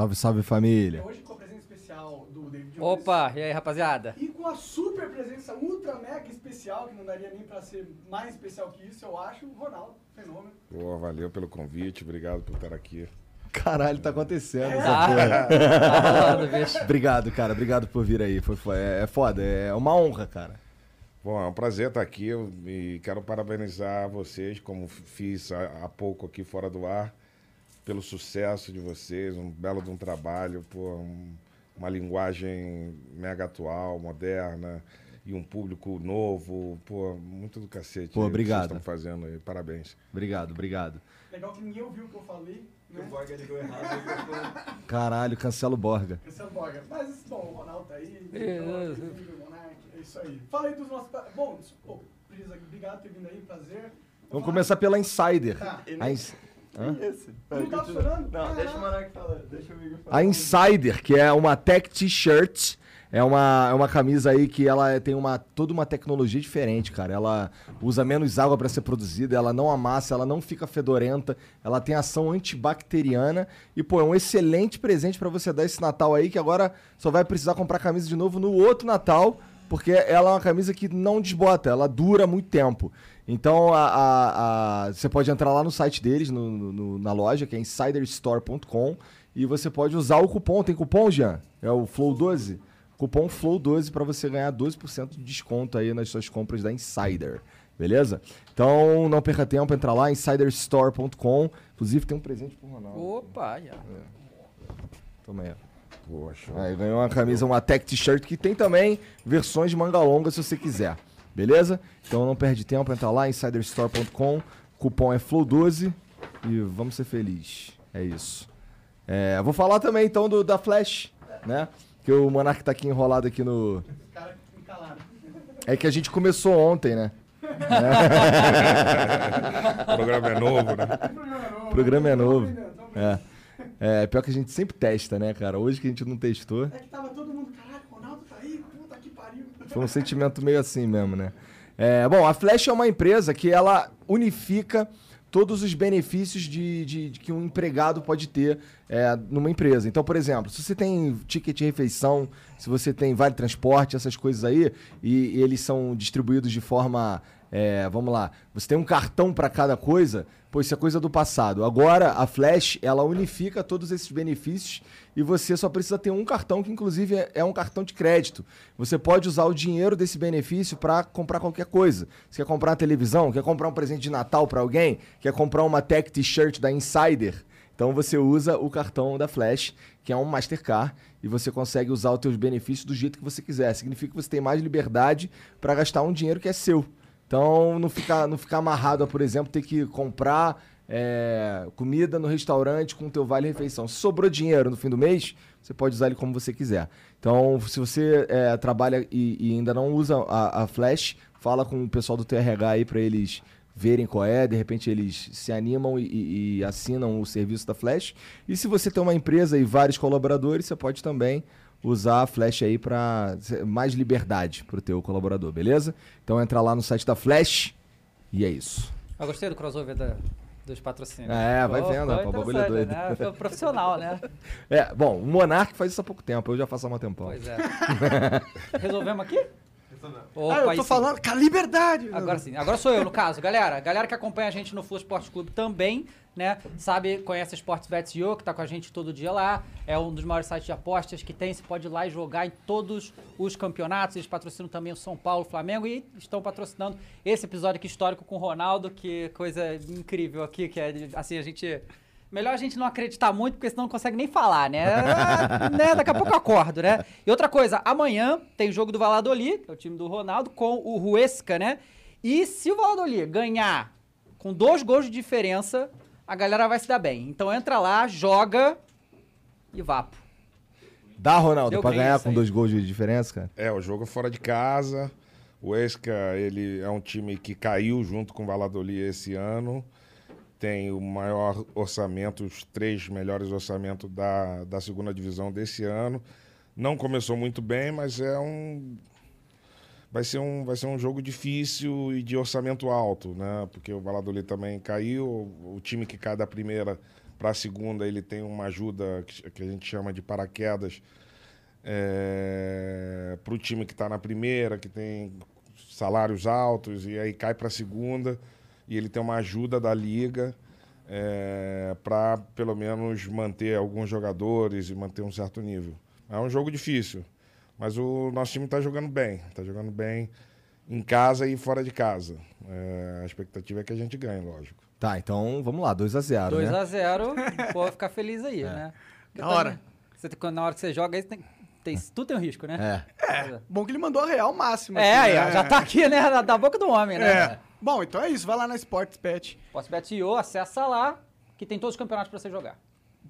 Salve, salve família. Hoje com a presença especial do David Jones. Opa, e aí, rapaziada? E com a super presença ultra mega especial, que não daria nem pra ser mais especial que isso, eu acho, o Ronaldo, fenômeno. Pô, valeu pelo convite, obrigado por estar aqui. Caralho, tá acontecendo essa Tá. porra. Tá rolando, bicho. Obrigado, cara. Obrigado por vir aí. Foi, foi- é, é foda, é uma honra, cara. Bom, é um prazer estar aqui eu- e quero parabenizar vocês, como fiz há pouco aqui fora do ar, pelo sucesso de vocês, um belo de um trabalho, pô, um- uma linguagem mega atual, moderna e um público novo, pô, muito do cacete. Pô, aí o que obrigado. Vocês estão fazendo aí, parabéns. Obrigado, obrigado. Legal que ninguém ouviu o que eu falei, né? Caralho, cancela o Borga. Cancelo Borga. Mas, bom, o Ronaldo tá aí, o É, é. o Monark, é isso aí. Fala aí dos nossos... Bom, pô, Brisa, obrigado por ter vindo aí, prazer. Vamos começar pela Insider. Tá. A, Ins- Hã? Esse. Não tá funcionando? Não, deixa o. Monark falar. Deixa o Igor falar. a Insider, que é uma tech t-shirt. É uma, é uma camisa aí que ela tem uma, toda uma tecnologia diferente, cara. Ela usa menos água para ser produzida, ela não amassa, ela não fica fedorenta, ela tem ação antibacteriana e, pô, é um excelente presente para você dar esse Natal aí, que agora só vai precisar comprar camisa de novo no outro Natal, porque ela é uma camisa que não desbota, ela dura muito tempo. Então, a, a- a- você pode entrar lá no site deles, no- no- na loja, que é insiderstore.com, e você pode usar o cupom. Tem cupom, Jean? É o Flow12? Cupom Flow12 para você ganhar 12% de desconto aí nas suas compras da Insider. Beleza? Então, não perca tempo, entra lá, insiderstore.com. Inclusive, tem um presente pro Ronaldo. Opa, já. Toma aí. Poxa, Aí ganhou uma camisa, uma tech t-shirt que tem também versões de manga longa se você quiser. Beleza? Então não perde tempo, entra lá, insiderstore.com. Cupom é Flow12 e vamos ser felizes. É isso. É, vou falar também então do, da Flash, né? Que o Monark tá aqui enrolado aqui no. É que a gente começou ontem, né? o programa é novo, né? O programa é novo. É. É, pior que a gente sempre testa, né, cara? Hoje que a gente não testou. É que tava todo mundo, caralho, o Ronaldo tá aí, puta que pariu. Foi um sentimento meio assim mesmo, né? É, bom, a Flash é uma empresa que ela unifica todos os benefícios de, de- de que um empregado pode ter é, numa empresa. Então, por exemplo, se você tem ticket de refeição, se você tem vale transporte, essas coisas aí, e, e eles são distribuídos de forma. é, vamos lá, você tem um cartão para cada coisa, pô, isso é coisa do passado. Agora, a Flash, ela unifica todos esses benefícios e você só precisa ter um cartão, que inclusive é, é um cartão de crédito. Você pode usar o dinheiro desse benefício para comprar qualquer coisa. Você quer comprar uma televisão, quer comprar um presente de Natal para alguém, quer comprar uma tech t-shirt da Insider. Então você usa o cartão da Flash, que é um Mastercard, e você consegue usar os seus benefícios do jeito que você quiser. Significa que você tem mais liberdade para gastar um dinheiro que é seu. Então não ficar não ficar amarrado a, por exemplo, ter que comprar é, comida no restaurante com o teu vale refeição. Se sobrou dinheiro no fim do mês, você pode usar ele como você quiser. Então, se você é, trabalha e, e ainda não usa a, a Flash, fala com o pessoal do TRH aí para eles verem qual é, de repente eles se animam e, e- assinam o serviço da Flash. E se você tem uma empresa e vários colaboradores, você pode também usar a Flash aí para mais liberdade para o teu colaborador, beleza? Então entra lá no site da Flash e é isso. Eu gostei do crossover da- dos patrocínios. É, vai vendo, bagulho é doido. Né? Profissional, né? É, bom, o Monark faz isso há pouco tempo, eu já faço há um tempão. Pois é. Resolvemos aqui? Opa, ah, eu tô sim. falando com a liberdade. Agora sim, agora sou eu, no caso. Galera, galera que acompanha a gente no Flow Esporte Clube também, né? Sabe, conhece Sports Bets Yo, que tá com a gente todo dia lá. É um dos maiores sites de apostas que tem. Você pode ir lá e jogar em todos os campeonatos. Eles patrocinam também o São Paulo, o Flamengo e estão patrocinando esse episódio aqui histórico com o Ronaldo, que coisa incrível aqui, que é assim, a gente. Melhor a gente não acreditar muito, porque senão não consegue nem falar, né? Ah, né? Daqui a pouco eu acordo, né? E outra coisa, amanhã tem jogo do Valladolid, que é o time do Ronaldo, com o Ruesca, né? E se o Valladolid ganhar com dois gols de diferença, a galera vai se dar bem. Então entra lá, joga e vapo. Dá, Ronaldo, Deu pra ganhar com dois gols de diferença, cara? É, o jogo é fora de casa. O Esca, ele é um time que caiu junto com o Valladolid esse ano. Tem o maior orçamento, os três melhores orçamentos da, da segunda divisão desse ano. Não começou muito bem, mas é um vai ser um vai ser um jogo difícil e de orçamento alto, né? Porque o Valladolid também caiu, o, time que cai da primeira para a segunda, ele tem uma ajuda que, que a gente chama de paraquedas para o time que está na primeira, que tem salários altos, e aí cai para a segunda, e ele tem uma ajuda da liga para pelo menos manter alguns jogadores e manter um certo nível. É um jogo difícil, mas o nosso time está jogando bem, está jogando bem em casa e fora de casa. É, a expectativa é que a gente ganhe, lógico. Tá, então vamos lá, 2x0, né? 2x0, pô, ficar feliz aí, né? Porque Da hora. Você, quando- na hora que você joga, aí você tem, tem, tudo tem um risco, né? É. Bom que ele mandou a real máxima. É, aqui, né? já tá aqui, né, da, da boca do homem, né? É. Bom, então é isso. Vai lá na Sportsbet. Postbet.io, acessa lá, que tem todos os campeonatos pra você jogar.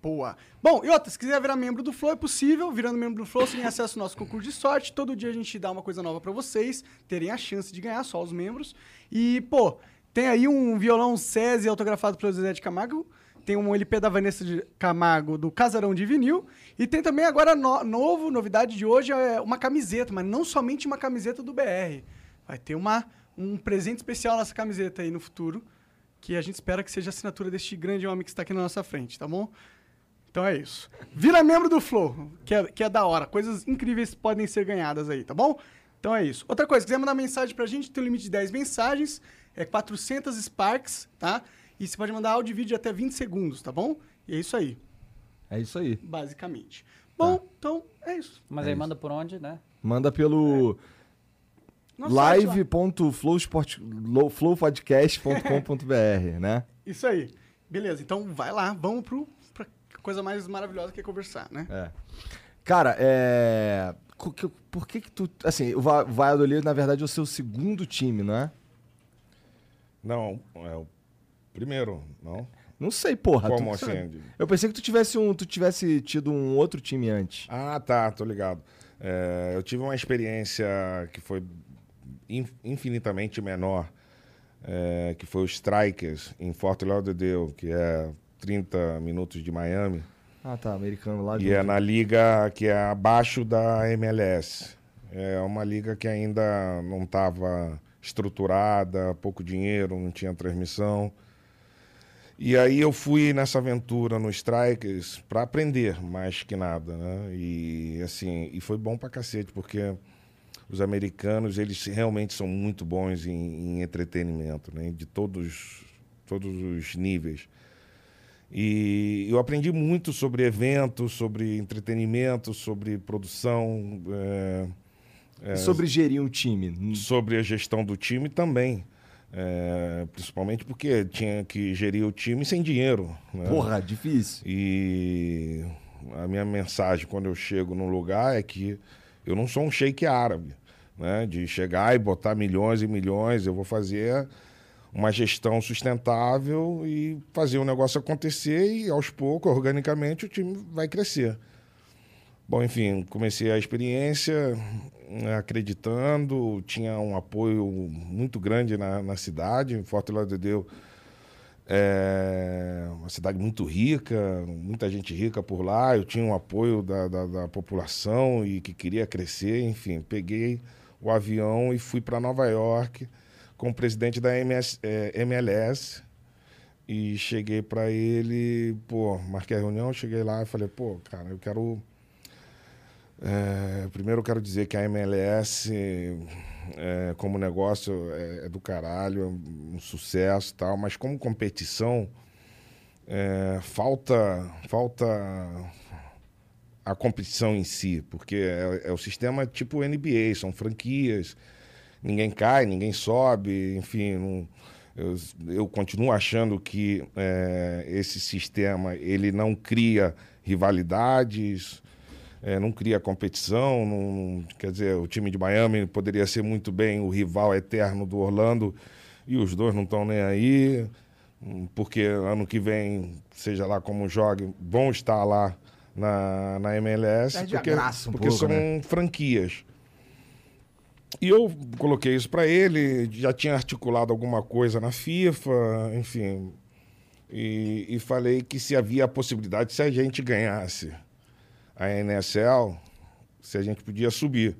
Boa. Bom, e outra, se quiser virar membro do Flow, é possível. Virando membro do Flow, você tem acesso ao nosso concurso de sorte. Todo dia a gente dá uma coisa nova pra vocês terem a chance de ganhar, só os membros. E, pô, tem aí um violão SESI autografado pelo Zezé de Camargo. Tem um LP da Vanessa de Camargo do Casarão de Vinil. E tem também agora no- novo, novidade de hoje, é uma camiseta, mas não somente uma camiseta do BR. Vai ter uma, um presente especial nessa camiseta aí no futuro, que a gente espera que seja a assinatura deste grande homem que está aqui na nossa frente, tá bom? Então é isso. Vira membro do Flow, que é, que é da hora. Coisas incríveis podem ser ganhadas aí, tá bom? Então é isso. Outra coisa, quiser mandar mensagem pra gente, tem um limite de 10 mensagens, é 400 Sparks, tá? E você pode mandar áudio e vídeo de até 20 segundos, tá bom? E é isso aí, É isso aí. basicamente. Bom, então é isso. Mas aí manda por onde, né? Manda pelo lá. live.flowpodcast.com.br, né? Isso aí. Beleza, então vai lá, vamos pro, pra coisa mais maravilhosa que é conversar, né? É. Cara, é. Por que que tu. Assim, o Va- o Valladolid, na verdade, é o seu segundo time, não é? Não, é o primeiro, não? Não sei, porra. Como tu- assim? Eu pensei que tu tivesse, um, tu tivesse tido um outro time antes. Ah, tá, tô ligado. É, eu tive uma experiência que foi infinitamente menor, é, que foi o Strikers, em Fort Lauderdale, que é 30 minutos de Miami. Ah, tá, americano lá de. E é na liga que é abaixo da MLS. É uma liga que ainda não estava estruturada, pouco dinheiro, não tinha transmissão. E aí eu fui nessa aventura no Strikers para aprender mais que nada, né? E assim, e foi bom pra cacete, porque os americanos, eles realmente são muito bons em, em entretenimento, né? De todos todos os níveis. E eu aprendi muito sobre eventos, sobre entretenimento, sobre produção, é, E sobre gerir um time. sobre a gestão do time também. É, principalmente porque tinha que gerir o time sem dinheiro. né? Porra, difícil. E a minha mensagem quando eu chego num lugar é que eu não sou um sheik árabe, né? De chegar e botar milhões e milhões, eu vou fazer uma gestão sustentável e fazer o negócio acontecer e aos poucos, organicamente, o time vai crescer. Bom, enfim, comecei a experiência né, acreditando, tinha um apoio muito grande na, na cidade, em Forte Lauderdale é uma cidade muito rica, muita gente rica por lá. Eu tinha um apoio da, da, da população e que queria crescer. Enfim, peguei o avião e fui para Nova York com o presidente da MS, eh, MLS. E cheguei para ele, pô, marquei a reunião, cheguei lá e falei, pô, cara, eu quero É, primeiro eu quero dizer que a MLS, é, como negócio, é, é do caralho, é um sucesso tal, mas como competição, é, falta, falta a competição em si, porque é, é o sistema tipo NBA, são franquias, ninguém cai, ninguém sobe, enfim, não, eu, eu, continuo achando que é, esse sistema ele não cria rivalidades, é, não cria competição, não, quer dizer, o time de Miami poderia ser muito bem o rival eterno do Orlando e os dois não estão nem aí, porque ano que vem, seja lá como jogue, vão estar lá na, na MLS, Perde porque, a um porque pouco, são né? franquias. E eu coloquei isso para ele, já tinha articulado alguma coisa na FIFA, enfim. E, e falei que se havia a possibilidade, se a gente ganhasse a NSL, se a gente podia subir.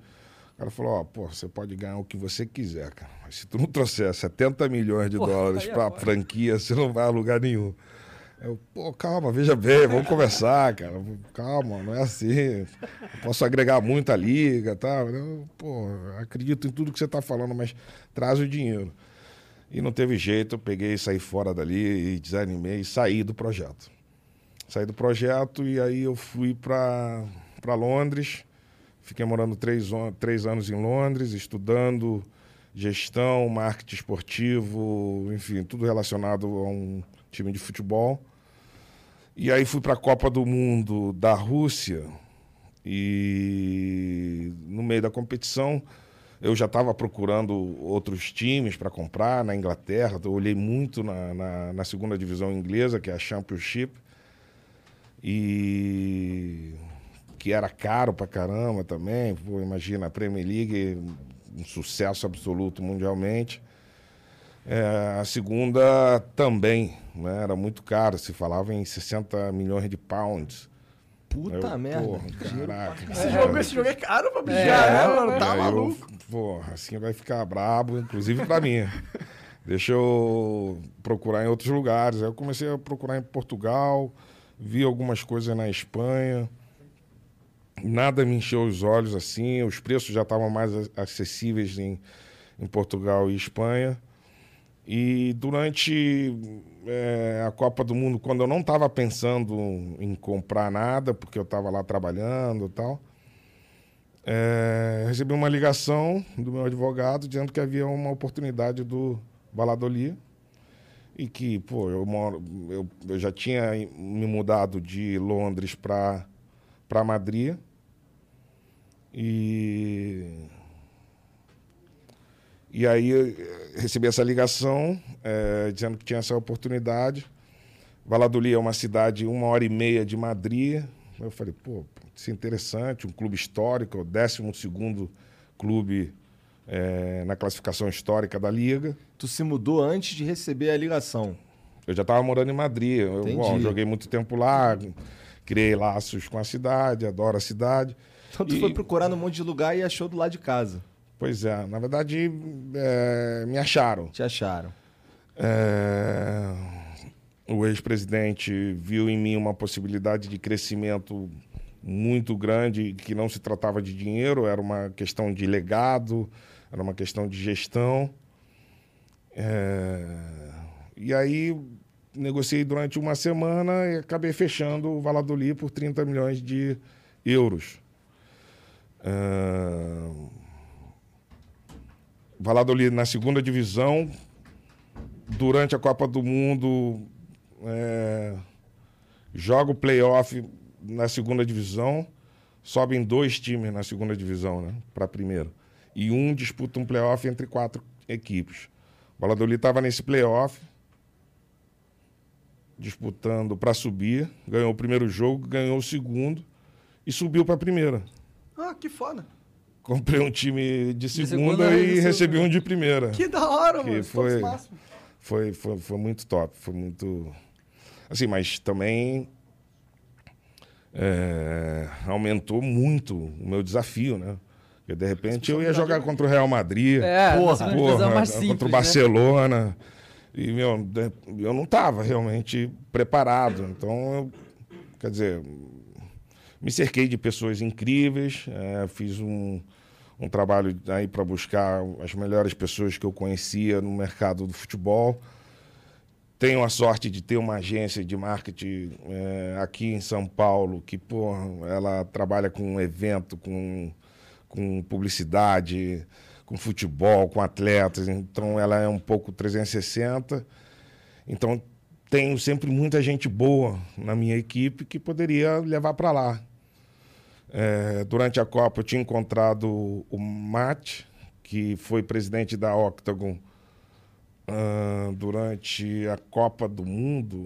O cara falou, ó, pô, você pode ganhar o que você quiser, cara. Mas se tu não trouxer 70 milhões de dólares é pra foda. franquia, você não vai a lugar nenhum. Eu, pô, calma, veja bem, vamos conversar, cara. Calma, não é assim. Eu posso agregar muito à liga, tá? Eu, pô, acredito em tudo que você tá falando, mas traz o dinheiro. E não teve jeito, eu peguei, saí fora dali e desanimei e saí do projeto. Saí do projeto e aí eu fui para Londres. Fiquei morando três, três anos em Londres, estudando gestão, marketing esportivo, enfim, tudo relacionado a um time de futebol. E aí fui para a Copa do Mundo da Rússia e no meio da competição eu já estava procurando outros times para comprar na Inglaterra. Eu olhei muito na, na, na segunda divisão inglesa, que é a Championship, e que era caro pra caramba também. Pô, imagina, a Premier League, um sucesso absoluto mundialmente. É, a segunda também, né? Era muito caro, se falava em 60 milhões de pounds. Puta Eu, merda. Porra, caraca. Esse, jogo, esse jogo é caro pra bichar, né, mano? Tá Aí eu, maluco. Porra, assim vai ficar brabo, inclusive pra mim. Deixa eu procurar em outros lugares. Aí eu comecei a procurar em Portugal, vi algumas coisas na Espanha. Nada me encheu os olhos assim, os preços já estavam mais acessíveis em, em Portugal e Espanha. E durante eh, a Copa do Mundo, quando eu não estava pensando em comprar nada, porque eu estava lá trabalhando e tal, eh, recebi uma ligação do meu advogado dizendo que havia uma oportunidade do Valladolid e que, pô, eu, moro, eu, eu já tinha me mudado de Londres para Madrid e e aí eh, recebi essa ligação eh, dizendo que tinha essa oportunidade. Valladolid é uma cidade uma hora e meia de Madrid. Eu falei, pô, isso é interessante, um clube histórico, é o 12 clube eh, na classificação histórica da Liga. Tu se mudou antes de receber a ligação. Eu já estava morando em Madrid. Eu bom, joguei muito tempo lá, criei laços com a cidade, adoro a cidade. Então tu E- foi procurar num monte de lugar e achou do lado de casa. Pois é, na verdade, eh, me acharam. Te acharam. É, O ex-presidente viu em mim uma possibilidade de crescimento muito grande, que não se tratava de dinheiro, era uma questão de legado, era uma questão de gestão. É, E aí negociei durante uma semana e acabei fechando o Valladolid por 30 milhões de euros. É, Valladolid na segunda divisão, durante a Copa do Mundo, é, joga o playoff na segunda divisão, sobem dois times na segunda divisão, né, para a primeira. E um disputa um playoff entre quatro equipes. O Valladolid estava nesse playoff, disputando para subir, ganhou o primeiro jogo, ganhou o segundo e subiu para a primeira. Ah, que foda. Comprei um time de segunda, segunda e recebi um de primeira. Que da hora, Que mano. foi- Foi... Foi, foi, foi muito top, foi muito. Assim, mas também é, aumentou muito o meu desafio, né? Porque de repente eu ia jogar contra o Real Madrid, É, Porra, porra, mais contra simples, o né? Barcelona. E, meu, de- eu não estava realmente preparado. Então, eu, quer dizer, me cerquei de pessoas incríveis, é, fiz um, um trabalho aí para buscar as melhores pessoas que eu conhecia no mercado do futebol. Tenho a sorte de ter uma agência de marketing é, aqui em São Paulo que, pô, ela trabalha com evento, com, com publicidade, com futebol, com atletas. Então, ela é um pouco 360. Então, tenho sempre muita gente boa na minha equipe que poderia levar para lá. É, durante a Copa, eu tinha encontrado o Mate, que foi presidente da Octagon uh, durante a Copa do Mundo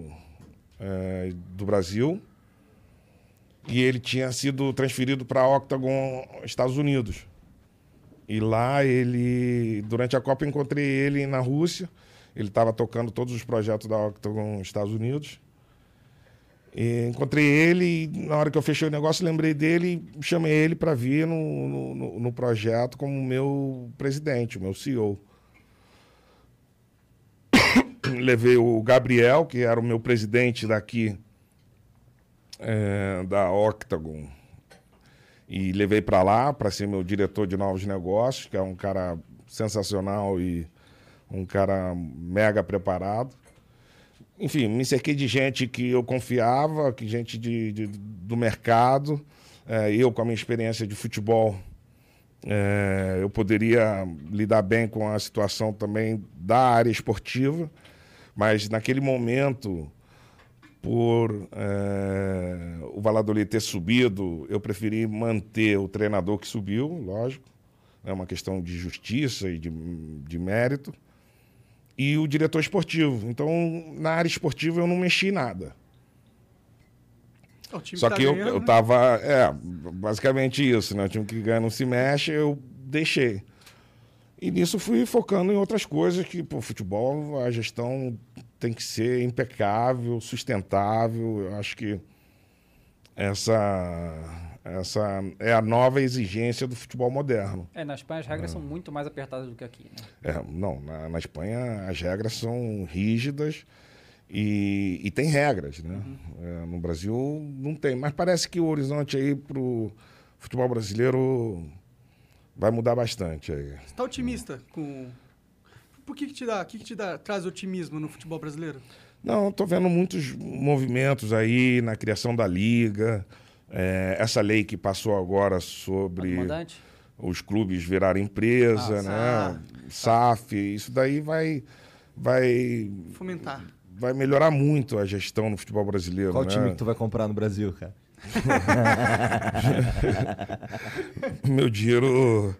uh, do Brasil. E ele tinha sido transferido para a Octagon Estados Unidos. E lá ele, durante a Copa, encontrei ele na Rússia. Ele estava tocando todos os projetos da Octagon Estados Unidos. E encontrei ele e na hora que eu fechei o negócio, lembrei dele e chamei ele para vir no, no, no, projeto como meu presidente, meu CEO. Levei o Gabriel, que era o meu presidente daqui, é, da Octagon, e levei para lá para ser meu diretor de novos negócios, que é um cara sensacional e um cara mega preparado enfim, me cerquei de gente que eu confiava, que gente de, de do mercado. É, eu, com a minha experiência de futebol, é, eu poderia lidar bem com a situação também da área esportiva, mas naquele momento, por é, o Valladolid ter subido, eu preferi manter o treinador que subiu, lógico, é uma questão de justiça e de, de mérito e o diretor esportivo. Então, na área esportiva, eu não mexi nada. Só tá que ganhando, eu, eu né? tava. É, basicamente isso, né? O time que ganha não se mexe, eu deixei. E nisso fui focando em outras coisas que, pô, futebol, a gestão tem que ser impecável, sustentável. Eu acho que essa essa é a nova exigência do futebol moderno. É, na Espanha as regras é. são muito mais apertadas do que aqui, né? É, não, na, na Espanha as regras são rígidas e, e tem regras, né? Uhum. É, no Brasil não tem, mas parece que o horizonte aí pro futebol brasileiro vai mudar bastante aí. Você está otimista com... Por que, que te dá, que, que te dá, traz otimismo no futebol brasileiro? Não, estou vendo muitos movimentos aí na criação da liga, é, essa lei que passou agora sobre os clubes virarem empresa, ah, né? SAF, isso daí vai, vai fomentar. Vai melhorar muito a gestão no futebol brasileiro. Qual né? time que tu vai comprar no Brasil, cara? Meu dinheiro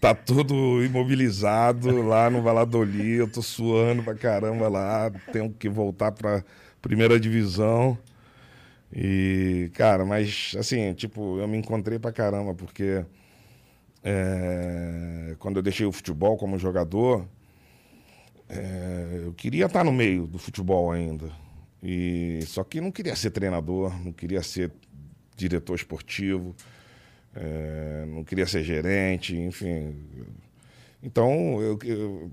tá todo imobilizado lá no Valladolid, eu tô suando pra caramba lá, tenho que voltar pra primeira divisão. E, cara, mas assim, tipo, eu me encontrei pra caramba, porque é, quando eu deixei o futebol como jogador, é, eu queria estar no meio do futebol ainda. E, só que não queria ser treinador, não queria ser diretor esportivo, é, não queria ser gerente, enfim. Então, eu. eu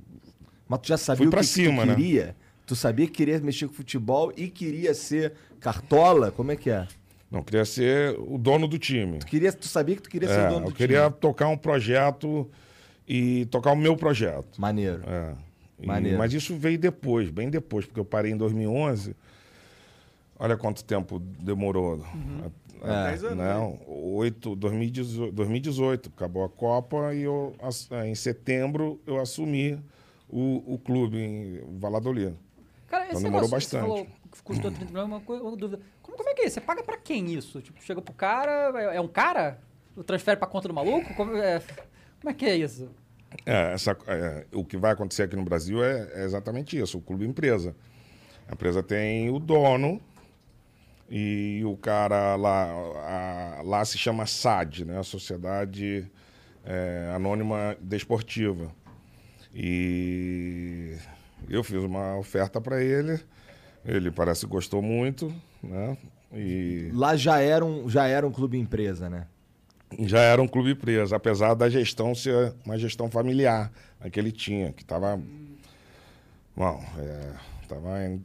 Mas tu já sabia o que, cima, que tu né? queria? Né? Tu sabia que queria mexer com futebol e queria ser Cartola? Como é que é? Não, queria ser o dono do time. Tu, queria, tu sabia que tu queria é, ser o dono do time? Eu queria tocar um projeto e tocar o meu projeto. Maneiro. É. E, Maneiro. Mas isso veio depois, bem depois, porque eu parei em 2011. Olha quanto tempo demorou. Uhum. É, 10 anos. Não, né? 8, 2018, 2018, acabou a Copa e eu, em setembro eu assumi o, o clube em Valladolid. Cara, então demorou bastante. Custou 30 milhões, uma, uma dúvida. Como, como, é que é isso? Você paga pra quem isso? Tipo, chega pro cara, é, é um cara? Transfere pra conta do maluco? Como é, como é que é isso? É, essa, é, o que vai acontecer aqui no Brasil é, é, exatamente isso, o clube empresa. A empresa tem o dono e o cara lá, a, lá se chama SAD, né? A Sociedade é, Anônima Desportiva. E eu fiz uma oferta para ele, ele parece que gostou muito, né? E... Lá já era, um, já era um clube empresa, né? Já era um clube empresa, apesar da gestão ser uma gestão familiar a que ele tinha, que estava. Bom, estava é,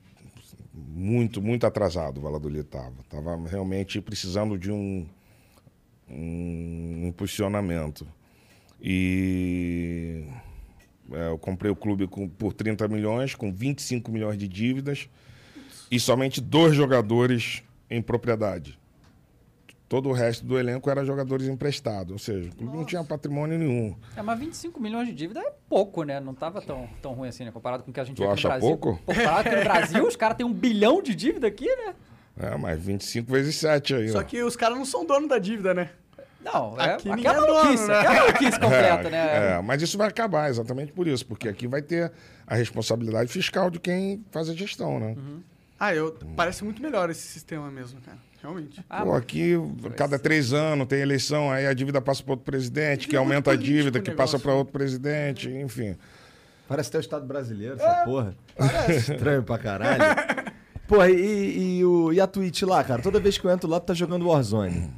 muito, muito atrasado o Valladolid estava. Estava realmente precisando de um, um impulsionamento. E é, eu comprei o clube com- por 30 milhões, com 25 milhões de dívidas e somente dois jogadores em propriedade. Todo o resto do elenco era jogadores emprestados, ou seja, o clube não tinha patrimônio nenhum. É, mas 25 milhões de dívida é pouco, né? Não tava tão, tão ruim assim, né? Comparado com o que a gente Tu acha no Brasil. pouco? Comparado que no Brasil, os caras têm um bilhão de dívida aqui, né? É, mas 25 vezes 7 aí, Só ó. que os caras não são donos da dívida, né? Não, é, Aqui é é dono, maluquice, né? aqui é maluquice completa, né? É, mas isso vai acabar exatamente por isso, porque aqui vai ter a responsabilidade fiscal de quem faz a gestão, né? Ah, eu, parece muito melhor esse sistema mesmo, cara. Realmente. Ah, Pô, aqui, cada três anos tem eleição, aí a dívida passa para outro presidente, que aumenta a político dívida, que passa para né? outro presidente, enfim. Parece até o Estado brasileiro, essa porra. Estranho pra caralho. Porra, e, e, o, e a Twitch lá, cara? Toda vez que eu entro lá, tu tá jogando Warzone.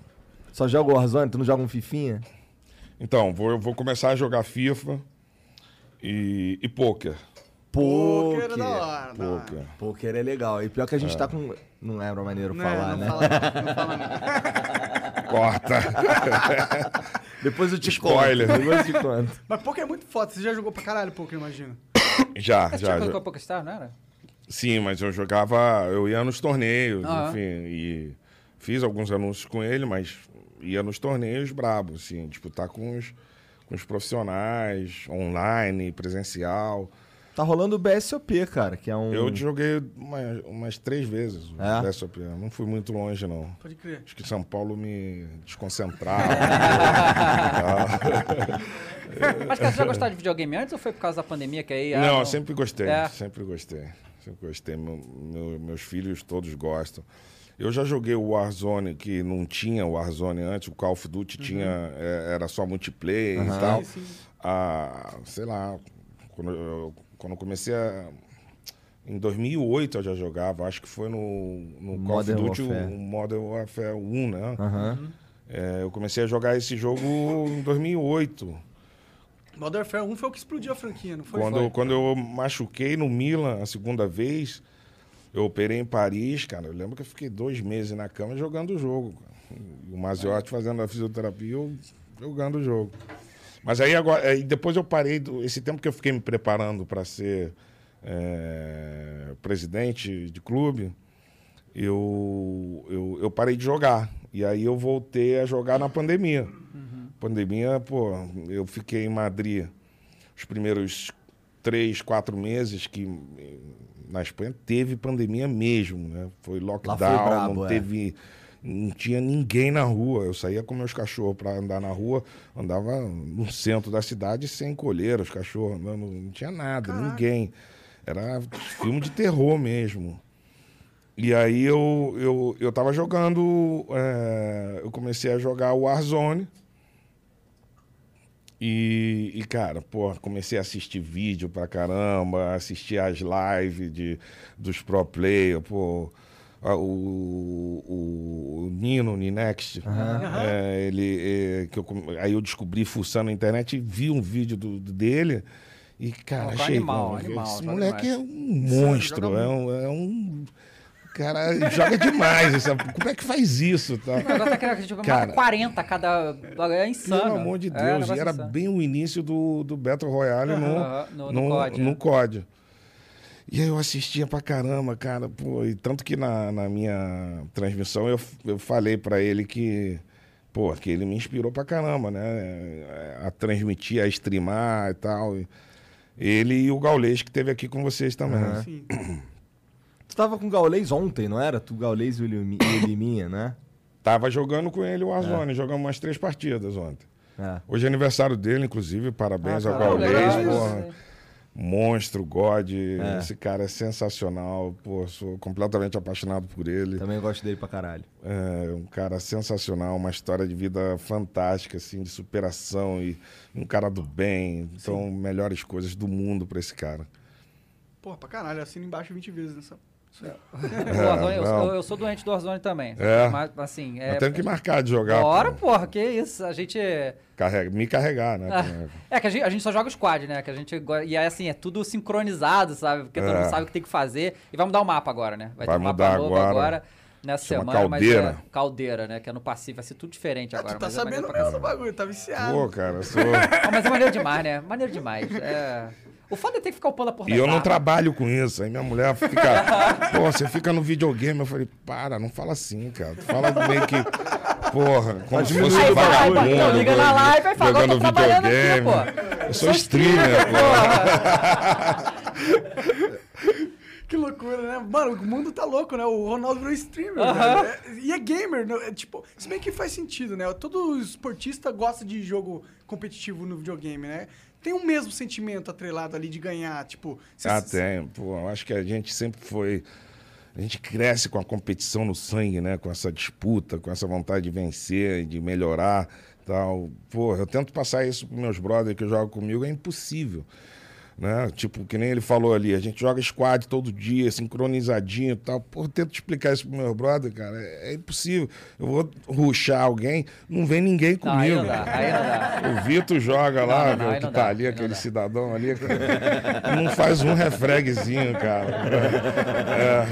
Só joga o Warzone? Tu não joga um Fifinha? Então, vou, eu vou começar a jogar FIFA e, e poker. Poker é Poker. da hora, da hora. Poker. Poker é legal. E pior que a gente tá com. Não é maneiro Não, falar, não né? fala não, não fala não. Corta. Depois eu te Spoiler. conto. Depois eu te conto. Mas poker é muito foda. Você já jogou pra caralho poker, imagina. já, Você já. tinha já. colocado PokerStar, não era? Sim, mas eu jogava, eu ia nos torneios, Aham. enfim, e fiz alguns anúncios com ele, mas ia nos torneios brabo, assim, disputar com os, com os profissionais, online, presencial. Tá rolando o BSOP, cara, que é um. Eu joguei umas, umas três vezes o É? BSOP, não fui muito longe, não. Pode crer. Acho que São Paulo me desconcentrava. Mas, cara, você já gostava de videogame antes ou foi por causa da pandemia que aí... ah, não, eu sempre gostei, É. sempre gostei. Sempre gostei. Meu- meu- meus filhos todos gostam. Eu já joguei o Warzone, que não tinha o Warzone antes, o Call of Duty tinha, é, era só multiplayer e tal. Sim, sim. Ah, sei lá, quando eu, quando eu comecei a. Em 2008 eu já jogava, acho que foi no, no Call of Modern Duty, Warfare. o Modern Warfare 1, né? Aham. É, eu comecei a jogar esse jogo em 2008. Modern Warfare 1 foi o que explodiu a franquia, não foi? Quando, Foi. quando eu machuquei no Milan a segunda vez, eu operei em Paris, cara. Eu lembro que eu fiquei dois meses na cama jogando o jogo. cara. O Maziotti fazendo a fisioterapia, eu jogando o jogo. Mas aí agora, aí depois eu parei, do- esse tempo que eu fiquei me preparando para ser é, presidente de clube, eu, eu, eu parei de jogar. E aí eu voltei a jogar na pandemia. Pandemia, pô, eu fiquei em Madrid os primeiros três, quatro meses que eh, na Espanha teve pandemia mesmo, né? Foi lockdown, brabo, não é. teve. Não tinha ninguém na rua. Eu saía com meus cachorros para andar na rua, andava no centro da cidade sem colher, os cachorros andando, não tinha nada, ninguém. Era filme de terror mesmo. E aí eu, eu, eu tava jogando. eh, eu comecei a jogar o Warzone. E, e, cara, pô, comecei a assistir vídeo pra caramba, assistir as lives de, dos pro player, pô. O, o, Nino, o Ninext, é, ele, é, que eu, aí eu descobri fuçando na internet e vi um vídeo do, dele. E, cara, Joga achei. animal, pô, animal, esse joga moleque é demais. um monstro, é um, é um. Cara, joga demais. sabe? Como é que faz isso? Tá? O negócio é que a gente joga Cara. mata 40 a cada... É insano. Pelo amor de É, um Deus. negócio e era insano. bem o início do, do Battle Royale no, no- no no, COD, no é. COD. E aí eu assistia pra caramba, cara. Pô, e tanto que na, na minha transmissão eu, eu falei pra ele que, pô, que ele me inspirou pra caramba, né? A transmitir, a streamar e tal. E Ele e o Gaulês, que teve aqui com vocês também. Aham. Sim. Tu tava com o Gaulês ontem, não era? Tu, Gaulês e o Limi- e o Liminha, né? Tava jogando com ele o Warzone, jogamos umas três partidas ontem. É. Hoje é aniversário dele, inclusive, parabéns Ah, ao Gaulês, porra. Monstro, God, É. esse cara é sensacional, pô, sou completamente apaixonado por ele. Também gosto dele pra caralho. É um cara sensacional, uma história de vida fantástica, assim, de superação e um cara do bem. Então, melhores coisas do mundo pra esse cara. Porra, pra caralho, assina embaixo 20 vezes nessa. Isso aí. O Warzone, eu, É, não. eu- eu sou doente do Warzone também. É. Mas, assim, é... Eu tenho que marcar de jogar. Bora, pô. porra, que isso. A gente... Carrega, me carregar, né? Ah, É que a gente, a gente só joga o squad, né? Que a gente, e aí, assim, é tudo sincronizado, sabe? Porque todo É. mundo sabe o que tem que fazer. E vai mudar o mapa agora, né? Vai ter um mudar mapa novo agora. agora. nessa Chama semana, Caldeira. mas é Caldeira, né? Que é no Pacífico, vai ser tudo diferente Ah, agora. tu tá mas é sabendo do caramba. bagulho, tá viciado. Pô, cara, sou. Ah, mas é maneiro demais, né? Maneiro demais. É... O foda é ter que ficar upando a porra E eu não trabalho com isso. Aí minha mulher fica. Pô, você fica no videogame. Eu falei, para, não fala assim, cara. Tu fala meio que. Porra, como se fosse Aí vagabundo. então, liga na live e fala, agora eu tô trabalhando aqui, videogame. pô. Eu sou streamer, pô. Que loucura, né? Mano, o mundo tá louco, né? O Ronaldo virou streamer, velho. É- E é gamer, né? É, tipo, se bem que faz sentido, né? Todo esportista gosta de jogo competitivo no videogame, né? Tem o mesmo sentimento atrelado ali de ganhar, tipo... cê- Ah, tem. Pô, eu acho que a gente sempre foi. A gente cresce com a competição no sangue, né? Com essa disputa, com essa vontade de vencer, de melhorar tal. Pô, eu tento passar isso pros meus brothers que jogam comigo, é impossível. Né? Tipo, que nem ele falou ali, a gente joga squad todo dia, sincronizadinho e tal. Pô, eu tento explicar isso pro meu brother, cara. É, é impossível. Eu vou ruxar alguém, não vem ninguém Não, aí comigo. não dá, aí não dá. O Vitor joga lá, não, não, aí que não tá dá, ali, não aquele cidadão ali, não faz um refreguezinho, cara. É.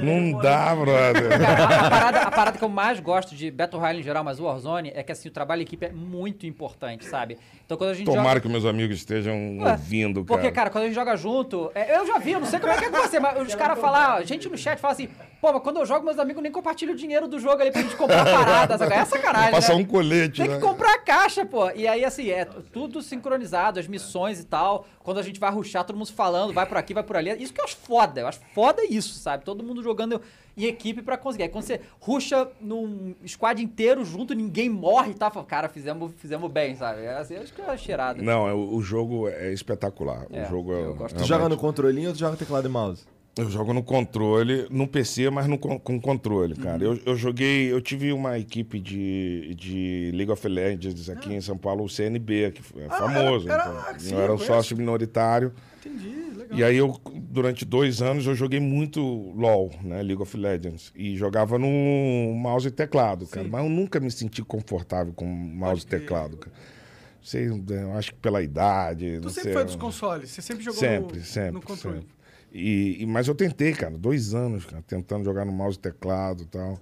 Não dá, brother. A, parada, a parada que eu mais gosto de Battle Royale em geral, mas o Warzone, é que assim, o trabalho em equipe é muito importante, sabe? Então quando a gente Tomara joga... que meus amigos estejam Ué, ouvindo, cara. Porque, cara, quando a gente joga junto, é, eu já vi, eu não sei como é que é com você, mas os caras falam, a gente no chat fala assim, pô, mas quando eu jogo, meus amigos nem compartilham o dinheiro do jogo ali pra gente comprar paradas, é sacanagem, Passar né? um colete, Tem né? que comprar a caixa, pô. E aí, assim, é tudo sincronizado, as missões e tal. Quando a gente vai ruxar, todo mundo falando, vai por aqui, vai por ali. Isso que eu acho foda. Eu acho foda isso, sabe? Todo mundo jogando em equipe pra conseguir. Aí quando você ruxa num squad inteiro junto, ninguém morre e tá? Fala, Cara, fizemos, fizemos bem, sabe? É assim, acho que é cheirado. Não, é, o, o jogo é espetacular. É, o jogo é, eu gosto. Tu joga no controlinho ou tu joga teclado e mouse? Eu jogo no controle, no PC, mas no, com controle, cara. Eu, eu joguei, eu tive uma equipe de, de League of Legends aqui em São Paulo, o CNB, que é famoso. era- então. ah, sim, eu era um sócio minoritário. Entendi, legal. E aí eu, durante dois anos, eu joguei muito LOL, né? League of Legends. E jogava no mouse e teclado, cara. Mas eu nunca me senti confortável com mouse e crer. teclado, cara. Sei, eu acho que pela idade. Tu não sempre sei, foi dos consoles? Você sempre jogou Sempre, no, sempre. no controle? sempre. E, e- mas eu tentei, cara, dois anos, cara, tentando jogar no mouse e teclado e tal.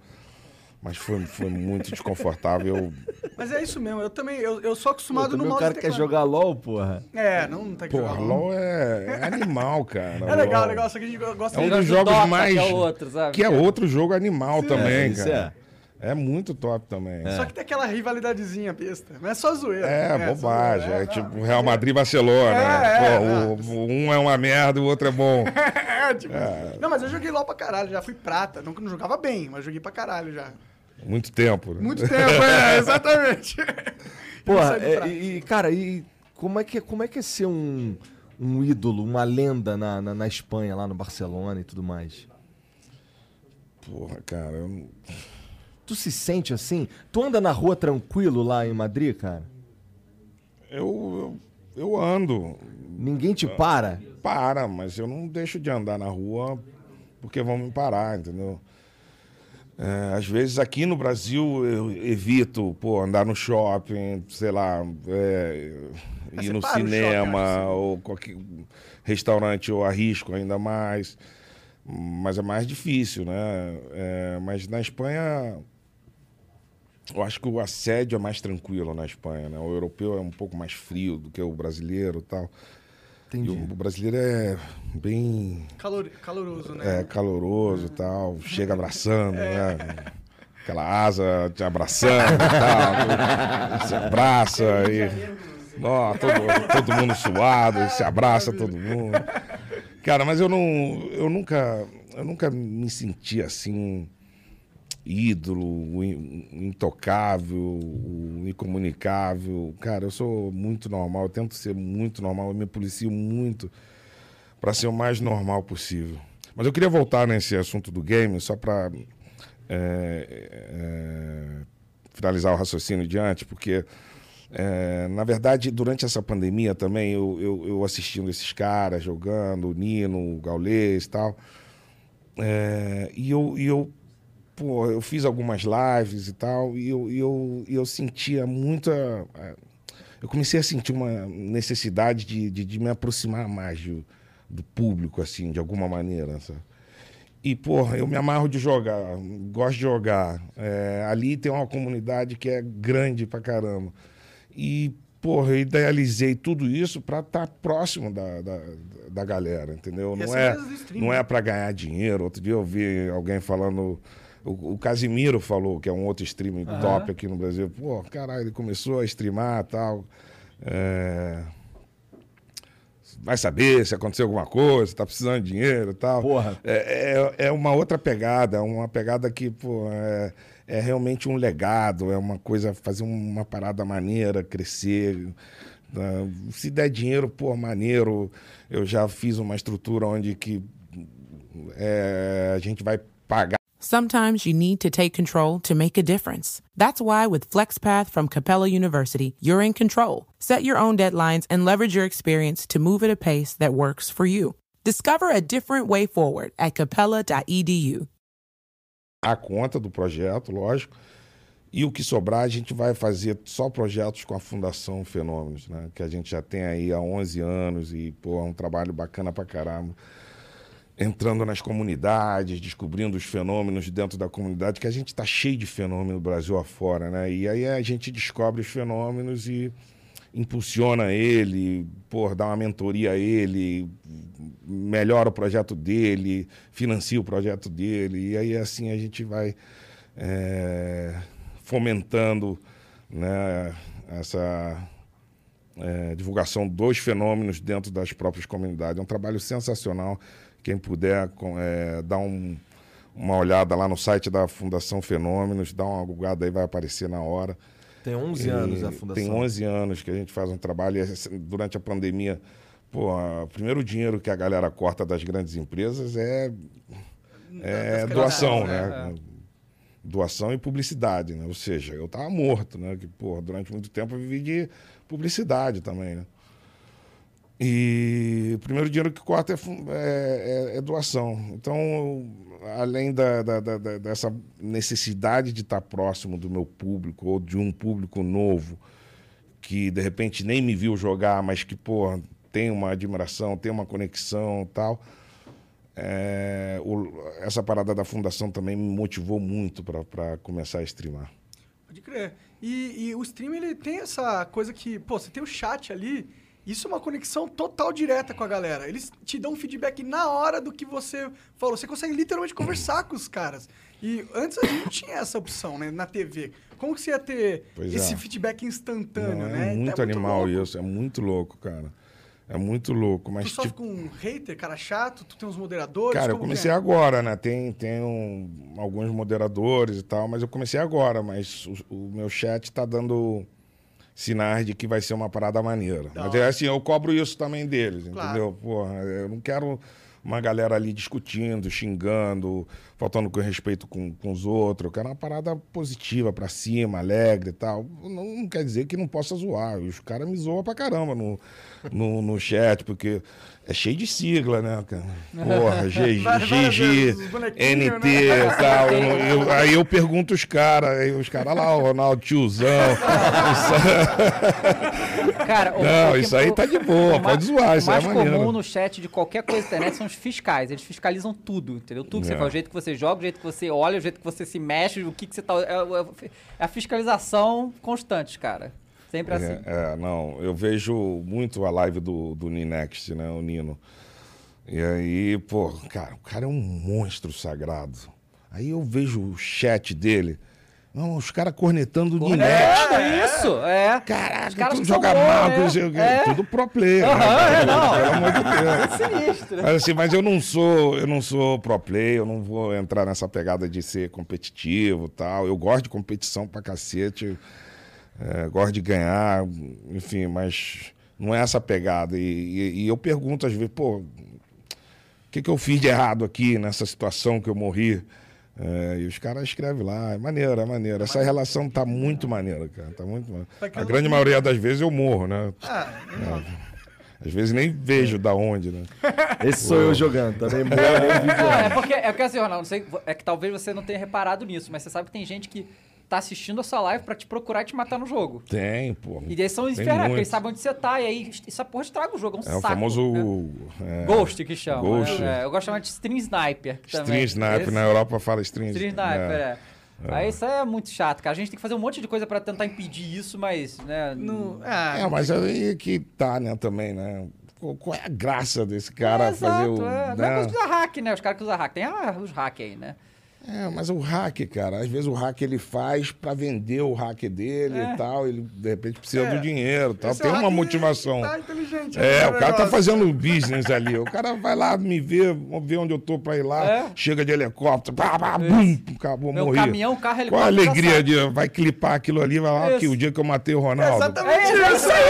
Mas foi, foi muito desconfortável. Mas é isso mesmo, eu também, eu, eu sou acostumado Pô, no também o mouse cara e quer jogar LOL, porra. É, não tá aqui porra, LOL é, é animal, cara. É legal, LOL. legal, só que a gente gosta É um de... dos do jogos Dota, mais. que é outro, sabe? que é outro jogo animal também, isso cara. É. muito top também. Só que tem aquela rivalidadezinha besta. Não é só zoeira. É, só bobagem. zoeira, É tipo Real Madrid e Barcelona. É, Pô, o- o um é uma merda, o outro é bom. É, tipo, Não, mas eu joguei LOL pra caralho, já fui prata. Não, não jogava bem, mas joguei pra caralho já. Muito tempo. né? Muito tempo, é, exatamente. Porra, é, e, e, cara, e como é que, como é, que é ser um, um ídolo, uma lenda na, na, na Espanha, lá no Barcelona e tudo mais? Porra, cara. eu não- Tu se sente assim? Tu anda na rua tranquilo lá em Madrid, cara? Eu, eu, eu ando. Ninguém te para? Para, mas eu não deixo de andar na rua porque vão me parar, entendeu? É, às vezes aqui no Brasil eu evito, pô, andar no shopping, sei lá, é, Mas ir no cinema shopping, ou qualquer restaurante eu arrisco ainda mais. Mas é mais difícil, né? É, mas na Espanha eu acho que o assédio é mais tranquilo na Espanha, né? O europeu é um pouco mais frio do que o brasileiro e tal. E Entendi. o brasileiro é bem Calor, caloroso, né? é, caloroso e tal, chega abraçando, né? Aquela asa te abraçando e tal. Se abraça e. Ó, todo, todo mundo suado, se abraça todo mundo. Cara, mas eu não. Eu nunca. Eu nunca me senti assim. Ídolo, o in- o intocável, o incomunicável. Cara, eu sou muito normal, eu tento ser muito normal, eu me policio muito para ser o mais normal possível. Mas eu queria voltar nesse assunto do game, só para finalizar o raciocínio diante, porque, é, na verdade, durante essa pandemia também, eu, eu, eu assistindo esses caras jogando, o Nino, o Gaulês e tal, é, e eu, e eu, pô, eu fiz algumas lives e tal, e eu, e eu, e eu sentia muita. é, Eu comecei a sentir uma necessidade de, de, de me aproximar mais do, do público, assim, de alguma maneira, sabe? E, porra, eu me amarro de jogar, gosto de jogar. É, ali tem uma comunidade que é grande pra caramba. E, porra, eu idealizei tudo isso pra estar próximo da, da, da galera, entendeu? Não essa é, do stream, não é pra ganhar dinheiro. Outro dia eu vi alguém falando. O, o Casimiro falou, que é um outro streaming top aqui no Brasil. Pô, caralho, ele começou a streamar e tal. É, vai saber se aconteceu alguma coisa, tá precisando de dinheiro e tal. Porra. É, é, é uma outra pegada, uma pegada que, pô, é, é realmente um legado, é uma coisa, fazer uma parada maneira, crescer. né? Se der dinheiro, pô, maneiro. Eu já fiz uma estrutura onde que é, a gente vai pagar Sometimes you need to take control to make a difference. That's why with FlexPath from Capella University, you're in control. Set your own deadlines and leverage your experience to move at a pace that works for you. Discover a different way forward at capella.edu. a conta do projeto, lógico. E o que sobrar, a gente vai fazer só projetos com a Fundação Fenômenos, né? Que a gente já tem aí há 11 anos e, pô, é um trabalho bacana pra caramba. Entrando nas comunidades, descobrindo os fenômenos dentro da comunidade, que a gente está cheio de fenômeno no Brasil afora, né? E aí a gente descobre os fenômenos e impulsiona ele, pô, dá uma mentoria a ele, melhora o projeto dele, financia o projeto dele, e aí assim a gente vai é, fomentando né, essa é, divulgação dos fenômenos dentro das próprias comunidades. É um trabalho sensacional. Quem puder com- é, dar um- uma olhada lá no site da Fundação Fenômenos, dá uma googada aí, vai aparecer na hora. Tem 11 E anos a fundação. Tem 11 anos que a gente faz um trabalho. E esse- durante a pandemia, pô, o primeiro dinheiro que a galera corta das grandes empresas é, é doação, né? Doação e publicidade, né? Ou seja, eu tava morto, né? Que, pô, durante muito tempo eu vivi de publicidade também, né? E o primeiro dinheiro que corta é, é- é- é doação. Então, além da, da- da- dessa necessidade de estar próximo do meu público ou de um público novo que de repente nem me viu jogar, mas que pô, tem uma admiração, tem uma conexão tal. é, o- essa parada da fundação também me motivou muito para começar a streamar. Pode crer. E, e o stream, ele tem essa coisa que, pô, você tem o chat ali, isso é uma conexão total direta com a galera. Eles te dão um feedback na hora do que você falou. Você consegue literalmente conversar com os caras. E antes a gente não tinha essa opção, né, na TV. Como que você ia ter Pois esse é. feedback instantâneo, Não, né? é muito É animal louco. isso, é muito louco, cara. É muito louco, mas Tu sofre tipo, com um hater, cara chato, tu tem uns moderadores. Cara, eu que comecei é? agora, né? Tem, tem um- alguns moderadores e tal, mas eu comecei agora, mas o, o meu chat tá dando sinais de que vai ser uma parada maneira. mas é assim, eu cobro isso também deles, Claro. entendeu? Porra, eu não quero uma galera ali discutindo, xingando, faltando com respeito com, com os outros. Eu quero uma parada positiva, pra cima, alegre e tal. Não, não quer dizer que não possa zoar. Os caras me zoam pra caramba no, no, no chat, porque é cheio de sigla, né, cara? Porra, G- GG, NT né? e tal. Eu- aí eu pergunto os caras, aí os caras lá, o Ronaldo tiozão. Cara, o- Não, o isso aí o- tá de boa, o pode zoar, O isso é mais maneiro. comum no chat de qualquer coisa da internet são os fiscais. Eles fiscalizam tudo, entendeu? Tudo que você É. faz, o jeito que você joga, o jeito que você olha, o jeito que você se mexe, o que, que você tá. É, é- é a fiscalização constante, cara. Sempre assim. É, é, não, eu vejo muito a live do, do Ninext, né, o Nino. E aí, pô, cara, o cara é um monstro sagrado. Aí eu vejo o chat dele, não, os caras cornetando o Ninext. É, isso, é. Caraca, Os caras tu joga mal, né? quê. É. tudo pro player. Aham, né, é, não. Pelo amor de Deus. Sinistro. Mas assim, mas eu não sou, eu não sou pro player, eu não vou entrar nessa pegada de ser competitivo, e tal. Eu gosto de competição pra cacete, é, gosto de ganhar, enfim, mas não é essa pegada. E, e- e eu pergunto às vezes, pô, o que, que eu fiz de errado aqui nessa situação que eu morri? É, e os caras escrevem lá, é maneiro, é maneiro. Essa relação tá muito maneira, cara. Tá muito maneira. Tá A grande maioria das vezes eu morro, né? Ah, Às vezes nem vejo da onde, né? Esse sou eu jogando, também morro nem. Não, é porque, é porque assim, Ronaldo, não sei, é que talvez você não tenha reparado nisso, mas você sabe que tem gente que tá assistindo essa live pra te procurar e te matar no jogo. Tem, pô. E daí são muito. eles sabem onde você tá, e aí essa porra estraga o jogo, é um É o saco. famoso. né? é, Ghost que chama. Ghost. né? É, eu gosto de chamar de Stream Sniper. Stream também. Sniper. Esse- Na Europa fala Stream, Stream Sniper, é. é. Aí isso é muito chato, cara. A gente tem que fazer um monte de coisa pra tentar impedir isso, mas, né... No, é, É, mas aí que tá, né, também, né? Qual é a graça desse cara é, fazer exato, o. é. Não é né? coisa que usa hack, né? Os caras que usam hack. Tem ah, os hack aí, né? É, mas o hack, cara, às vezes o hack ele faz pra vender o hack dele É. e tal, ele de repente precisa É. do dinheiro e tal, esse tem uma motivação. Tá inteligente. É, né, o cara tá fazendo business ali. O cara vai lá me ver, ver onde eu tô pra ir lá, É. chega de helicóptero, pá, pá, bum, acabou, Meu morri. caminhão, carro, Qual a alegria de vai clipar aquilo ali, vai lá, Isso. que o dia que eu matei o Ronaldo. Exatamente É, isso aí.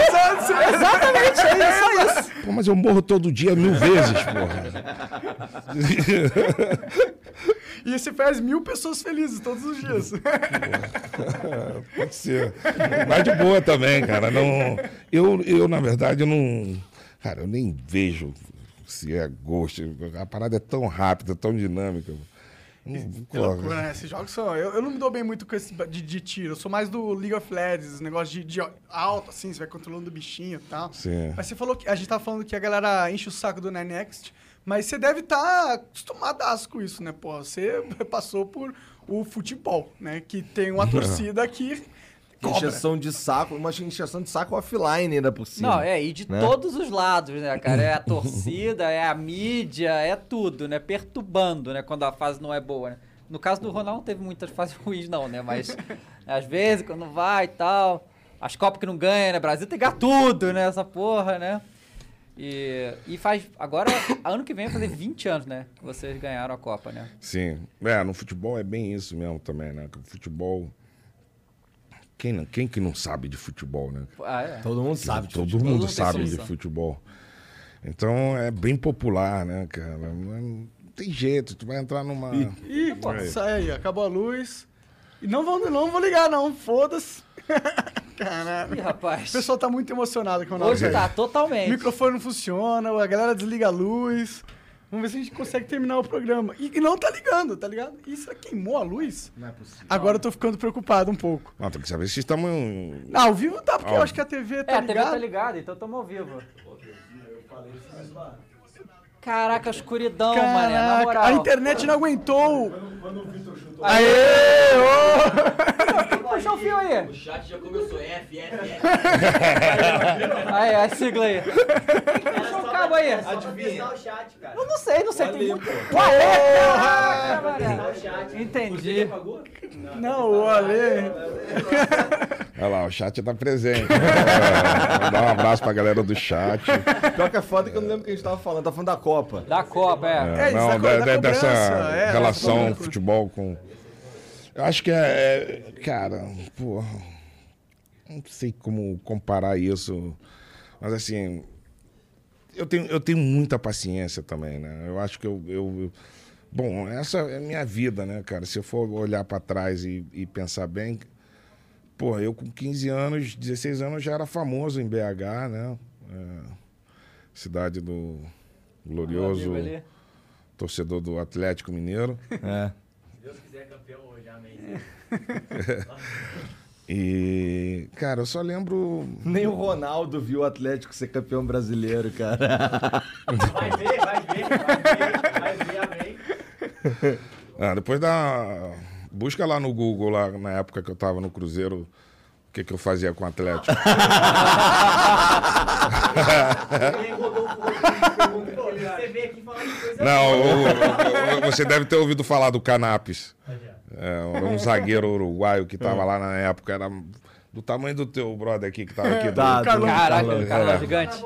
Exatamente, é isso, é isso. Pô, mas eu morro todo dia mil vezes, porra. E você faz mil pessoas felizes todos os dias. Pode ser. Mas de boa também, cara. Não, eu, eu, na verdade, eu não. Cara, eu nem vejo se é gosto. A parada é tão rápida, tão dinâmica. Que loucura, né? Esses jogos são. Eu, eu não me dou bem muito com esse de, de tiro. Eu sou mais do League of Legends, esse negócio de, de alto, assim, você vai controlando o bichinho e tal. Sim. Mas você falou que. A gente tava falando que a galera enche o saco do Next, mas você deve estar acostumadaço com isso, né, pô? Você passou por o futebol, né? Que tem uma torcida que. Cobra. Encheção de saco, uma encheção de saco offline ainda por cima. Não, é, e de né? todos os lados, né, cara? É a torcida, é a mídia, é tudo, né? Perturbando, né? Quando a fase não é boa, né? No caso do Ronaldo não teve muitas fases ruins, não, né? Mas às vezes, quando vai e tal. As Copas que não ganha, né? Brasil tem que ganhar tudo, né? Essa porra, né? E, e faz. Agora, ano que vem, vai fazer 20 anos, né? Que vocês ganharam a Copa, né? Sim. É, no futebol é bem isso mesmo também, né? Que o futebol. Quem, não- quem que não sabe de futebol, né? Ah, é. Todo mundo sabe. Todo tipo, mundo sabe de futebol. Então é bem popular, né, cara? Não tem jeito, tu vai entrar numa. Ih, pô, sai aí, acabou a luz. E não vão, não vou ligar, não. Foda-se. Caralho. Ih, O rapaz. pessoal tá muito emocionado com o nosso. Hoje tá, totalmente. O microfone não funciona, a galera desliga a luz. Vamos ver se a gente consegue terminar o programa. E não tá ligando, tá ligado? Será que queimou a luz? Não é possível. Agora eu tô ficando preocupado um pouco. Não, tem que saber se estamos. Ah, ao vivo tá, porque eu Ao acho que a TV É, tá a TV ligada. tá ligada, então tamo ao vivo. Caraca, escuridão, mané, na Caraca, moral. a internet não aguentou. Aê! Ô! Puxa o fio aí. O chat já começou. F, F, F. Aí, a sigla aí. Puxa o cabo aí. Adivinha. o chat, cara. Eu não sei, não sei. Tem muito... pô. O Ale! Caraca. Entendi. Não, o Ale. Olha lá, o chat tá presente. É, Vou dar um abraço pra galera do chat. Pior que é foda que eu não lembro o que a gente tava falando. Tá falando da Copa. Da Copa, é. É, isso, não, da da cobrança, dessa é, relação da- futebol com. Eu acho que é. é, cara, porra. Não sei como comparar isso. Mas assim. Eu tenho, eu tenho muita paciência também, né? Eu acho que eu. eu- bom, essa é a minha vida, né, cara? Se eu for olhar pra trás e, e pensar bem. Pô, eu com 15 anos, 16 anos já era famoso em BH, né? É, cidade do glorioso ali. torcedor do Atlético Mineiro. É. Se Deus quiser campeão hoje, amém. E, cara, eu só lembro. Nem o Ronaldo viu o Atlético ser campeão brasileiro, cara. Vai ver, vai ver, vai ver, vai ver, amém. Ah, depois da. Busca lá no Google, lá na época que eu tava no Cruzeiro, o que, que eu fazia com o Atlético. Não, você deve ter ouvido falar do Canapes. É, um zagueiro uruguaio que tava lá na época, era do tamanho do teu brother aqui que tava aqui. do- Tá, Carlão. Caraca, Carlão. o cara É. gigante.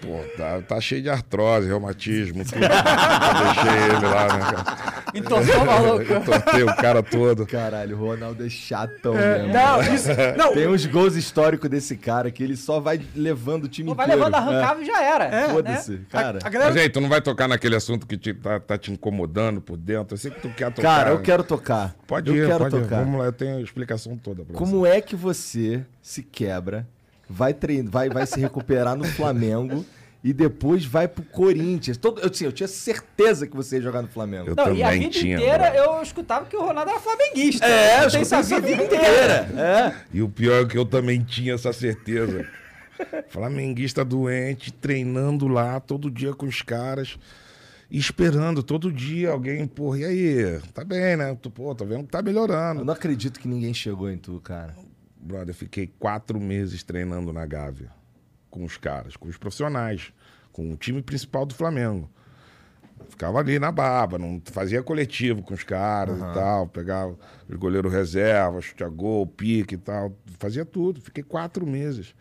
Pô, tá, tá cheio de artrose, reumatismo, tudo. eu deixei ele lá, né, cara? Entortou o maluco. Entortei o cara todo. Caralho, o Ronaldo é chatão É, mesmo. não, isso. Não, Tem uns gols históricos desse cara que ele só vai levando o time Não vai inteiro. levando arrancável e já era. É, né? Foda-se, cara. a galera. Mas aí, tu não vai tocar naquele assunto que te, tá, tá te incomodando por dentro? Eu sei que tu quer tocar. Cara, eu quero tocar. Pode eu ir, quero pode ir. tocar. Vamos lá, eu tenho a explicação toda pra você. Como é que você se quebra, vai treinar, vai, vai se recuperar no Flamengo e depois vai pro Corinthians. Todo, eu, assim, eu tinha certeza que você ia jogar no Flamengo. Eu Não, também e a vida tinha. inteira brother. eu escutava que o Ronaldo era flamenguista. É, eu Tem escutei essa a vida inteira. É. E o pior é que eu também tinha essa certeza. Flamenguista doente, treinando lá todo dia com os caras. Esperando todo dia alguém, porra, e aí? Tá bem, né? Tu, Pô, tá vendo que tá melhorando. Eu não acredito que ninguém chegou em tu, cara. Brother, eu fiquei quatro meses treinando na Gávea. Com os caras, com os profissionais, com o time principal do Flamengo. Ficava ali na baba, não fazia coletivo com os caras e tal, pegava o goleiro reserva, chute a gol, pique e tal, fazia tudo. Fiquei quatro meses.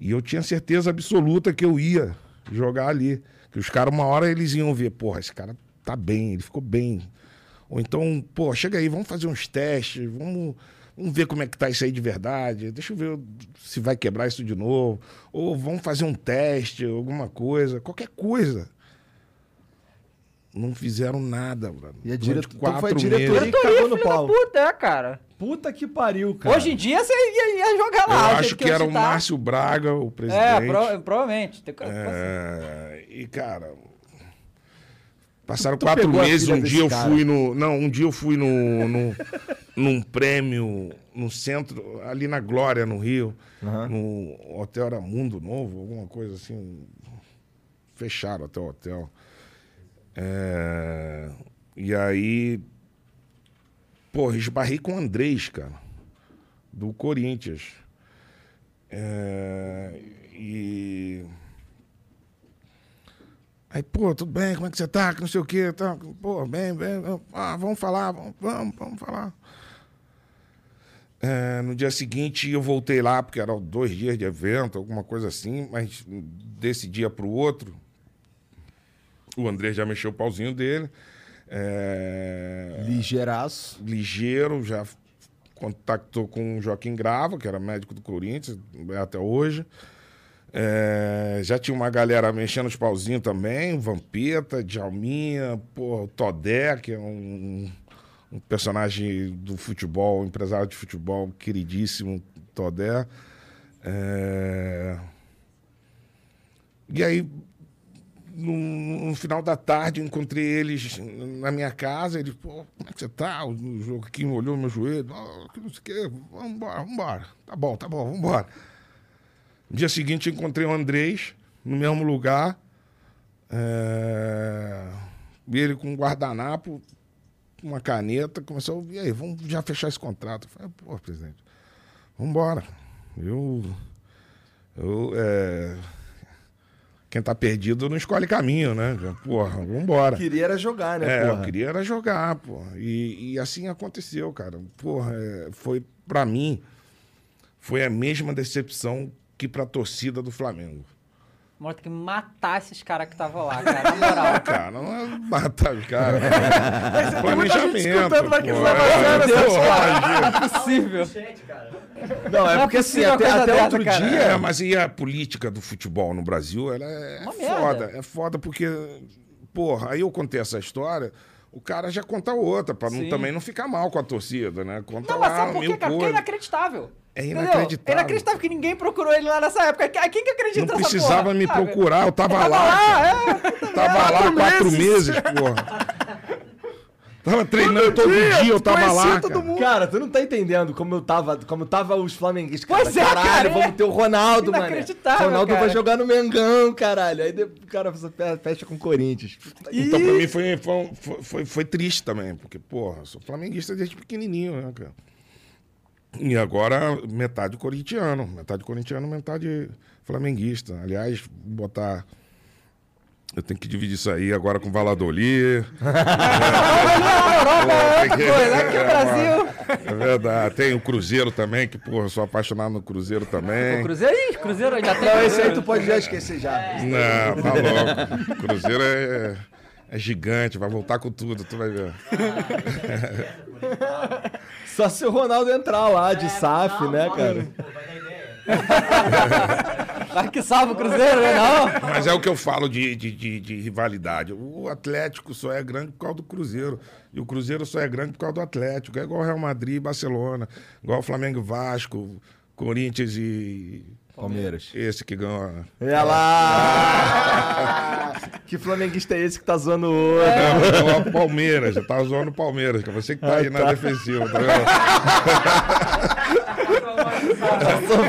E eu tinha certeza absoluta que eu ia jogar ali. Que os caras, uma hora, eles iam ver, porra, esse cara tá bem, ele ficou bem. Ou então, pô, chega aí, vamos fazer uns testes, vamos, vamos ver como é que tá isso aí de verdade. Deixa eu ver se vai quebrar isso de novo. Ou vamos fazer um teste, alguma coisa, qualquer coisa. Não fizeram nada, brother. E a Durante dire... então foi a quatro diretoria meses. que cagou no Filho da pau. puta, é, cara. Puta que pariu, cara. Hoje em dia você ia, ia jogar Eu lá. do acho que, hoje era o tá. Márcio Braga, o presidente. É, pro- provavelmente. É, e, cara. Passaram Tu quatro meses. Um dia eu cara? fui no. Não, um dia eu fui no, no, num prêmio no centro, ali na Glória, no Rio. No hotel era Mundo Novo, alguma coisa assim. Fecharam até o hotel. É, e aí. Porra, esbarrei com o Andrés, cara. Do Corinthians. É, e. Aí, pô, tudo bem, como é que você tá? Que não sei o quê. Tá, pô, bem, bem. Ah, vamos falar, vamos, vamos falar. É, no dia seguinte eu voltei lá, porque eram dois dias de evento, alguma coisa assim, mas desse dia para o outro, o André já mexeu o pauzinho dele. É, Ligeiraço. ligeiro, já contactou com o Joaquim Grava, que era médico do Corinthians é até hoje. É, já tinha uma galera mexendo os pauzinhos também, Vampeta, Djalminha, pô, o Todé, que é um, um personagem do futebol, empresário de futebol queridíssimo, Todé. É, E aí, no, no final da tarde, encontrei eles na minha casa. Eles, pô, como é que você tá? O Joaquim olhou meu joelho. "Ah, que não sei o quê. Vamos embora. Tá bom, tá bom, vamos embora. Dia seguinte, encontrei o Andrés, no mesmo lugar. É... Ele com um guardanapo, uma caneta, começou. E aí, vamos já fechar esse contrato. Eu falei, pô, presidente, vamos embora. Eu. Eu. É... Quem tá perdido não escolhe caminho, né? Porra, vambora. Queria era jogar, né, É, porra? eu queria era jogar, pô. E, e assim aconteceu, cara. Porra, é, foi pra mim foi a mesma decepção que pra torcida do Flamengo. Mano, tem que matar esses caras que estavam lá, cara. Na moral. Cara, não é matar os caras. tem muita gente escutando, vai que vai é, fazer pô, imagina. Não é possível. Cara. Não, é Não é porque assim, até, até dessa, outro cara. dia. É, mas e a política do futebol no Brasil, ela é Uma foda. merda. É foda porque, porra, aí eu contei essa história, o cara já conta outra, pra não- Sim. também não ficar mal com a torcida, né? Conta Não, mas lá sabe por quê, cara? Porque é inacreditável. É Entendeu? inacreditável. É inacreditável que ninguém procurou ele lá nessa época. Quem quem que acredita Não nessa precisava porra, me sabe? procurar, eu tava, Tava lá. lá, é. Tava lá quatro meses, porra. Tava treinando todo dia, eu tava lá. todo cara. mundo. Cara, tu não tá entendendo como eu tava, como tava os flamenguistas. Pois cara, é, caralho, cara, vamos ter o Ronaldo, mano. Inacreditável, Ronaldo vai cara. jogar no Mengão, caralho. Aí o cara fe- fecha com o Corinthians. Então, pra mim, foi, foi, foi, foi- foi triste também, porque, porra, sou flamenguista desde pequenininho, né, cara? E agora, metade corintiano. Metade corintiano, metade flamenguista. Aliás, botar. Eu tenho que dividir isso aí agora com Valladolid. Europa é outra coisa. Aqui é o Brasil. É verdade. Tem o Cruzeiro também, que, porra, eu sou apaixonado no Cruzeiro também. O Cruzeiro, ih, Cruzeiro ainda tem. Não, esse aí tu pode já esquecer já. Não, tá louco. Cruzeiro é, é gigante, vai voltar com tudo, tu vai ver. Só se o Ronaldo entrar lá de SAF, Não, né, cara? Vai que salva o Cruzeiro, né? Não. Mas é o que eu falo de, de, de- de rivalidade. O Atlético só é grande por causa do Cruzeiro. E o Cruzeiro só é grande por causa do Atlético. É igual o Real Madrid e Barcelona. Igual o Flamengo e Vasco. Corinthians e. Palmeiras. Esse que ganhou. Olha lá! que flamenguista é esse que tá zoando o outro? Não, ganhou o Palmeiras, eu tava zoando o Palmeiras, que é você que tá aí na defensiva, tá vendo?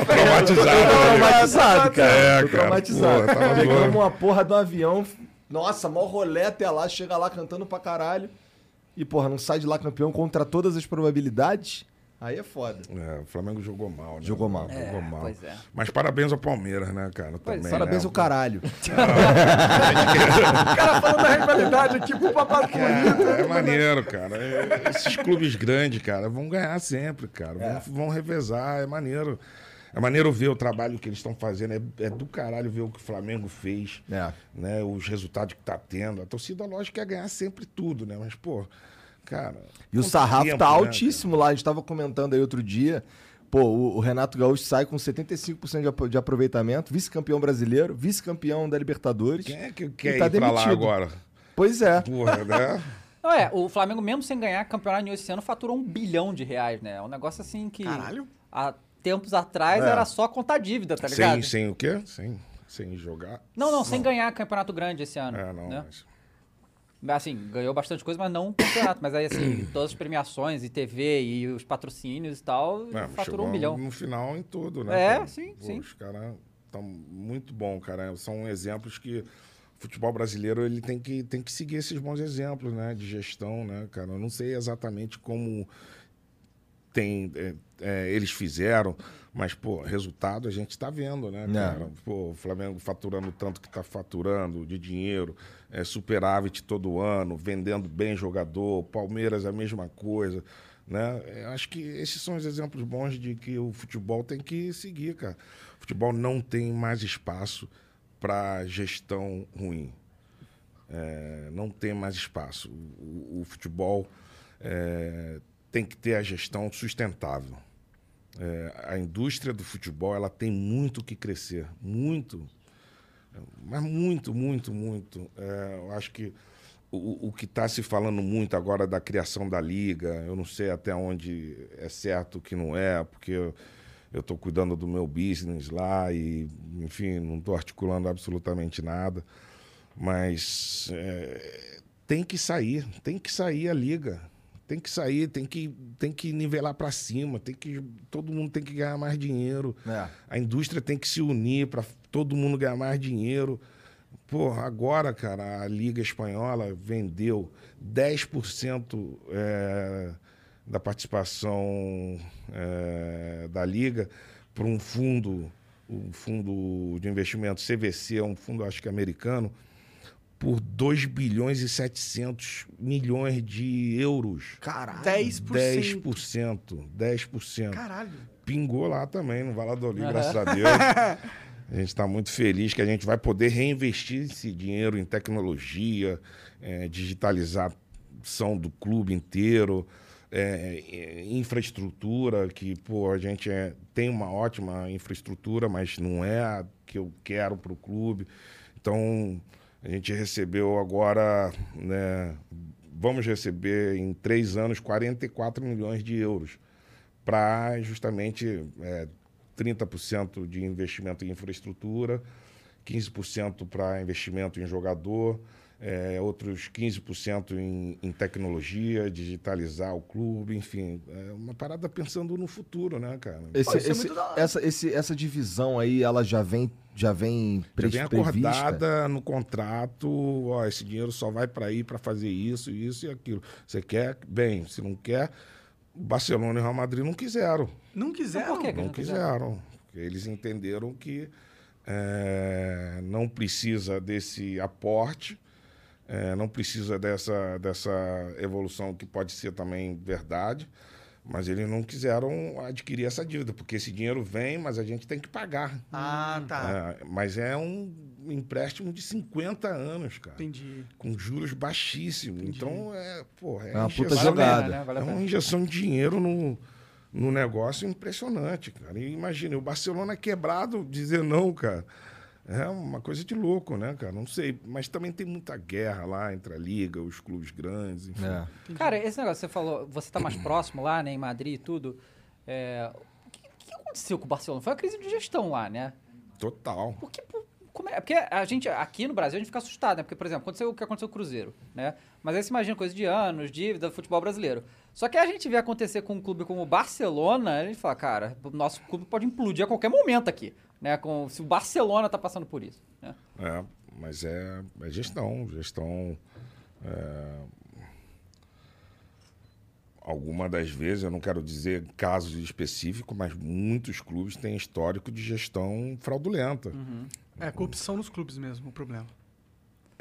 Traumatizado. Tô traumatizado, cara. É, cara, traumatizado. tava Pegamos uma porra do avião. Nossa, mó rolê até lá, chega lá cantando pra caralho. E, porra, não sai de lá campeão contra todas as probabilidades. Aí é foda. É, o Flamengo jogou mal, né? Jogou mal. Jogou mal. pois é. Mas parabéns ao Palmeiras, né, cara? Pois, Também, Parabéns né? ao caralho. O cara falando da rivalidade aqui pro papai É, é maneiro, cara. É, Esses clubes grandes, cara, vão ganhar sempre, cara. Vão, É. vão revezar, é maneiro. É maneiro ver o trabalho que eles estão fazendo. É, é do caralho ver o que o Flamengo fez, É. né? Os resultados que tá tendo. A torcida, lógico, quer ganhar sempre tudo, né? Mas, pô, cara. E o sarrafo tempo, tá né, altíssimo lá. A gente tava comentando aí outro dia. Pô, o, o Renato Gaúcho sai com 75% de, de aproveitamento, vice-campeão brasileiro, vice-campeão da Libertadores. Quem é que quer tá ir pra lá demitido. agora? Pois é. Porra, né? Não é, o Flamengo, mesmo sem ganhar campeonato nenhum esse ano, faturou um bilhão de reais, né? É um negócio assim que. Caralho. Há tempos atrás É. era só contar dívida, tá ligado? sem, sem o quê? Sem, sem jogar? Não, não, sem ganhar campeonato grande esse ano. É, não. né? mas- Assim, ganhou bastante coisa, mas não o campeonato. Mas aí, assim, todas as premiações e TV e os patrocínios e tal, É, faturou um milhão. No final, em tudo, né? É, cara? sim, Pô, sim. Os caras estão muito bom, cara. São exemplos que o futebol brasileiro ele tem que, tem que seguir esses bons exemplos, né? De gestão, né, cara? Eu não sei exatamente como tem, é, é, eles fizeram, mas, pô, resultado a gente está vendo, né, É. cara? Pô, o Flamengo faturando tanto que está faturando de dinheiro, é, superávit todo ano, vendendo bem jogador, Palmeiras a mesma coisa, né? Eu acho que esses são os exemplos bons de que o futebol tem que seguir, cara. O futebol não tem mais espaço para gestão ruim. É, não tem mais espaço. O, o- o futebol é, tem que ter a gestão sustentável. É, a indústria do futebol ela tem muito que crescer, muito, mas muito, muito, muito. É, eu acho que o, o que está se falando muito agora da criação da liga, eu não sei até onde é certo o que não é, porque eu estou cuidando do meu business lá e, enfim, não estou articulando absolutamente nada. Mas é, tem que sair, tem que sair a liga. Tem que sair, tem que, tem que nivelar para cima, tem que todo mundo tem que ganhar mais dinheiro. É. A indústria tem que se unir para todo mundo ganhar mais dinheiro. Pô, agora, cara, a Liga Espanhola vendeu 10% é, da participação é, da Liga para um fundo, o fundo de investimento CVC, é um fundo, acho que americano, por 2 bilhões e 700 milhões de euros. Caralho. 10%. 10%. 10%. Caralho. Pingou lá também no Valladolid, graças a Deus. A gente está muito feliz que a gente vai poder reinvestir esse dinheiro em tecnologia, eh, digitalização do clube inteiro, eh, eh, infraestrutura, que pô, a gente é- tem uma ótima infraestrutura, mas não é a que eu quero para o clube. Então, a gente recebeu agora, né, vamos receber em três anos 44 milhões de euros para justamente é, 30% de investimento em infraestrutura, 15% para investimento em jogador, é, outros 15% em, em tecnologia, digitalizar o clube, enfim. É uma parada pensando no futuro, né, cara? Esse- é esse- essa, esse- essa divisão aí, ela já vem, já vem, Já pre- vem prevista? acordada no contrato, ó, esse dinheiro só vai para ir para fazer isso, isso e aquilo. Você quer? Bem, se não quer, Barcelona e Real Madrid não quiseram. Não quiseram. por cara? Não não quiseram. quiseram. Eles entenderam que é, não precisa desse aporte, é, não precisa dessa, dessa evolução que pode ser também verdade, mas eles não quiseram adquirir essa dívida, porque esse dinheiro vem, mas a gente tem que pagar. Ah, tá. É, mas é um empréstimo de 50 anos, cara. Entendi. Com juros baixíssimos. Então, é, porra, é, É uma puta injeção- jogada. né? Vale é uma injeção de dinheiro no, no negócio impressionante, cara. E imagina, o Barcelona quebrado dizer não, cara. É uma coisa de louco, né, cara? Não sei. Mas também tem muita guerra lá entre a Liga, os clubes grandes, enfim. É. Cara, esse negócio que você falou, você tá mais próximo lá, né, em Madrid e tudo. É, o que, que aconteceu com o Barcelona? Foi uma crise de gestão lá, né? Total. Porque, como é? Porque a gente, aqui no Brasil, a gente fica assustado, né? Porque, por exemplo, aconteceu o que aconteceu com o Cruzeiro, né? Mas aí você imagina coisa de anos, dívida, futebol brasileiro. Só que a gente vê acontecer com um clube como o Barcelona, a gente fala, cara, o nosso clube pode implodir a qualquer momento aqui, né? Com, se o Barcelona tá passando por isso, né? É, mas é, é gestão, gestão. é, alguma das vezes, eu não quero dizer casos específicos, mas muitos clubes têm histórico de gestão fraudulenta. É, corrupção nos clubes mesmo, o problema.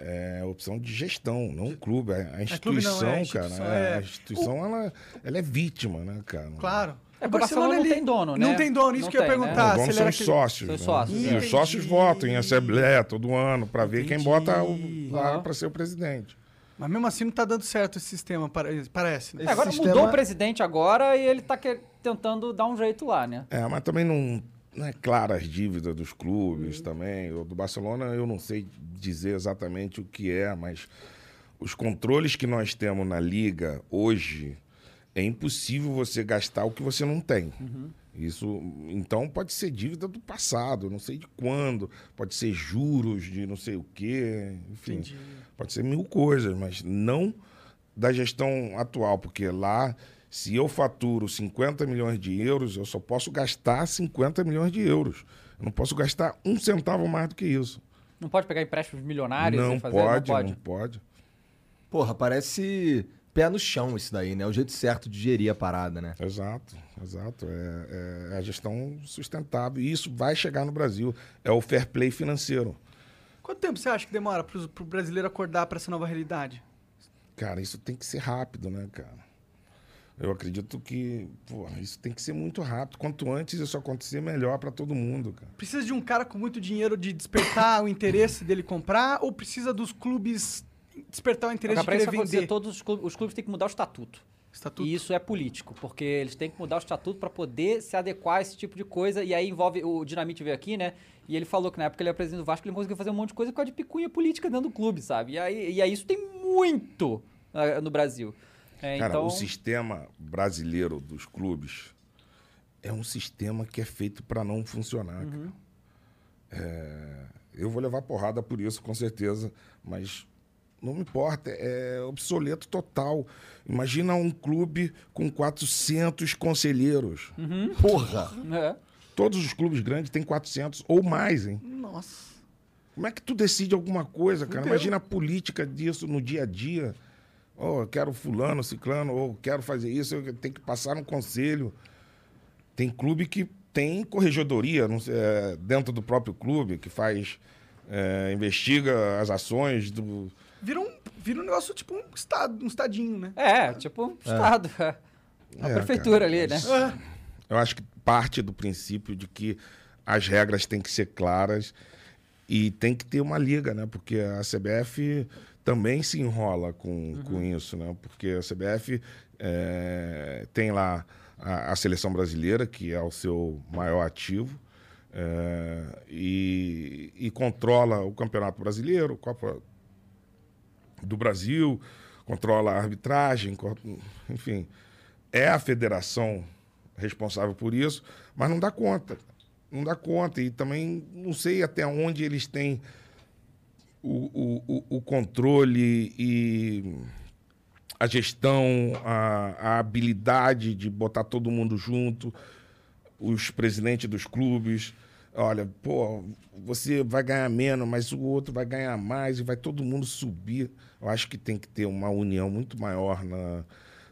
É opção de gestão, não o clube. A, a clube não, instituição, é a instituição, cara. é. A instituição, ela, ela é vítima, né, cara? Claro. É, porque o Barcelona não tem dono, né? Não tem dono, isso Não que eu ia tem, né? perguntar. Os ele são aquele- sócios. São os né? sócios, E os sócios votam em assembleia todo ano para ver quem Entendi. bota o, lá para ser o presidente. Mas mesmo assim não tá dando certo esse sistema, pare- parece. né? É, agora sistema- mudou o presidente agora e ele tá que- tentando dar um jeito lá, né? É, mas também não, não é clara as dívidas dos Uhum. clubes também. O do Barcelona eu não sei dizer exatamente o que é, mas os controles que nós temos na liga hoje é impossível você gastar o que você não tem. Uhum. Isso, então pode ser dívida do passado, não sei de quando, pode ser juros de não sei o quê, enfim, Entendi. pode ser mil coisas, mas não da gestão atual, porque lá se eu faturo 50 milhões de euros, eu só posso gastar 50 milhões de euros. Eu não posso gastar um centavo mais do que isso. Não pode pegar empréstimos milionários não, e fazer? pode, não pode. não pode. Porra, parece pé no chão isso daí, né? O jeito certo de gerir a parada, né? Exato, exato. É, é a gestão sustentável. E isso vai chegar no Brasil. É o fair play financeiro. Quanto tempo você acha que demora pro, pro brasileiro acordar pra essa nova realidade? Cara, isso tem que ser rápido, né, cara? Eu acredito que pô, isso tem que ser muito rápido. Quanto antes isso acontecer, melhor para todo mundo, cara. Precisa de um cara com muito dinheiro de despertar o interesse dele comprar ou precisa dos clubes despertar o interesse Pra de querer vender? todos os clubes, os clubes têm que mudar o estatuto. Estatuto. E isso é político, porque eles têm que mudar o estatuto para poder se adequar a esse tipo de coisa. E aí envolve. O Dinamite veio aqui, né? E ele falou que na época ele era presidente do Vasco, ele conseguiu fazer um monte de coisa por causa de picuinha política dentro do clube, sabe? E aí, e aí isso tem muito ah, no Brasil. É, Cara, então, o sistema brasileiro dos clubes é um sistema que é feito para não funcionar. cara. É, eu vou levar porrada por isso, com certeza, mas não me importa, é obsoleto total. Imagina um clube com 400 conselheiros. Porra! é. Todos os clubes grandes têm 400 ou mais, hein? Nossa. Como é que tu decide alguma coisa, cara? Imagina a política disso no dia a dia. Oh, eu quero fulano, ciclano, ou quero fazer isso, eu tenho que passar no conselho. Tem clube que tem corregedoria não sei, é, dentro do próprio clube, que faz, é, investiga as ações do... Vira um, vira um negócio tipo um estado, um estadinho, né? É, tipo um estado. é. A É, prefeitura cara, ali, né? Eu acho que parte do princípio de que as regras têm que ser claras e tem que ter uma liga, né? Porque a CBF também se enrola com, com isso, né? Porque a CBF é, tem lá a, a seleção brasileira, que é o seu maior ativo, é, e, e controla o Campeonato Brasileiro, Copa do Brasil, controla a arbitragem, enfim. É a federação responsável por isso, mas não dá conta. Não dá conta. E também não sei até onde eles têm o, o, o- o controle e a gestão, a, a habilidade de botar todo mundo junto, os presidentes dos clubes. Olha, pô, você vai ganhar menos, mas o outro vai ganhar mais e vai todo mundo subir. Eu acho que tem que ter uma união muito maior na,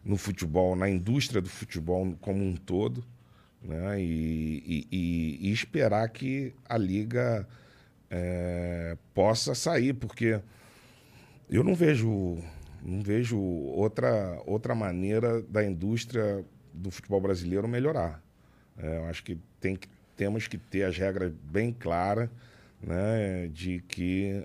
no futebol, na indústria do futebol como um todo, né? E, e- e- esperar que a liga eh, possa sair, porque eu não vejo não vejo outra outra maneira da indústria do futebol brasileiro melhorar. É, eu acho que tem que temos que ter as regras bem claras, né, de que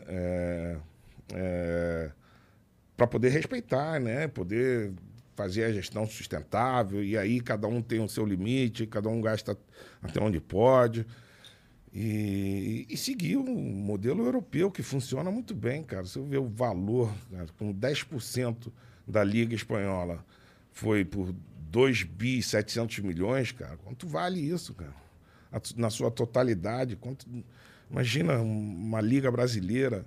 para poder respeitar, né, poder fazer a gestão sustentável e aí cada um tem o seu limite, cada um gasta até onde pode. E, e seguir o modelo europeu, que funciona muito bem, cara. Se eu ver o valor, cara, com 10% da Liga Espanhola foi por 2 bi 700 milhões, cara. Quanto vale isso, cara? Na sua totalidade. Quanto, imagina uma liga brasileira,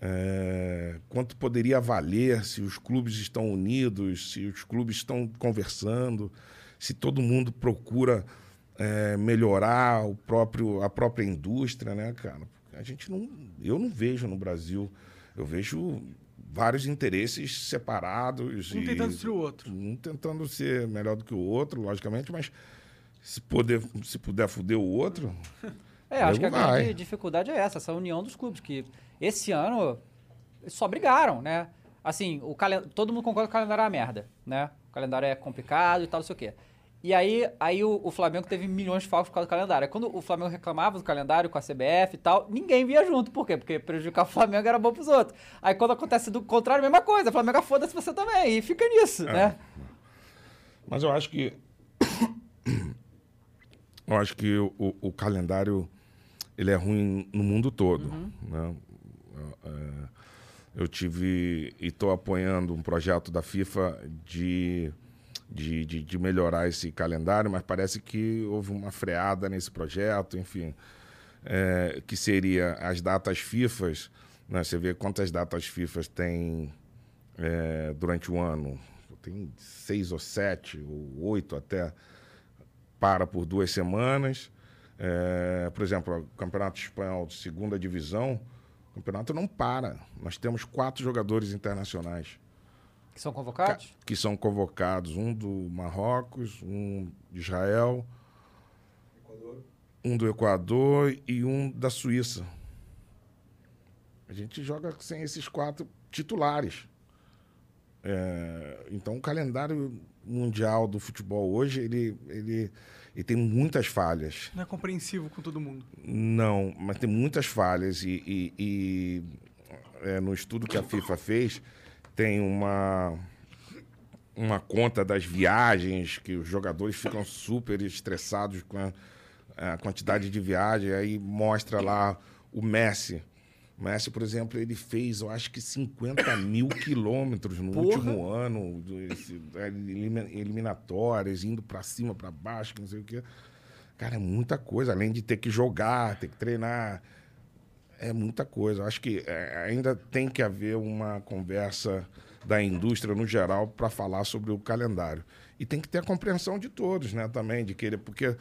é, quanto poderia valer se os clubes estão unidos, se os clubes estão conversando, se todo mundo procura é, melhorar o próprio, a própria indústria, né, cara? A gente não, eu não vejo no Brasil, eu vejo vários interesses separados. Um e- tentando destruir o outro. um tentando ser melhor do que o outro, logicamente, mas se, poder, se puder foder o outro, É, acho que a vai. grande dificuldade é essa, essa união dos clubes, que esse ano só brigaram, né? Assim, o calen... todo mundo concorda que o calendário é uma merda, né? O calendário é complicado e tal, não sei o quê. E aí, aí o, o Flamengo teve milhões de faltas por causa do calendário. Quando o Flamengo reclamava do calendário com a CBF e tal, ninguém via junto. Por quê? Porque prejudicar o Flamengo era bom pros outros. Aí quando acontece do contrário, a mesma coisa. O Flamengo foda-se você também. E fica nisso, né? Mas eu acho que. Eu acho que o, o- o calendário ele é ruim no mundo todo. Né? É, eu tive e estou apoiando um projeto da FIFA de, de, de, de melhorar esse calendário, mas parece que houve uma freada nesse projeto, enfim. É, que seria as datas FIFAs, né? Você vê quantas datas FIFAs tem é, durante o ano. Tem seis ou sete, ou oito até, para por duas semanas. É, por exemplo, o Campeonato Espanhol de segunda divisão, o campeonato não para. Nós temos quatro jogadores internacionais Que são convocados. que são convocados, um do Marrocos, um de Israel, um do Equador e um da Suíça. A gente joga sem esses quatro titulares. É, então, o calendário mundial do futebol hoje ele, ele, ele tem muitas falhas. Não é compreensivo com todo mundo. Não, mas tem muitas falhas e, e- e, é, no estudo que a FIFA fez tem uma uma conta das viagens que os jogadores ficam super estressados com a, a quantidade de viagem aí mostra lá o Messi o Messi, por exemplo, ele fez, eu acho que 50 mil quilômetros no último ano, esse- é, elimi- eliminatórias, indo pra cima, pra baixo, não sei o quê. Cara, é muita coisa, além de ter que jogar, ter que treinar. É muita coisa. Eu acho que é, ainda tem que haver uma conversa da indústria no geral para falar sobre o calendário. E tem que ter a compreensão de todos, né, também, de querer, porque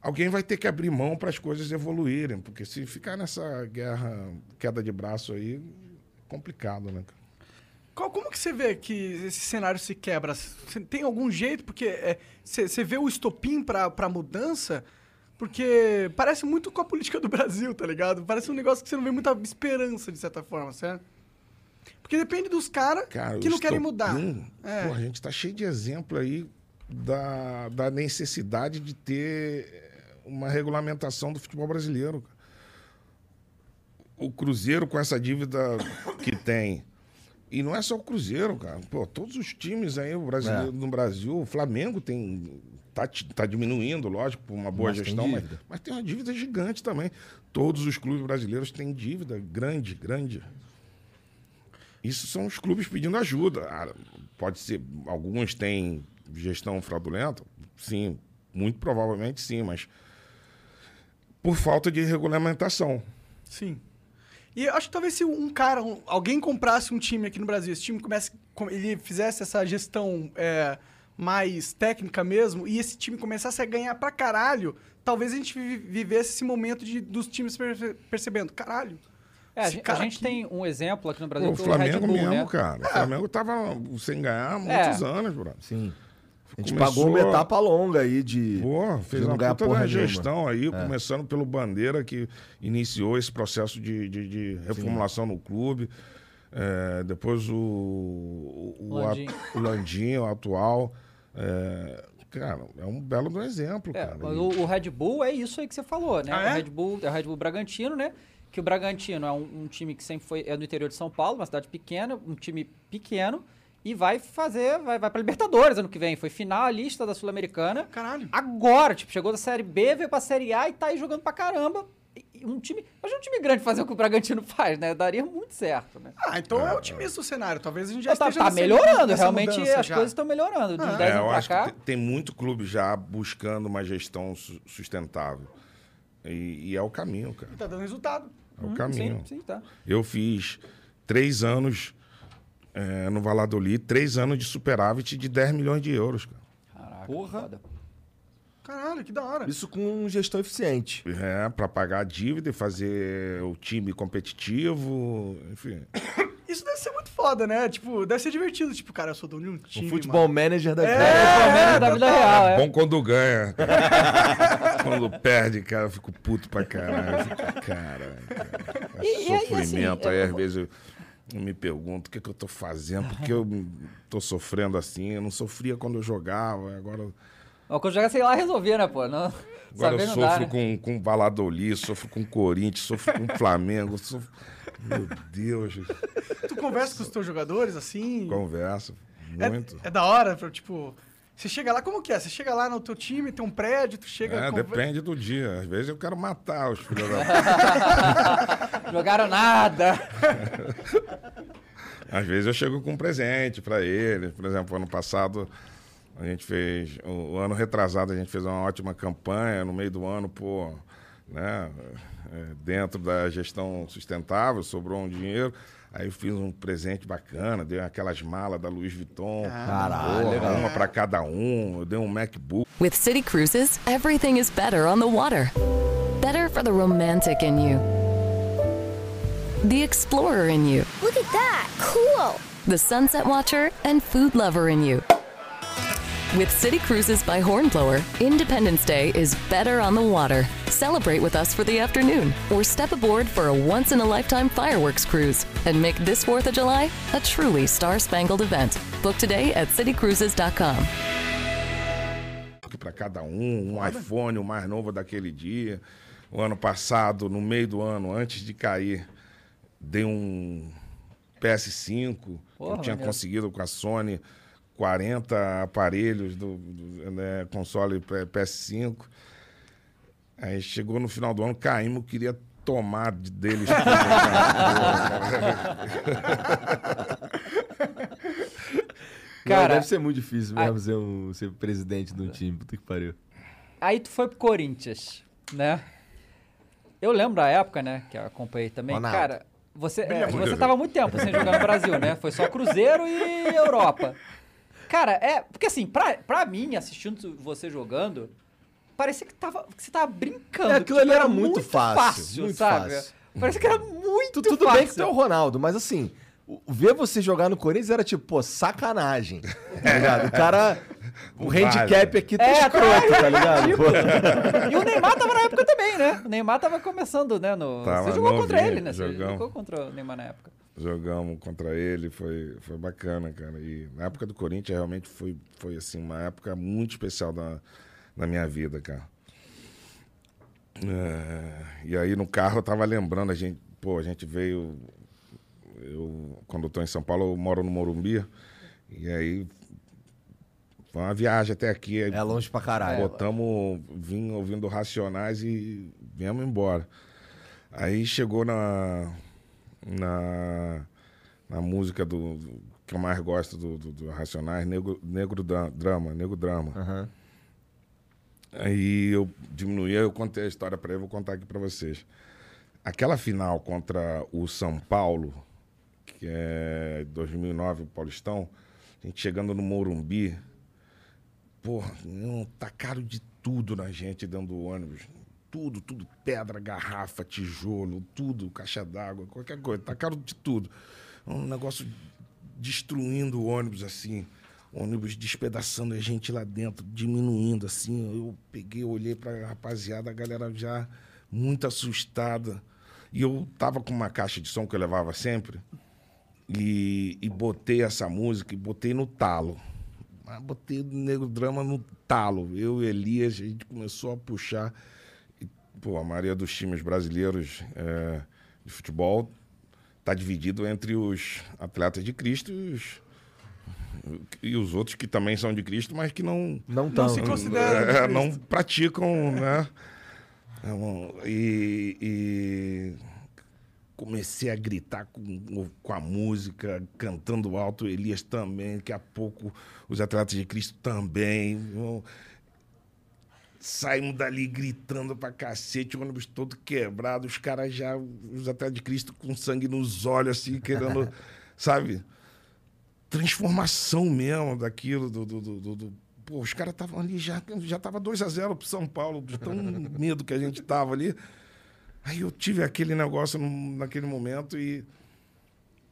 alguém vai ter que abrir mão para as coisas evoluírem, porque se ficar nessa guerra, queda de braço aí, é complicado, né? Qual- como que você vê que esse cenário se quebra? Cê tem algum jeito? Porque você vê o estopim pra mudança? Porque parece muito com a política do Brasil, tá ligado? Parece um negócio que você não vê muita esperança, de certa forma, certo? Porque depende dos caras Cara, que não querem mudar. É. pô, a gente tá cheio de exemplo aí da, da necessidade de ter uma regulamentação do futebol brasileiro. O Cruzeiro com essa dívida que tem. E não é só o Cruzeiro, cara. Pô, todos os times aí o brasileiro, É. no Brasil, o Flamengo tem. Tá, tá diminuindo, lógico, por uma boa Mas tem gestão, mas, mas tem uma dívida gigante também. Todos os clubes brasileiros têm dívida grande, grande. Isso são os clubes pedindo ajuda. Ah, pode ser, alguns têm gestão fraudulenta? Sim, muito provavelmente sim, mas por falta de regulamentação. Sim. E eu acho que talvez se um cara, um- alguém comprasse um time aqui no Brasil, esse time comece, com- ele fizesse essa gestão é, mais técnica mesmo, e esse time começasse a ganhar pra caralho, talvez a gente vi- vivesse esse momento de, dos times perce- percebendo, caralho. É, a gente, a gente aqui- tem um exemplo aqui no Brasil Pô, o que é o Red Flamengo Bull, mesmo, né? cara. O Flamengo tava sem ganhar há muitos É. anos, bro. Sim. A gente Começou- pagou uma etapa longa aí de. Pô, fez de não uma ganhar puta porra. É. gestão aí, começando pelo Bandeira, que iniciou esse processo de, de, de reformulação no clube. É, depois o, o, o, Landim. a- o Landinho, o atual. É, cara, é um belo do exemplo, É, cara. o, o Red Bull é isso aí que você falou, né? Ah, é? O Red Bull é o Red Bull Bragantino, né? Que o Bragantino é um, um time que sempre foi é do interior de São Paulo, uma cidade pequena, um time pequeno e vai fazer, vai, vai para Libertadores ano que vem. Foi finalista da Sul-Americana. Caralho. Agora, tipo, chegou da Série B, veio pra Série A e tá aí jogando pra caramba. E- um time, imagina um time grande fazer o que o Bragantino faz, né? Daria muito certo, né? Ah, então é otimista o cenário. Talvez a gente já tá, esteja tá nessa- melhorando, nessa realmente mudança as já. coisas estão melhorando. De uns Ah. 10 É, eu anos pra acho cá. que tem, tem muito clube já buscando uma gestão su- sustentável. E, e é o caminho, cara. E tá dando resultado. É o caminho. Sim, sim, tá. Eu fiz três anos é, no Valladolid, três anos de superávit de 10 milhões de euros, cara. Caraca, Porra. foda. Caralho, que da hora. Isso com gestão eficiente. É, para pagar a dívida e fazer o time competitivo, enfim. Isso deve ser muito foda, né? Tipo, deve ser divertido. Tipo, cara, eu sou dono de um time. O futebol manager da vida. Pelo menos da vida real, é. Bom quando ganha. quando perde, cara, eu fico puto pra caralho. Eu fico, cara, cara. É E- e aí, sofrimento. assim, aí, às vezes, eu, eu me pergunto o que, que eu tô fazendo, porque eu tô sofrendo assim. Eu não sofria quando eu jogava, agora, Mas quando jogar, sei lá, resolvia, né, pô? Não, agora saber eu não sofro dá, né? com, com Valladolid, sofro com Corinthians, sofro com Flamengo. Sofro... Meu Deus, Tu conversa com os teus jogadores, assim? conversa. É- Muito. É, da hora, tipo... Você chega lá, como que é? Você chega lá no teu time, tem um prédio, tu chega... É, conver- depende do dia. Às vezes eu quero matar os filhos da Jogaram nada. Às vezes eu chego com um presente pra ele. Por exemplo, ano passado a gente fez, o, o ano retrasado a gente fez uma ótima campanha. No meio do ano, pô, né? é, dentro da gestão sustentável, sobrou um dinheiro. Aí eu fiz um presente bacana, dei aquelas malas da Louis Vuitton. Caralho, Porra, uma pra cada um. Eu dei um MacBook. With City Cruises, everything is better on the water. Better for the romantic in you, the explorer in you, Look at that! Cool! the sunset watcher, and food lover in you. With City Cruises by Hornblower, Independence Day is better on the water. Celebrate with us for the afternoon or step aboard for a once in a lifetime fireworks cruise and make this 4th of July a truly star spangled event. Book today at citycruises.com. para cada um, um iPhone, o mais novo daquele dia. O ano passado, no meio do ano, antes de cair, dei um PS5. Porra, eu tinha conseguido com a Sony 40 aparelhos do, do, né, console P- PS5. Aí chegou no final do ano, caímos, eu queria tomar de- deles. cara. Cara, deve ser muito difícil a- mesmo ser, um, ser presidente de um time. Puta que pariu. Aí tu foi pro Corinthians, né? Eu lembro da época, né, que eu acompanhei também. Ronaldo. Cara, você, é, você tava muito tempo sem jogar no Brasil, né? Foi só Cruzeiro e Europa. Cara, é. Porque assim, pra, pra mim, assistindo você jogando, parecia que, tava, que você tava brincando. É, aquilo que, ali tipo, era muito fácil, muito sabe? fácil. Parecia que era muito Tu- tudo fácil. bem que tu é o Ronaldo, mas assim, o- ver você jogar no Corinthians era tipo, pô, sacanagem. Tá ligado? O cara. O Vale. handicap aqui tá É, escroto, tá ligado? Pô. E o Neymar tava na época também, né? O Neymar tava começando, né? No... Tava você jogou contra novinho, ele, né? Você jogamos. jogou contra o Neymar na época. Jogamos contra ele, foi, foi bacana, cara. E na época do Corinthians realmente foi, foi assim, uma época muito especial da, da minha vida, cara. É, e aí no carro eu tava lembrando, a gente, pô, a gente veio. Eu, quando eu tô em São Paulo, eu moro no Morumbi. E aí foi uma viagem até aqui. É longe pra caralho. Botamos, vim ouvindo Racionais e viemos embora. Aí chegou na, na, na música do, do- que eu mais gosto do, do, do Racionais, Negro, Negro Dra- Drama, Negro Drama. Aham. Aí eu diminuí, eu contei a história pra ele, vou contar aqui pra vocês. Aquela final contra o São Paulo, que é 2009, o Paulistão, a gente chegando no Morumbi, porra, não, tacaram de tudo na gente dentro do ônibus. Tudo, tudo, pedra, garrafa, tijolo, tudo, caixa d'água, qualquer coisa. Tacaram de tudo. Um negócio destruindo o ônibus assim. Ônibus despedaçando a gente lá dentro, diminuindo assim. Eu peguei, olhei pra rapaziada, a galera já muito assustada. E eu tava com uma caixa de som que eu levava sempre. E, e botei essa música e botei no talo. Botei o Negro Drama no talo. Eu e Elias, a gente começou a puxar. Pô, a maioria dos times brasileiros é, de futebol tá dividido entre os atletas de Cristo e os, e os outros que também são de Cristo, mas que não, Não tão. se considera de é, Cristo. não praticam, né? É E, e comecei a gritar com, com a música, cantando alto, Elias também, daqui a pouco os atletas de Cristo também. Eu- Saímos dali gritando pra cacete, o ônibus todo quebrado, os caras já, os atletas de Cristo com sangue nos olhos, assim, querendo, sabe? Transformação mesmo daquilo, do. do, do- do- pô, os caras estavam ali, já, já tava 2 a 0 pro São Paulo, de tão medo que a gente tava ali. Aí eu tive aquele negócio num- naquele momento e.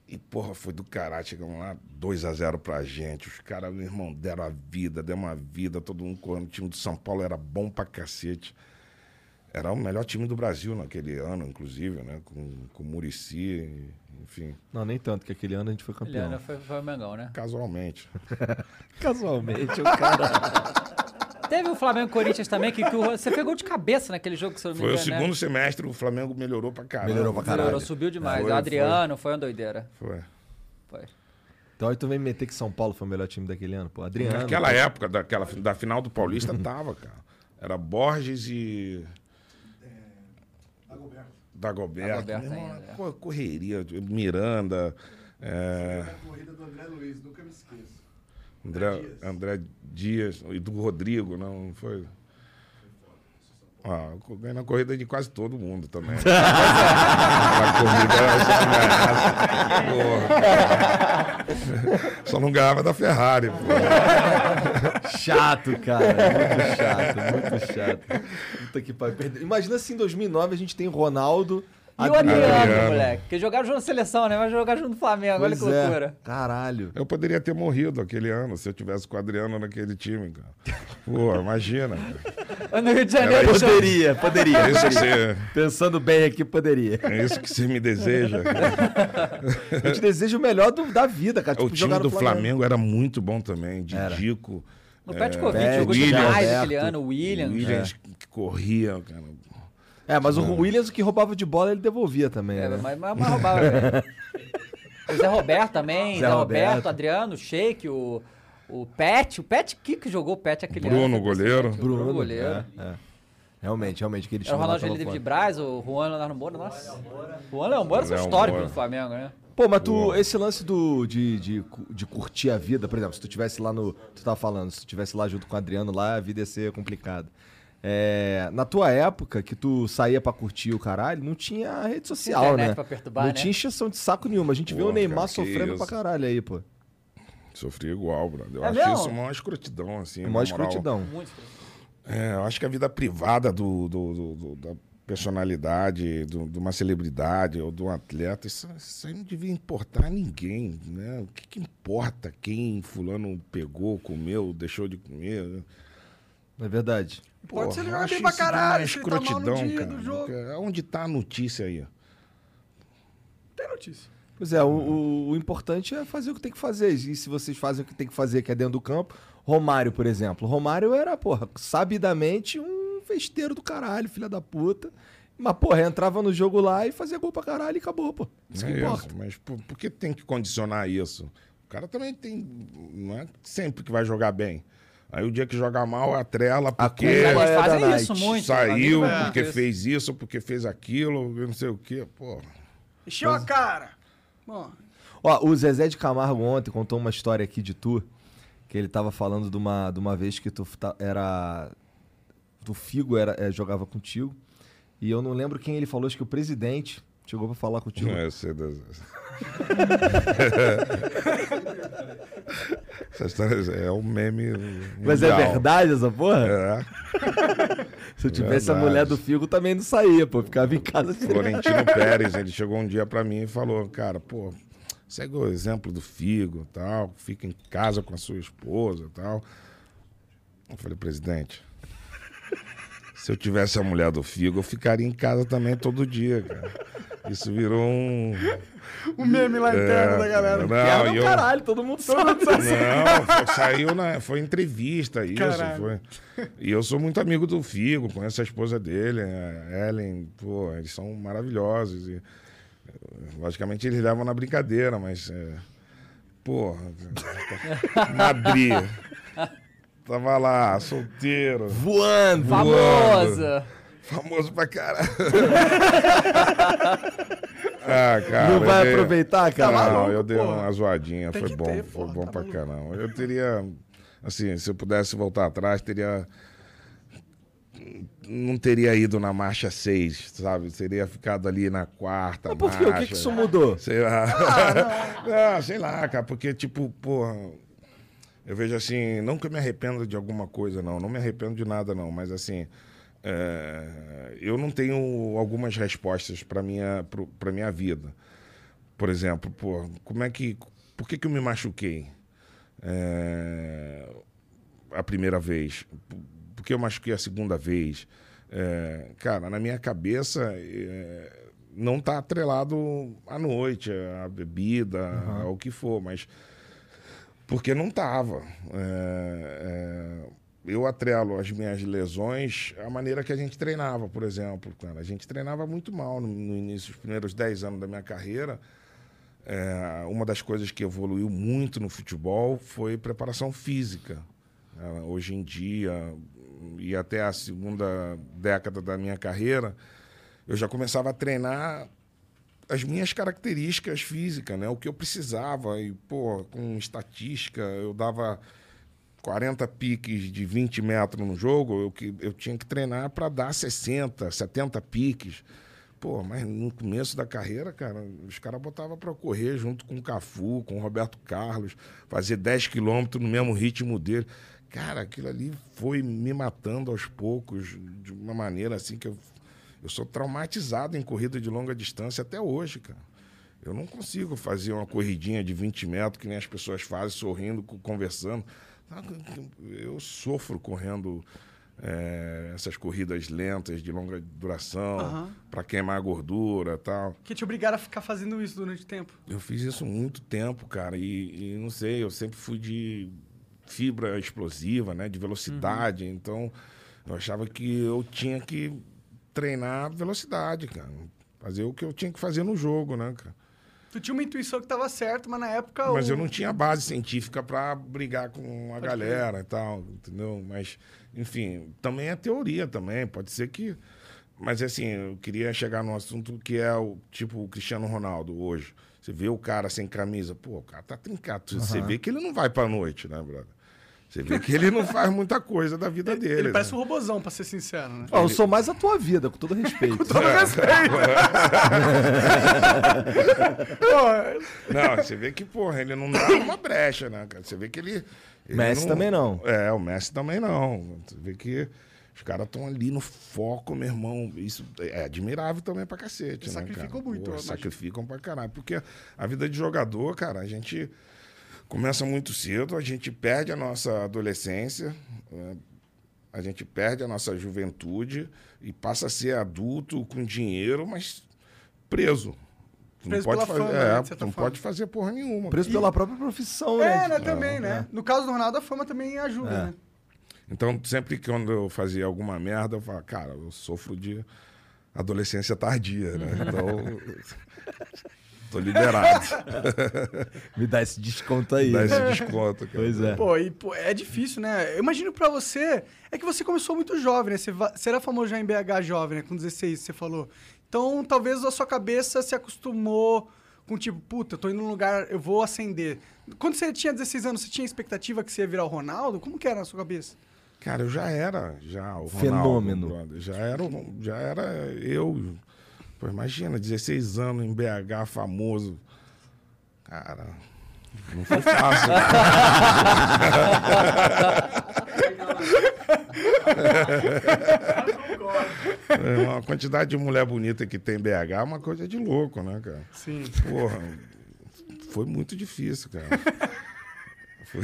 E, porra, foi do caralho. Chegamos lá, 2 a 0 pra gente. Os caras, meu irmão, deram a vida, deram uma vida, todo mundo correndo. O time do São Paulo era bom pra cacete. Era o melhor time do Brasil naquele ano, inclusive, né? Com, com o Murici, enfim, Não, nem tanto, que aquele ano a gente foi campeão. Eliana foi, foi o Mengão, né? casualmente. Casualmente, o cara. Teve o Flamengo e Corinthians também, que, que o- você pegou de cabeça naquele jogo, se eu não Foi o né? segundo semestre, o Flamengo melhorou pra caralho. Melhorou pra caralho. Melhorou, subiu demais. Foi, o Adriano foi. uma doideira. Foi. Foi. Então aí tu vem me meter que São Paulo foi o melhor time daquele ano, pô. Adriano. Naquela época, daquela, da final do Paulista, tava, cara. Era Borges e. Dagoberto. Dagoberto irmão, ainda, é. co- Correria, Miranda. é, corrida do André Luiz, nunca me esqueço. André, André Dias e do Rodrigo, não foi? Ah, eu ganhei na corrida de quase todo mundo também. na corrida eu só não ganhava. Porra. Só não ganhava da Ferrari. Pô. Chato, cara. Muito chato, muito chato. Puta que pariu. Imagina se em 2009 a gente tem Ronaldo. E o Adriano, Adriano. moleque. Que jogaram junto na seleção, né? Vai jogar junto no Flamengo. Olha que Pois é. loucura. Caralho. Eu poderia ter morrido aquele ano se eu tivesse com o Adriano naquele time, cara. Pô, imagina. cara. No Rio de Janeiro. Poderia, poderia. É isso que você, Pensando bem aqui, poderia. é isso que você me deseja. Eu te desejo o melhor do- da vida, cara. o Tipo, time jogar no do Flamengo era muito bom também. Didico. No Petkovic Pet, jogou William, demais aquele ano. O Williams. Williams que corria, cara. É, mas o Williams, o que roubava de bola, ele devolvia também, É, né? mas, mas, mas roubava. o Zé Roberto também. Zé Zé, Roberto, Roberto. Adriano, o Sheik, o, o Pet. O Pet, que que jogou o Pet aquele Bruno, ano? goleiro. Bruno, Bruno goleiro. É, é. Realmente, realmente, aquele Era time o Ronaldo Felipe de. Braz, o Juan Leonardo Moura, nossa. Juan Leonardo Moura são Léo históricos Moura. do Flamengo, né? Pô, mas tu, esse lance do, de, de, de curtir a vida, por exemplo, se tu tivesse lá no. Tu tava falando, se tu tivesse lá junto com o Adriano, lá a vida ia ser complicada. É, na tua época, que tu saía pra curtir o caralho, não tinha rede social, internet né? pra perturbar, não né? tinha encheção de saco nenhuma. A gente vê Pô, o Neymar cara, sofrendo pra caralho aí, pô. Sofri igual, brother. Eu É acho mesmo? isso uma escrotidão, assim. Moral. escrotidão. Muito. É, eu acho que a vida privada do, do- do- do- da personalidade, do- de uma celebridade ou de um atleta, isso, isso aí não devia importar a ninguém, né? O que, que importa quem fulano pegou, comeu, deixou de comer? É verdade. Pode ser jogar acho bem pra caralho, se ele tá mal no dia cara. do jogo. Onde tá a notícia aí? Tem notícia. Pois é, o, o- o importante é fazer o que tem que fazer. E se vocês fazem o que tem que fazer, que é dentro do campo. Romário, por exemplo. Romário era, porra, sabidamente um festeiro do caralho, filha da puta. Mas, porra, entrava no jogo lá e fazia gol pra caralho e acabou, pô. Isso que É importa. isso, mas por, por que tem que condicionar isso? O cara também tem. Não é sempre que vai jogar bem. Aí o dia que joga mal, atrela porque culpa Eles é da fazem isso muito. saiu, É. porque Isso. fez isso, porque fez aquilo, eu não sei o quê. Pô, Encheu a cara. Bom, Ó, o Zezé de Camargo ontem contou uma história aqui de tu, que ele tava falando de uma, de uma vez que tu ta- era. Do Figo era, é, jogava contigo. E eu não lembro quem ele falou, acho que o presidente chegou pra falar contigo. não é sei das... Essa história é um meme. Mas é mundial. verdade essa porra? É. Se eu tivesse a verdade. mulher do Figo, também não saía, pô. Ficava em casa. Florentino Pérez, ele chegou um dia pra mim e falou, cara, pô, segue o exemplo do Figo tal, fica em casa com a sua esposa tal. Eu falei, presidente, se eu tivesse a mulher do Figo, eu ficaria em casa também todo dia, cara. Isso virou um. o meme lá interno É, da galera. não, do eu- caralho, todo mundo sabe. Não, foi- saiu na. Foi entrevista isso. Caralho. Foi. E eu sou muito amigo do Figo, conheço a esposa dele, a Ellen, pô, eles são maravilhosos. E, logicamente eles levam na brincadeira, mas. É, porra. Madrid. Tava lá, solteiro. Voando. Famosa. Famoso pra caralho. ah, cara. Não vai dei- aproveitar, cara? Não, maluco, eu dei porra. uma zoadinha, Tem foi que bom, ter, foi bom tá pra caramba. Eu teria, assim, se eu pudesse voltar atrás, teria não teria ido na marcha 6, sabe? Teria ficado ali na quarta Mas por quê? marcha. O que, que isso mudou? Sei lá. Ah, sei lá, cara, porque, tipo, porra. Eu vejo assim, não que eu me arrependa de alguma coisa, não. Não me arrependo de nada, não. Mas assim, é, eu não tenho algumas respostas para minha para minha vida. Por exemplo, pô, como é que, por que que eu me machuquei é, a primeira vez? Por que eu machuquei a segunda vez? É, cara, na minha cabeça não está atrelado à noite, à bebida, ao que for, mas porque não estava. eu atrelo as minhas lesões à maneira que a gente treinava, por exemplo. Cara. A gente treinava muito mal no, no início, os primeiros 10 anos da minha carreira. É, uma das coisas que evoluiu muito no futebol foi preparação física. É, hoje em dia, e até a segunda década da minha carreira, eu já começava a treinar as minhas características físicas, né? O que eu precisava. E, pô, com estatística, eu dava 40 piques de 20 metros no jogo, eu, que, eu tinha que treinar para dar 60, 70 piques. Pô, mas no começo da carreira, cara, os caras botavam para correr junto com o Cafu, com o Roberto Carlos, fazer 10 quilômetros no mesmo ritmo dele. Cara, aquilo ali foi me matando aos poucos, de uma maneira assim que eu, eu sou traumatizado em corrida de longa distância até hoje, cara. Eu não consigo fazer uma corridinha de 20 metros que nem as pessoas fazem, sorrindo, co- conversando. Eu sofro correndo é, essas corridas lentas de longa duração, Aham. para queimar gordura tal. Que te obrigaram a ficar fazendo isso durante o tempo. Eu fiz isso muito tempo, cara, e, e não sei, eu sempre fui de fibra explosiva, né, de velocidade, então eu achava que eu tinha que treinar velocidade, cara, fazer o que eu tinha que fazer no jogo, né, cara. Tu tinha uma intuição que tava certo, mas na época. Mas o- eu não tinha base científica para brigar com a galera e tal, entendeu? Mas, enfim, também é teoria também, pode ser que... Mas, assim, eu queria chegar num assunto que é o tipo o Cristiano Ronaldo hoje. Você vê o cara sem camisa, pô, o cara tá trincado. Você vê que ele não vai pra noite, né, brother? Você vê que ele não faz muita coisa da vida dele. Ele né? parece um robozão, pra ser sincero, né? Ó, eu sou mais a tua vida, com todo respeito. com todo Não, você vê que, porra, ele não dá uma brecha, né, cara? Você vê que ele. ele Messi também não. É, o Messi também não. Você vê que os caras estão ali no foco, meu irmão. Isso é admirável também pra cacete, Eles né, sacrificam cara? muito, Pô, sacrificam pra caralho. Porque a vida de jogador, cara, a gente começa muito cedo, a gente perde a nossa adolescência. né? A gente perde a nossa juventude e passa a ser adulto com dinheiro, mas preso. Tu Preso não pode pela fazer, fama, né, é, tu não forma. pode fazer porra nenhuma. Preso E- pela própria profissão, É, né? né, também, né? No caso do Ronaldo, a fama também ajuda, É. né? Então, sempre que quando eu fazia alguma merda, eu falava, cara, eu sofro de adolescência tardia, né? Então, tô liberado. Me dá esse desconto aí. Dá esse né? desconto, cara. Pois é. Pô, e pô, é difícil, né? Eu imagino pra você. É que você começou muito jovem, né? Você, va- você era famoso já em BH jovem, né? Com 16, você falou. Então, talvez a sua cabeça se acostumou com tipo, puta, eu tô indo num lugar, eu vou ascender. Quando você tinha 16 anos, você tinha expectativa que você ia virar o Ronaldo? Como que era na sua cabeça? Cara, eu já era já o Ronaldo, Fenômeno. brother. Já era, já era eu. Pô, imagina, 16 anos em BH, famoso. Cara, não foi fácil. É, uma quantidade de mulher bonita que tem em BH é uma coisa de louco, né, cara? Sim. Porra, foi muito difícil, cara. Foi...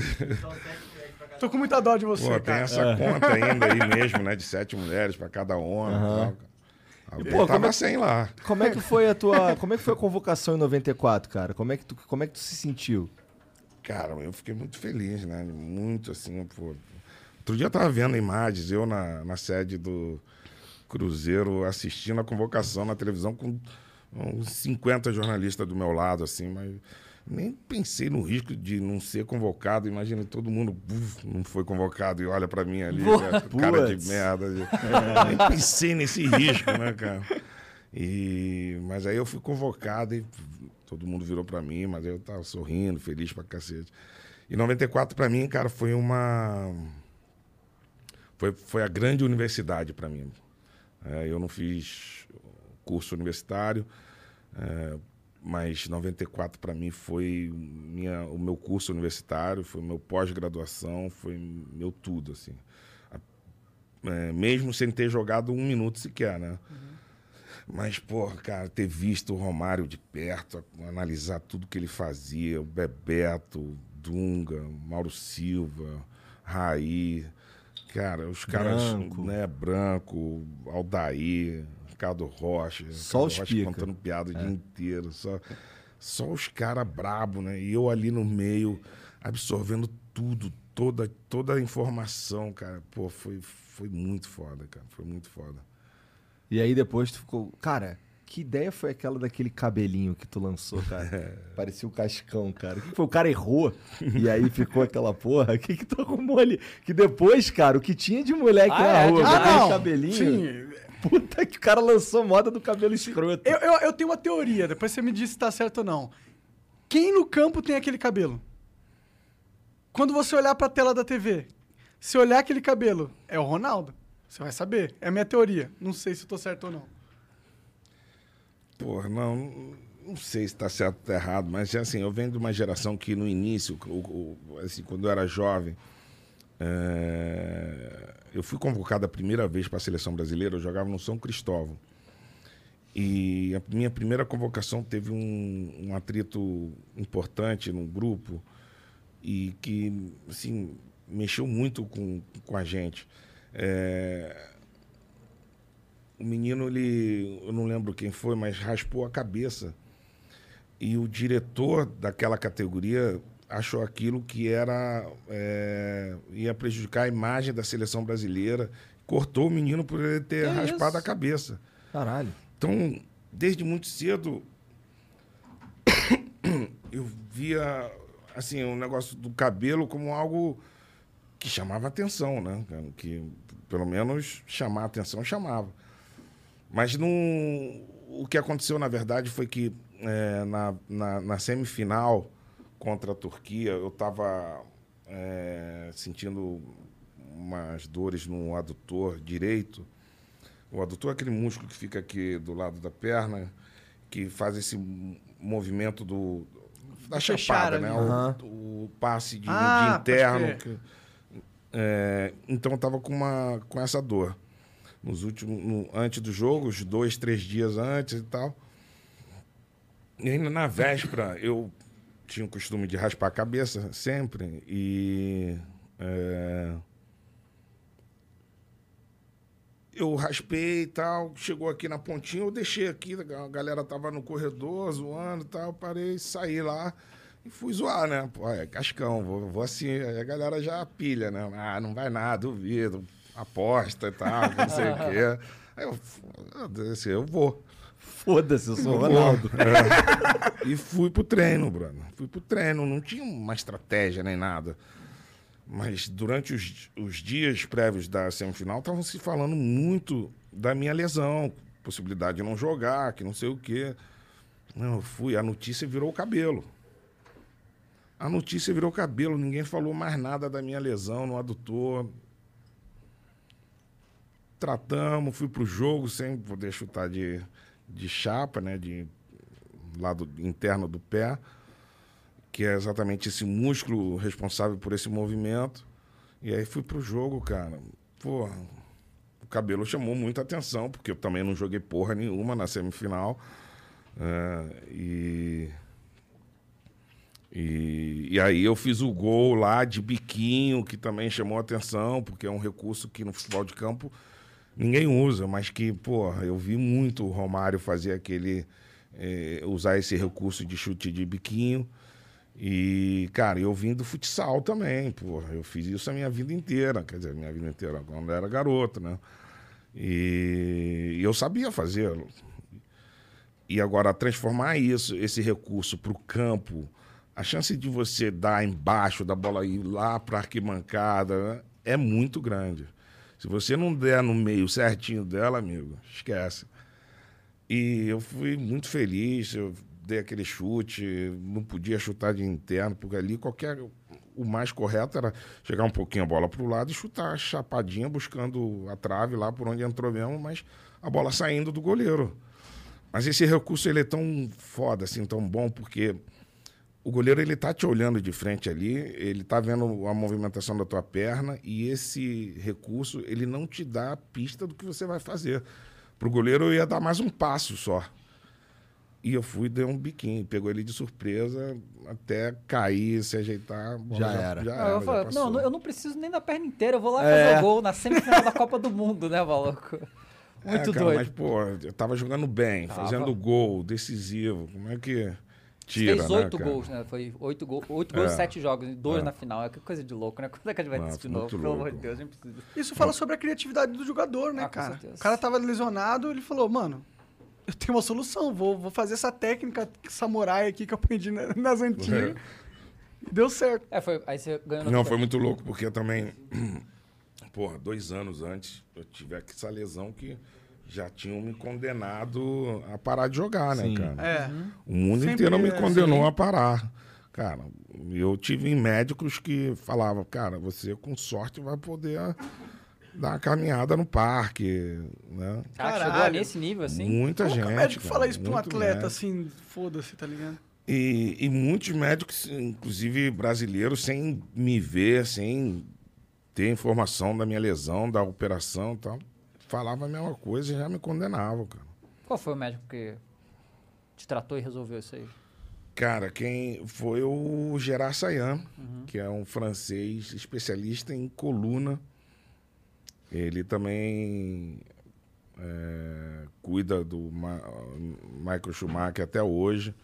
Tô com muita dó de você, Pô, tem cara. essa É. conta ainda aí mesmo, né? De sete mulheres pra cada homem. Aham. e tal, cara. E, Alguém pô, tava é- sem lá. Como é que foi a tua, como é que foi a convocação em 94, cara? Como é que tu, como é que tu se sentiu? Cara, eu fiquei muito feliz, né? Muito assim, pô. Outro dia eu tava vendo imagens, eu na, na sede do Cruzeiro assistindo a convocação na televisão com uns 50 jornalistas do meu lado, assim, mas nem pensei no risco de não ser convocado. Imagina todo mundo não foi convocado e olha pra mim ali, né, cara de merda. nem pensei nesse risco, né, cara? E, mas aí eu fui convocado e todo mundo virou pra mim, mas eu tava sorrindo, feliz pra cacete. E 94 pra mim, cara, foi uma foi, foi a grande universidade para mim. É, eu não fiz curso universitário, é, mas 94 para mim foi minha, o meu curso universitário, foi meu pós-graduação, foi meu tudo, assim. É, mesmo sem ter jogado um minuto sequer, né? Mas, pô, cara, ter visto o Romário de perto, analisar tudo que ele fazia, o Bebeto, Dunga, Mauro Silva, Raí, cara, os caras, Branco. né, Branco, Aldair, Ricardo Rocha, Só Ricardo os Rocha pica. contando piada o É. dia inteiro, só, só os caras brabo, né? E eu ali no meio, absorvendo tudo, toda, toda a informação, cara. Pô, foi, foi muito foda, cara, foi muito foda. E aí depois tu ficou. Cara, que ideia foi aquela daquele cabelinho que tu lançou, cara? Parecia um cascão, cara. O que foi? O cara errou e aí ficou aquela porra. O que que tu arrumou ali? Que depois, cara, o que tinha de moleque Ah, na é, rua, aquele não. cabelinho. Sim. Puta que o cara lançou moda do cabelo escroto. Eu, eu, eu tenho uma teoria, depois você me diz se tá certo ou não. Quem no campo tem aquele cabelo? Quando você olhar pra tela da TV, se olhar aquele cabelo, é o Ronaldo. Você vai saber. É a minha teoria. Não sei se eu tô certo ou não. Porra, não, não sei se está certo ou tá errado, mas assim, eu venho de uma geração que no início, assim, quando eu era jovem, é, eu fui convocado a primeira vez para a seleção brasileira, eu jogava no São Cristóvão. E a minha primeira convocação teve um, um atrito importante no grupo e que, assim, mexeu muito com, com a gente. É, o menino, ele, eu não lembro quem foi, mas raspou a cabeça. E o diretor daquela categoria achou aquilo que era é, ia prejudicar a imagem da seleção brasileira. Cortou o menino por ele ter Que raspado isso? a cabeça. Caralho. Então, desde muito cedo, eu via assim o negócio do cabelo como algo que chamava atenção, né? Que pelo menos chamar atenção chamava. Mas não, o que aconteceu na verdade foi que é, na, na, na semifinal contra a Turquia eu estava sentindo umas dores no adutor direito. O adutor é aquele músculo que fica aqui do lado da perna, que faz esse movimento do, da Fechar chapada, ali. né? Aham. O, o passe de, Ah, de interno. que- é, então eu tava com, uma, com essa dor. Nos últimos, no- antes do jogo, os dois, três dias antes e tal. E ainda na véspera, eu tinha o costume de raspar a cabeça sempre. E. é, eu raspei e tal, chegou aqui na pontinha, eu deixei aqui, a galera tava no corredor zoando e tal, parei, saí lá e fui zoar, né? Pô, é cascão, vou, vou assim, aí a galera já pilha, né? Ah, não vai nada, duvido, aposta e tal, não sei o quê. Aí eu, foda-se, eu vou. Foda-se, eu sou o. Ronaldo. É. E fui pro treino, Bruno. Fui pro treino, não tinha uma estratégia nem nada. Mas durante os, os dias prévios da semifinal, estavam se falando muito da minha lesão, possibilidade de não jogar, que não sei o quê. Não, eu fui, a notícia virou o cabelo. A notícia virou cabelo, ninguém falou mais nada da minha lesão no adutor. Tratamos, fui pro jogo sem poder chutar de, de chapa, né? De lado interno do pé, que é exatamente esse músculo responsável por esse movimento. E aí fui pro jogo, cara. Pô, o cabelo chamou muita atenção, porque eu também não joguei porra nenhuma na semifinal. É, e, e, e aí eu fiz o gol lá de biquinho, que também chamou atenção, porque é um recurso que no futebol de campo ninguém usa, mas que, pô, eu vi muito o Romário fazer aquele. eh, usar esse recurso de chute de biquinho. E, cara, eu vim do futsal também, pô. Eu fiz isso a minha vida inteira, quer dizer, minha vida inteira, quando eu era garoto, né? E, e eu sabia fazê-lo. E agora, transformar isso, esse recurso para o campo, a chance de você dar embaixo da bola ir lá para a arquibancada né, é muito grande. Se você não der no meio certinho dela, amigo, esquece. E eu fui muito feliz, eu dei aquele chute, não podia chutar de interno, porque ali qualquer. O o mais correto era chegar um pouquinho a bola pro lado e chutar chapadinha, buscando a trave lá por onde entrou mesmo, mas a bola saindo do goleiro. Mas esse recurso ele é tão foda, assim, tão bom, porque o goleiro ele tá te olhando de frente ali, ele tá vendo a movimentação da tua perna e esse recurso ele não te dá a pista do que você vai fazer. Pro goleiro eu ia dar mais um passo só. E eu fui, dei um biquinho, pegou ele de surpresa, até cair, se ajeitar. a bola Já era. Já Não, era, eu já falo, passou. não, eu não preciso nem da perna inteira, eu vou lá É. fazer o gol na semifinal da Copa do Mundo, né, maluco? É, Muito cara, doido. Mas, pô, eu tava jogando bem, Tava. fazendo gol, decisivo. Como é que tira, Fez né, oito cara? gols, né? Foi oito, gol, oito gols É. sete jogos, dois É. na final. É que coisa de louco, né? Quando é que a gente vai Nossa, assistir de novo? Pelo amor de Deus, a gente precisa. Isso fala sobre a criatividade do jogador, né, Ah, cara? O cara tava lesionado, ele falou, mano, eu tenho uma solução, vou, vou fazer essa técnica samurai aqui que eu aprendi na- nas antigas. E deu certo. É, foi. Aí você ganhou no Não, foi muito louco, porque eu também. Porra, dois anos antes, eu tive essa lesão que já tinham me condenado a parar de jogar, né, Sim. cara? É. O mundo Sempre inteiro me é condenou assim. a parar. Cara, eu tive médicos que falavam, cara, você com sorte vai poder dar uma caminhada no parque, né? Cara, Caralho. chegou nesse nível assim. Muita Como que gente. o médico cara, fala isso pra um atleta, médico. assim, foda-se, tá ligado? E, e muitos médicos, inclusive brasileiros, sem me ver, sem ter informação da minha lesão, da operação e tal, falavam a mesma coisa e já me condenavam, cara. Qual foi o médico que te tratou e resolveu isso aí? Cara, quem foi o Gerard Sayan, que é um francês especialista em coluna. Ele também é, cuida do Ma Michael Schumacher até hoje.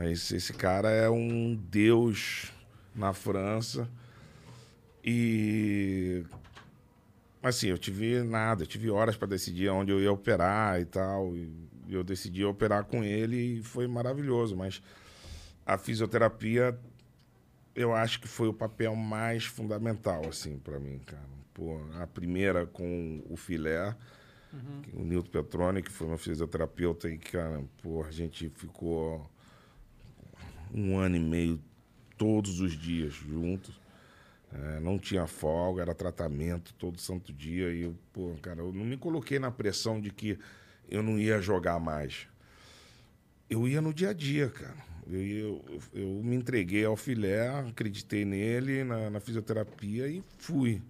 Esse, esse cara é um deus na França. E assim, eu tive nada, eu tive horas para decidir onde eu ia operar e tal. E eu decidi operar com ele e foi maravilhoso, mas a fisioterapia eu acho que foi o papel mais fundamental assim para mim, cara. Pô, a primeira com o filé, que- o Nilton Petroni, que foi meu fisioterapeuta e cara, pô, a gente ficou um ano e meio todos os dias juntos. É, não tinha folga, era tratamento todo santo dia. E eu, pô, cara, eu não me coloquei na pressão de que eu não ia jogar mais. Eu ia no dia a dia, cara. Eu, eu, eu me entreguei ao filé, acreditei nele, na, na fisioterapia e fui.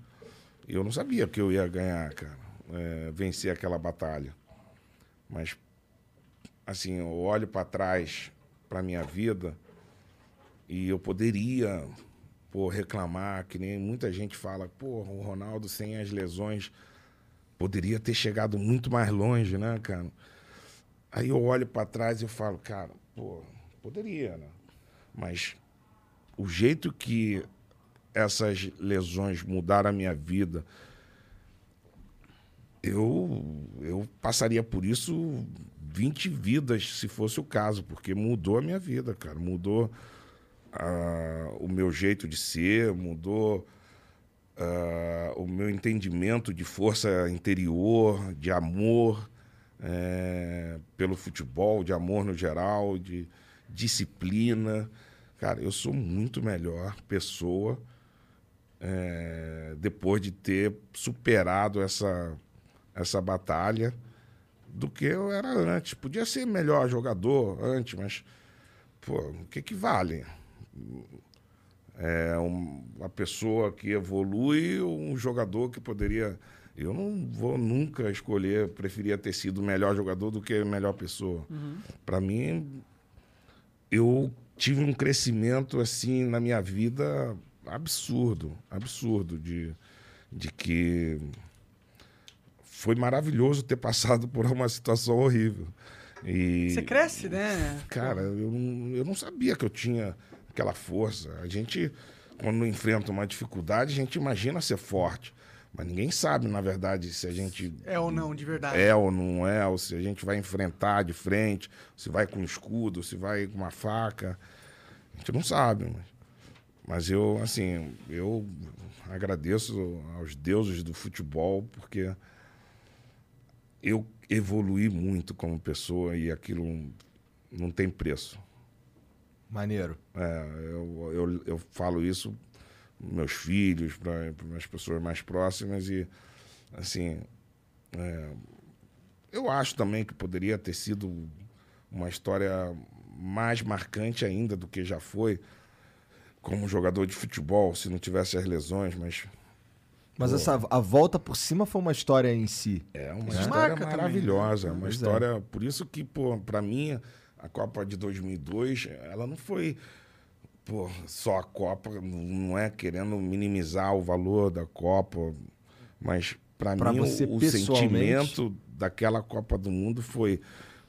Eu não sabia que eu ia ganhar, cara, é, vencer aquela batalha. Mas, assim, eu olho para trás, para minha vida, e eu poderia pô, reclamar, que nem muita gente fala, pô, o Ronaldo sem as lesões poderia ter chegado muito mais longe, né, cara? Aí eu olho para trás e eu falo, cara, pô, poderia, né? Mas o jeito que essas lesões mudaram a minha vida, eu, eu passaria por isso 20 vidas, se fosse o caso, porque mudou a minha vida, cara. Mudou o meu jeito de ser, mudou o meu entendimento de força interior, de amor eh, pelo futebol, de amor no geral, de disciplina. Cara, eu sou muito melhor pessoa eh, depois de ter superado essa, essa batalha do que eu era antes. Podia ser melhor jogador antes, mas pô, o que que vale? É um- uma pessoa que evolui ou um jogador que poderia. Eu não vou nunca escolher, preferia ter sido o melhor jogador do que a melhor pessoa. Para mim, eu tive um crescimento assim na minha vida absurdo, absurdo de, de que foi maravilhoso ter passado por uma situação horrível. E, Você cresce, né? Cara, eu, eu não sabia que eu tinha aquela força. A gente, quando enfrenta uma dificuldade, a gente imagina ser forte. Mas ninguém sabe, na verdade, se a gente É ou não, de verdade. é ou não é, ou se a gente vai enfrentar de frente, se vai com escudo, se vai com uma faca. A gente não sabe, mas, mas eu, assim, eu agradeço aos deuses do futebol, porque eu evoluí muito como pessoa e aquilo não tem preço. Maneiro. É, eu, eu, eu falo isso meus filhos, para as pessoas mais próximas e assim, é, eu acho também que poderia ter sido uma história mais marcante ainda do que já foi como jogador de futebol, se não tivesse as lesões, mas Mas Pô. essa, a volta por cima foi uma história em si. é uma Né? história Marca também, maravilhosa, uma Pois é. história, por isso que, pô, para mim a Copa de 2002, ela não foi pô, só a Copa, não é querendo minimizar o valor da Copa, mas para mim você o, o sentimento daquela Copa do Mundo foi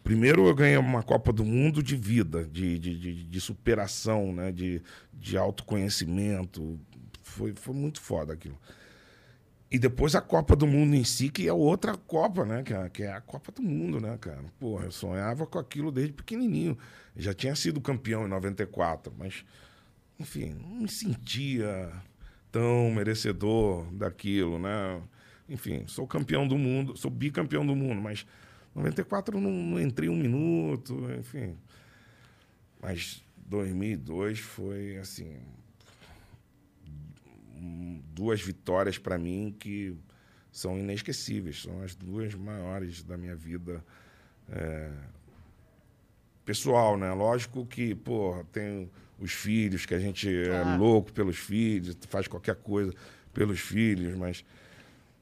primeiro eu ganhei uma Copa do Mundo de vida, de, de, de, de superação, né, de, de autoconhecimento, foi, foi muito foda aquilo. E depois a Copa do Mundo em si, que é outra Copa, né, cara? Que é a Copa do Mundo, né, cara? Porra, eu sonhava com aquilo desde pequenininho. Já tinha sido campeão em 94, mas, enfim, não me sentia tão merecedor daquilo, né? Enfim, sou campeão do mundo, sou bicampeão do mundo, mas 94 não, não entrei um minuto, enfim. Mas 2002 foi, assim, duas vitórias para mim que são inesquecíveis. São as duas maiores da minha vida é, pessoal, né? Lógico que, pô, tem os filhos, que a gente é louco pelos filhos, faz qualquer coisa pelos filhos, mas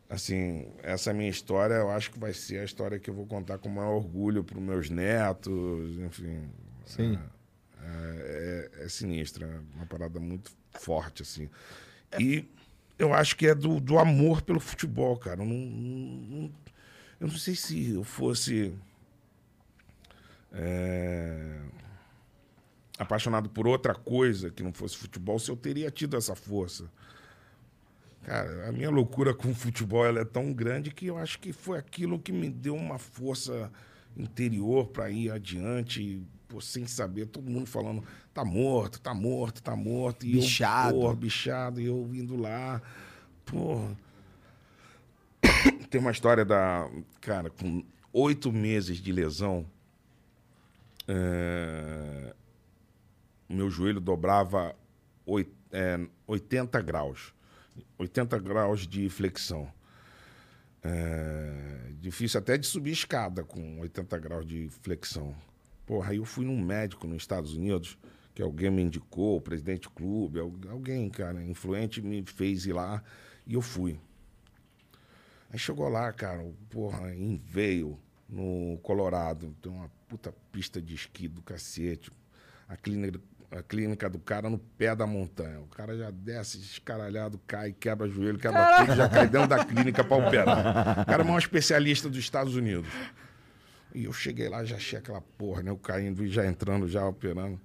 assim, essa minha história eu acho que vai ser a história que eu vou contar com maior orgulho para os meus netos, enfim. Sim. É, é, é sinistra, é uma parada muito forte, assim. E eu acho que é do, do amor pelo futebol, cara. Eu não, não- eu não sei se eu fosse é, apaixonado por outra coisa que não fosse futebol, se eu teria tido essa força. Cara, a minha loucura com o futebol ela é tão grande que eu acho que foi aquilo que me deu uma força interior para ir adiante, pô, sem saber, todo mundo falando, tá morto, tá morto, tá morto. E Bichado. Eu, pô, bichado, e eu indo lá, pô. Tem uma história da. Cara, com oito meses de lesão, é, meu joelho dobrava oit- é, 80 graus. 80 graus de flexão. É, difícil até de subir escada com 80 graus de flexão. Porra, aí eu fui num médico nos Estados Unidos, que alguém me indicou, o presidente do clube, al- alguém, cara, influente me fez ir lá e eu fui. Aí chegou lá, cara, porra, em Veio, no Colorado, tem uma puta pista de esqui do cacete. A clínica, a clínica do cara no pé da montanha. O cara já desce escaralhado, cai, quebra joelho, quebra tudo, já cai dentro da clínica pra operar. O cara é um especialista dos Estados Unidos. E eu cheguei lá, já achei aquela porra, né? Eu caindo e já entrando, já operando.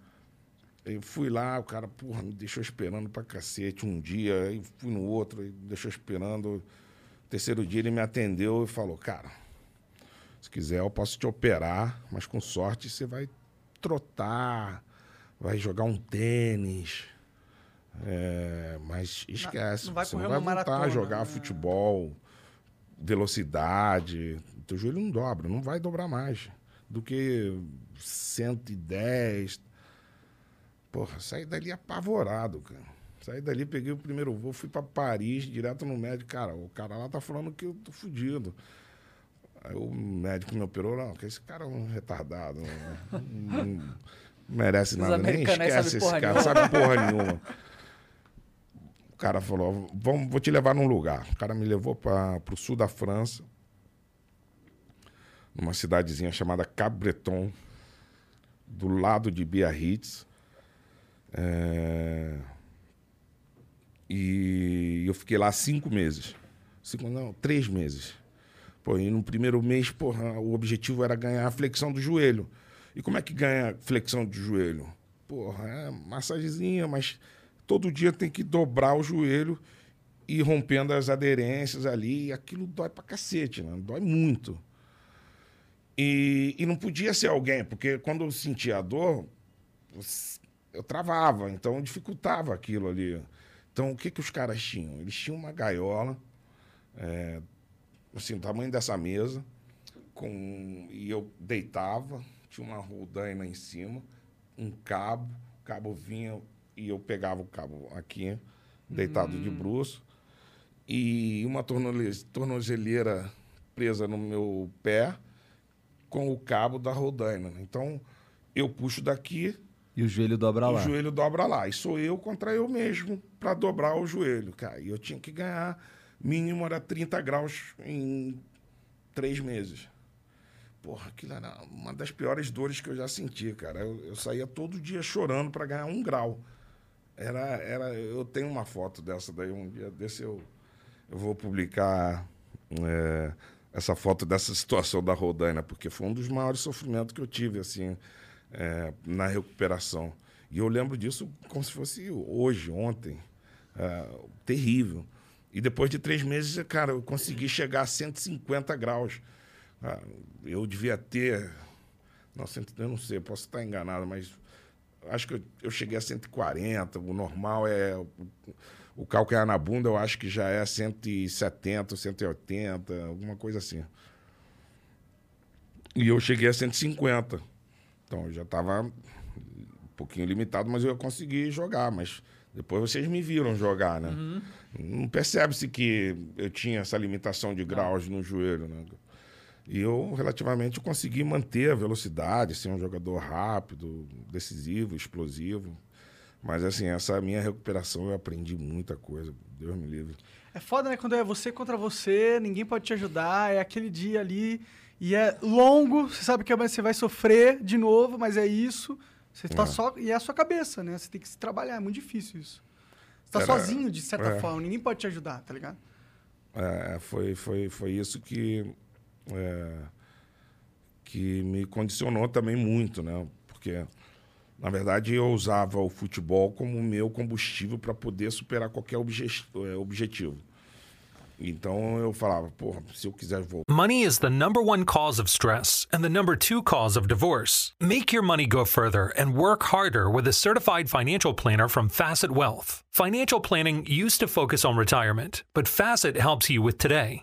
Eu fui lá, o cara, porra, me deixou esperando pra cacete um dia, aí fui no outro, aí me deixou esperando. Terceiro dia ele me atendeu e falou, cara, se quiser eu posso te operar, mas com sorte você vai trotar, vai jogar um tênis. É, mas esquece, não vai você não vai voltar a maratona, jogar né? futebol, velocidade. Teu joelho não dobra, não vai dobrar mais do que 110. Porra, saí dali apavorado, cara. Saí dali, peguei o primeiro voo, fui pra Paris, direto no médico. Cara, o cara lá tá falando que eu tô fudido. Aí o médico me operou, não, que esse cara é um retardado. Não, não merece Os nada, nem esquece esse cara, nenhuma. sabe porra nenhuma. O cara falou, Vamos, vou te levar num lugar. O cara me levou para pro sul da França, numa cidadezinha chamada Cabreton, do lado de Biarritz. É, E eu fiquei lá cinco meses. Cinco, não, três meses. Pô, e no primeiro mês, porra, o objetivo era ganhar a flexão do joelho. E como é que ganha flexão de joelho? Porra, é massagenzinha, mas todo dia tem que dobrar o joelho e rompendo as aderências ali. E aquilo dói pra cacete, né? Dói muito. E, e não podia ser alguém, porque quando eu sentia a dor, eu travava, então dificultava aquilo ali. Então, o que, que os caras tinham? Eles tinham uma gaiola, é, assim, o tamanho dessa mesa, com, e eu deitava, tinha uma roldaina em cima, um cabo, o cabo vinha e eu pegava o cabo aqui, deitado de bruço, e uma tornozeleira presa no meu pé com o cabo da rodaina. Então, eu puxo daqui, E o joelho dobra o lá. joelho dobra lá. E sou eu contra eu mesmo para dobrar o joelho, cara. E eu tinha que ganhar, mínimo era 30 graus em três meses. Porra, aquilo era uma das piores dores que eu já senti, cara. Eu, eu saía todo dia chorando para ganhar um grau. Era, era, eu tenho uma foto dessa daí, um dia desse eu, eu vou publicar é, essa foto dessa situação da Rodaina, porque foi um dos maiores sofrimentos que eu tive, assim, é, na recuperação. E eu lembro disso como se fosse hoje, ontem. É, terrível. E depois de três meses, cara, eu consegui chegar a 150 graus. Ah, eu devia ter. Cento- eu não sei, posso estar enganado, mas acho que eu cheguei a 140. O normal é. O, calcanhar na bunda, eu acho que já é 170, 180, alguma coisa assim. E eu cheguei a 150. Então eu já estava um pouquinho limitado, mas eu ia conseguir jogar. Mas depois vocês me viram jogar, né? Não percebe-se que eu tinha essa limitação de graus no joelho, né? E eu, relativamente, consegui manter a velocidade, ser um jogador rápido, decisivo, explosivo. Mas, assim, essa minha recuperação eu aprendi muita coisa. Deus me livre. É foda, né? Quando é você contra você, ninguém pode te ajudar, é aquele dia ali e é longo, você sabe que amanhã você vai sofrer de novo, mas é isso. Você tá É. só. E é a sua cabeça, né? Você tem que se trabalhar, é muito difícil isso. Você tá Era- sozinho, de certa é. forma, ninguém pode te ajudar, tá ligado? É, foi, foi, foi isso que, é, que me condicionou também muito, né? Porque, na verdade, eu usava o futebol como meu combustível para poder superar qualquer é, objetivo. Então eu falava, porra, se eu quiser voltar. Money is the number one cause of stress and the number two cause of divorce. Make your money go further and work harder with a certified financial planner from Facet Wealth. Financial planning used to focus on retirement, but Facet helps you with today.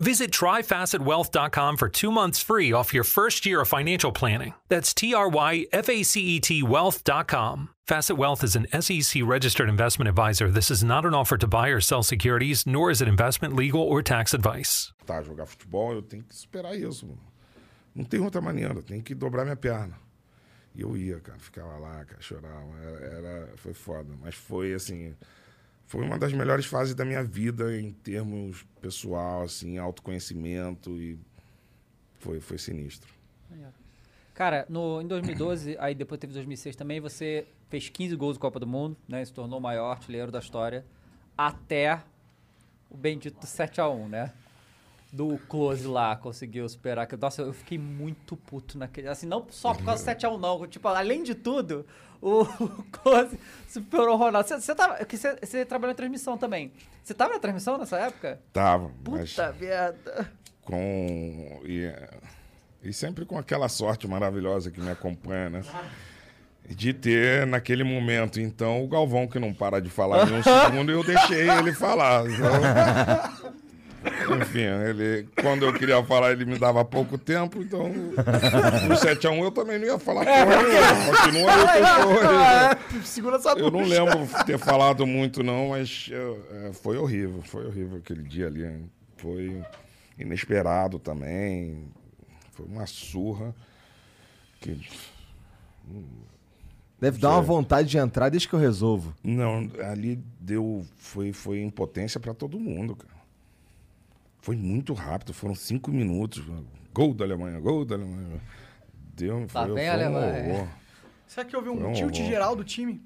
Visit tryfacetwealth.com for two months free off your first year of financial planning. That's T R Y F A C E T wealth.com. Facet Wealth is an SEC registered investment advisor. This is not an offer to buy or sell securities, nor is it investment, legal, or tax advice. a jogar futebol, eu tenho que superar isso. mano. Não tem outra maneira, eu tenho que dobrar minha perna. E eu ia, cara, ficava lá, cara, chorava. Era, era- foi foda. Mas foi assim. Foi uma das melhores fases da minha vida em termos pessoal, assim, autoconhecimento e foi, foi sinistro. Cara, no, em 2012, aí depois teve 2006 também, você fez 15 gols na Copa do Mundo, né? Se tornou o maior artilheiro da história. Até o bendito 7x1, né? Do Close lá, conseguiu superar. Nossa, eu fiquei muito puto naquele. Assim, não só por causa do 7x1, não. Tipo, além de tudo, o Close superou o Ronaldo. Você, tava, que você, você trabalhou em transmissão também. Você tava na transmissão nessa época? Tava, Puta merda. com. E, e sempre com aquela sorte maravilhosa que me acompanha, né? De ter naquele momento, então, o Galvão que não para de falar em um segundo, eu deixei ele falar. Então, enfim, ele, quando eu queria falar, ele me dava pouco tempo, então no 7x1 eu também não ia falar porra nenhuma. Continua eu com porra. Segura essa Eu não lembro ter falado muito, não, mas eu, é, foi horrível. Foi horrível aquele dia ali. hein? Foi inesperado também. Foi uma surra. Que, Deve dar uma vontade de entrar desde que eu resolvo. não, ali deu. Foi, foi impotência pra todo mundo, cara. Foi muito rápido, foram cinco minutos. Gol da Alemanha, gol da Alemanha. Deu, Lá foi, vem foi a um Alemanha. horror. Será que houve um um tilt horror. geral do time?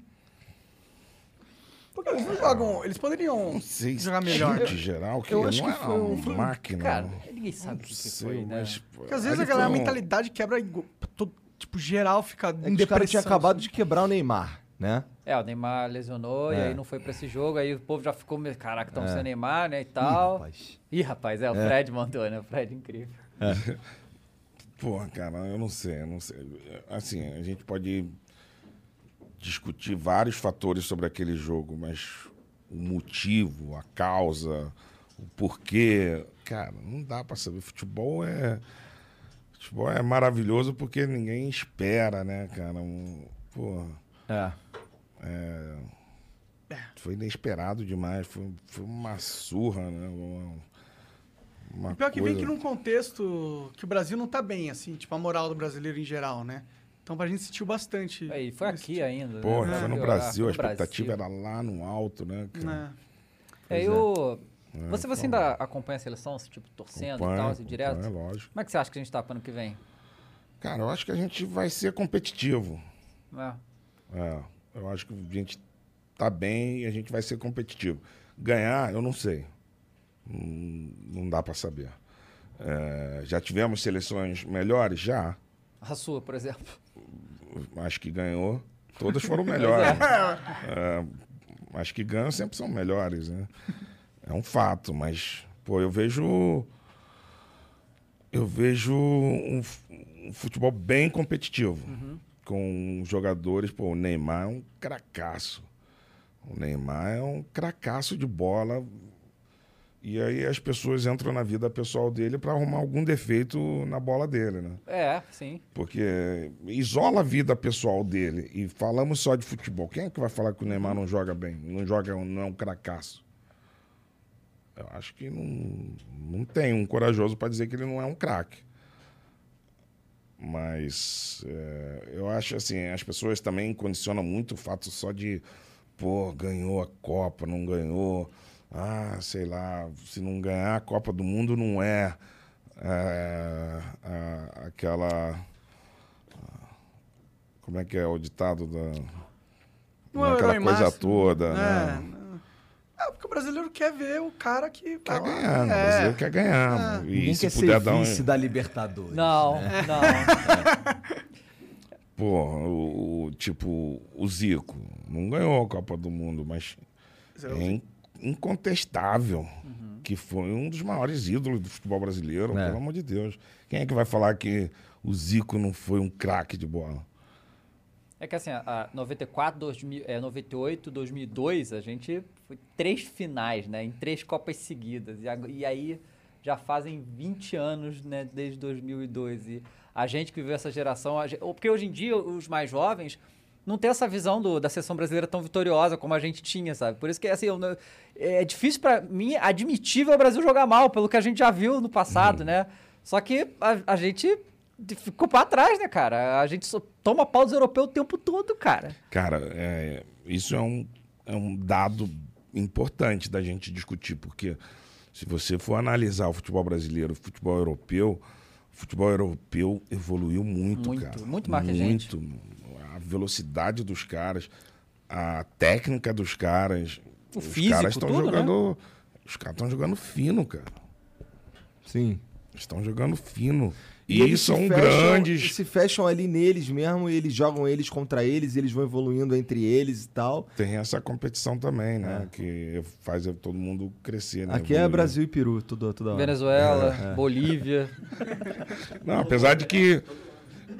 Porque eles não jogam. Eles poderiam Sei, jogar melhor. tilt geral, que Eu não acho que é foi um- uma máquina. Cara, ninguém sabe o que, sei, foi, né? mas, Porque às vezes a galera, a um- mentalidade quebra tipo, geral fica É em que os caras depressão. tinham acabado de quebrar o Neymar, né? É, o Neymar lesionou e É. aí não foi pra esse jogo, aí o povo já ficou, meio, caraca, estamos É. sem Neymar, né, e tal. rapaz. Ih, rapaz, é, o É. Fred mandou, né, o Fred incrível. Pô, cara, eu não sei, eu não sei. Assim, a gente pode discutir vários fatores sobre aquele jogo, mas o motivo, a causa, o porquê, cara, não dá pra saber. Futebol é futebol é maravilhoso porque ninguém espera, né, cara? Um, pô, É. é, foi inesperado demais, foi, foi uma surra, né? Uma, uma E pior que vem que num contexto que o Brasil não tá bem, assim, tipo, a moral do brasileiro em geral, né? Então a gente sentiu bastante. É, e foi aqui ainda. Pô, né? foi no Brasil, a expectativa Brasil. era lá no alto, né, cara? É. É, eu... É, Você, você ainda acompanha a seleção, tipo, torcendo e tal, assim, direto? É lógico. Como é que você acha que a gente tá pro ano que vem? Cara, eu acho que a gente vai ser competitivo. É. É, eu acho que a gente tá bem e a gente vai ser competitivo. Ganhar, eu não sei. Hum, Não dá pra saber. É, já tivemos seleções melhores? Já. A sua, por exemplo. Acho que ganhou. Todas foram melhores. É, acho que ganham sempre são melhores, né? É um fato, mas, pô, eu vejo. Eu vejo um, um futebol bem competitivo. Com jogadores, pô, o Neymar é um cracaço. O Neymar é um cracaço de bola. E aí as pessoas entram na vida pessoal dele para arrumar algum defeito na bola dele, né? É, sim. Porque isola a vida pessoal dele e falamos só de futebol. Quem é que vai falar que o Neymar não joga bem? Não joga, não é um cracaço? Eu acho que não, não tem um corajoso para dizer que ele não é um craque. Mas é, eu acho assim, as pessoas também condicionam muito o fato só de, pô, ganhou a Copa, não ganhou. Ah, sei lá, se não ganhar a Copa do Mundo não é, é, a- aquela. Como é que é o ditado da. Não é aquela coisa máximo. toda, É, né? É, porque o brasileiro quer ver o cara que. Quer vai lá. ganhar, o É. Brasil quer ganhar. E Ninguém se quer puder ser dar um. vice da Libertadores. Não, né? não. Pô, o, o- tipo, o Zico não ganhou a Copa do Mundo, mas é in- incontestável que foi um dos maiores ídolos do futebol brasileiro, É. pelo amor de Deus. Quem é que vai falar que o Zico não foi um craque de bola? É que assim, a a 94, 2000, é, 98, 2002, a gente foi três finais, né? Em três Copas seguidas. E, e aí já fazem 20 anos, né? Desde 2002. E a gente que viveu essa geração... a Porque hoje em dia, os mais jovens não tem essa visão do- da seleção brasileira tão vitoriosa como a gente tinha, sabe? Por isso que, assim, eu é difícil pra mim admitir ver o Brasil jogar mal, pelo que a gente já viu no passado, né? Só que a, a gente ficou pra trás, né, cara? A gente só toma pau dos europeus o tempo todo, cara. Cara, é, isso é um, é um dado importante da gente discutir, porque se você for analisar o futebol brasileiro, o futebol europeu, o futebol europeu evoluiu muito, Muito, cara. muito mais que a gente. Muito. A velocidade dos caras, a técnica dos caras. O os físico, caras estão né? jogando. Os caras estão jogando fino, cara. Sim. Estão jogando fino. E, eles se são fecham- grandes. Se fecham ali neles mesmo, e eles jogam eles contra eles, e eles vão evoluindo entre eles e tal. Tem essa competição também, né? Que faz todo mundo crescer, né? É. Aqui é Evoluir. Brasil e Peru, tudo, toda hora. Venezuela, É. Bolívia. Não, apesar de que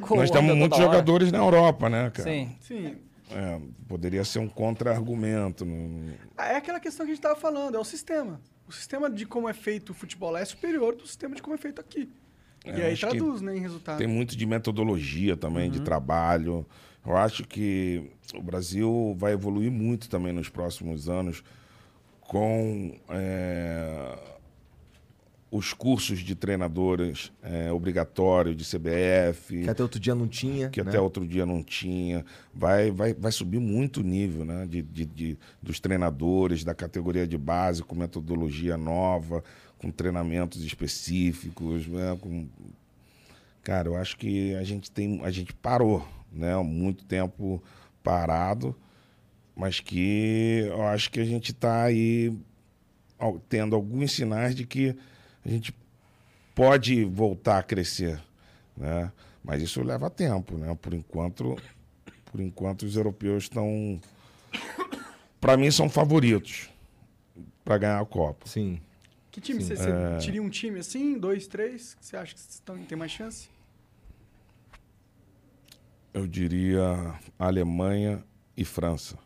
nós temos muitos hora. jogadores na Europa, né, cara? Sim. Sim. É, poderia ser um contra-argumento. no- É aquela questão que a gente tava falando, é o sistema. O sistema de como é feito o futebol lá é superior do sistema de como é feito aqui. É, e aí traduz, né, em resultado. Tem muito de metodologia também, Uhum. de trabalho. Eu acho que o Brasil vai evoluir muito também nos próximos anos com é, os cursos de treinadores é, obrigatórios de CBF. Que até outro dia não tinha. que né? até outro dia não tinha. Vai, vai, vai subir muito o nível né? de, de, de- dos treinadores, da categoria de base, com metodologia nova, com treinamentos específicos. Né? Com... Cara, eu acho que a gente tem. A gente parou, né? Muito tempo parado, mas que eu acho que a gente está aí tendo alguns sinais de que a gente pode voltar a crescer, né? Mas isso leva tempo, né? Por enquanto, por enquanto os europeus estão, para mim, são favoritos para ganhar a Copa. Sim. Que time Sim. você, você É. teria um time assim, dois, três, que você acha que estão- tem mais chance? Eu diria Alemanha e França.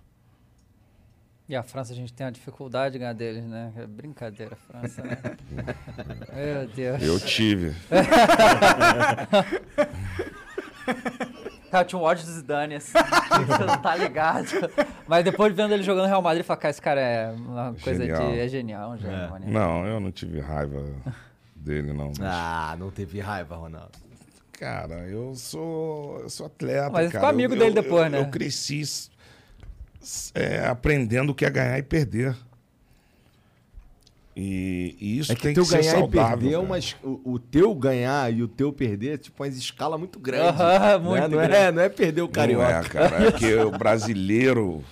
E a França, a gente tem a dificuldade de ganhar deles, né? É brincadeira, a França, né? Meu Deus. Eu tive. Cara, eu tinha um ódio do Zidane, assim. Você não tá ligado. Mas depois vendo ele jogando Real Madrid, eu falei, cara, esse cara é uma coisa Genial. de... É genial, um gênio, mano. Não, eu não tive raiva dele, não. mas- Ah, não teve raiva, Ronaldo. Cara, eu sou, eu sou atleta. Mas cara. ficou amigo Eu- dele eu- depois, eu, né? Eu cresci é, aprendendo o que é ganhar e perder. E, e isso É que tem teu que ser ganhar e saudável. perder é cara. O, o teu ganhar e o teu perder é tipo uma escala muito grande. Né? muito não, É, grande. não é perder o Não carioca. é, cara. É que o brasileiro.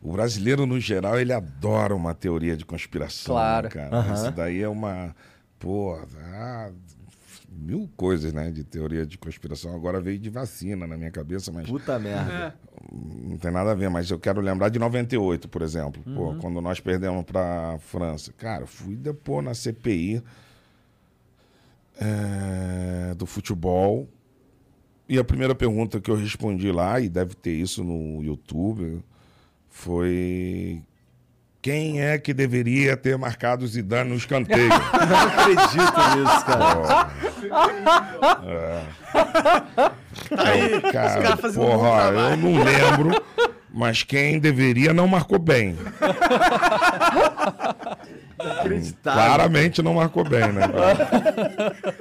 O brasileiro, no geral, ele adora uma teoria de conspiração. Claro. Né, cara? Aham. Isso daí é uma. Pô, ah, mil coisas, né? De teoria de conspiração. Agora veio de vacina na minha cabeça, mas. Puta merda. Não tem nada a ver, mas eu quero lembrar de 98, por exemplo. Uhum. Pô, quando nós perdemos para França. Cara, fui depor na CPI é, do futebol. E a primeira pergunta que eu respondi lá, e deve ter isso no YouTube, foi. Quem é que deveria ter marcado Zidane no escanteio? Não acredito nisso, cara. Aí, cara, caras fazendo um porra, eu não lembro, mas quem deveria não marcou bem. Inacreditável. Claramente não marcou bem, né? cara?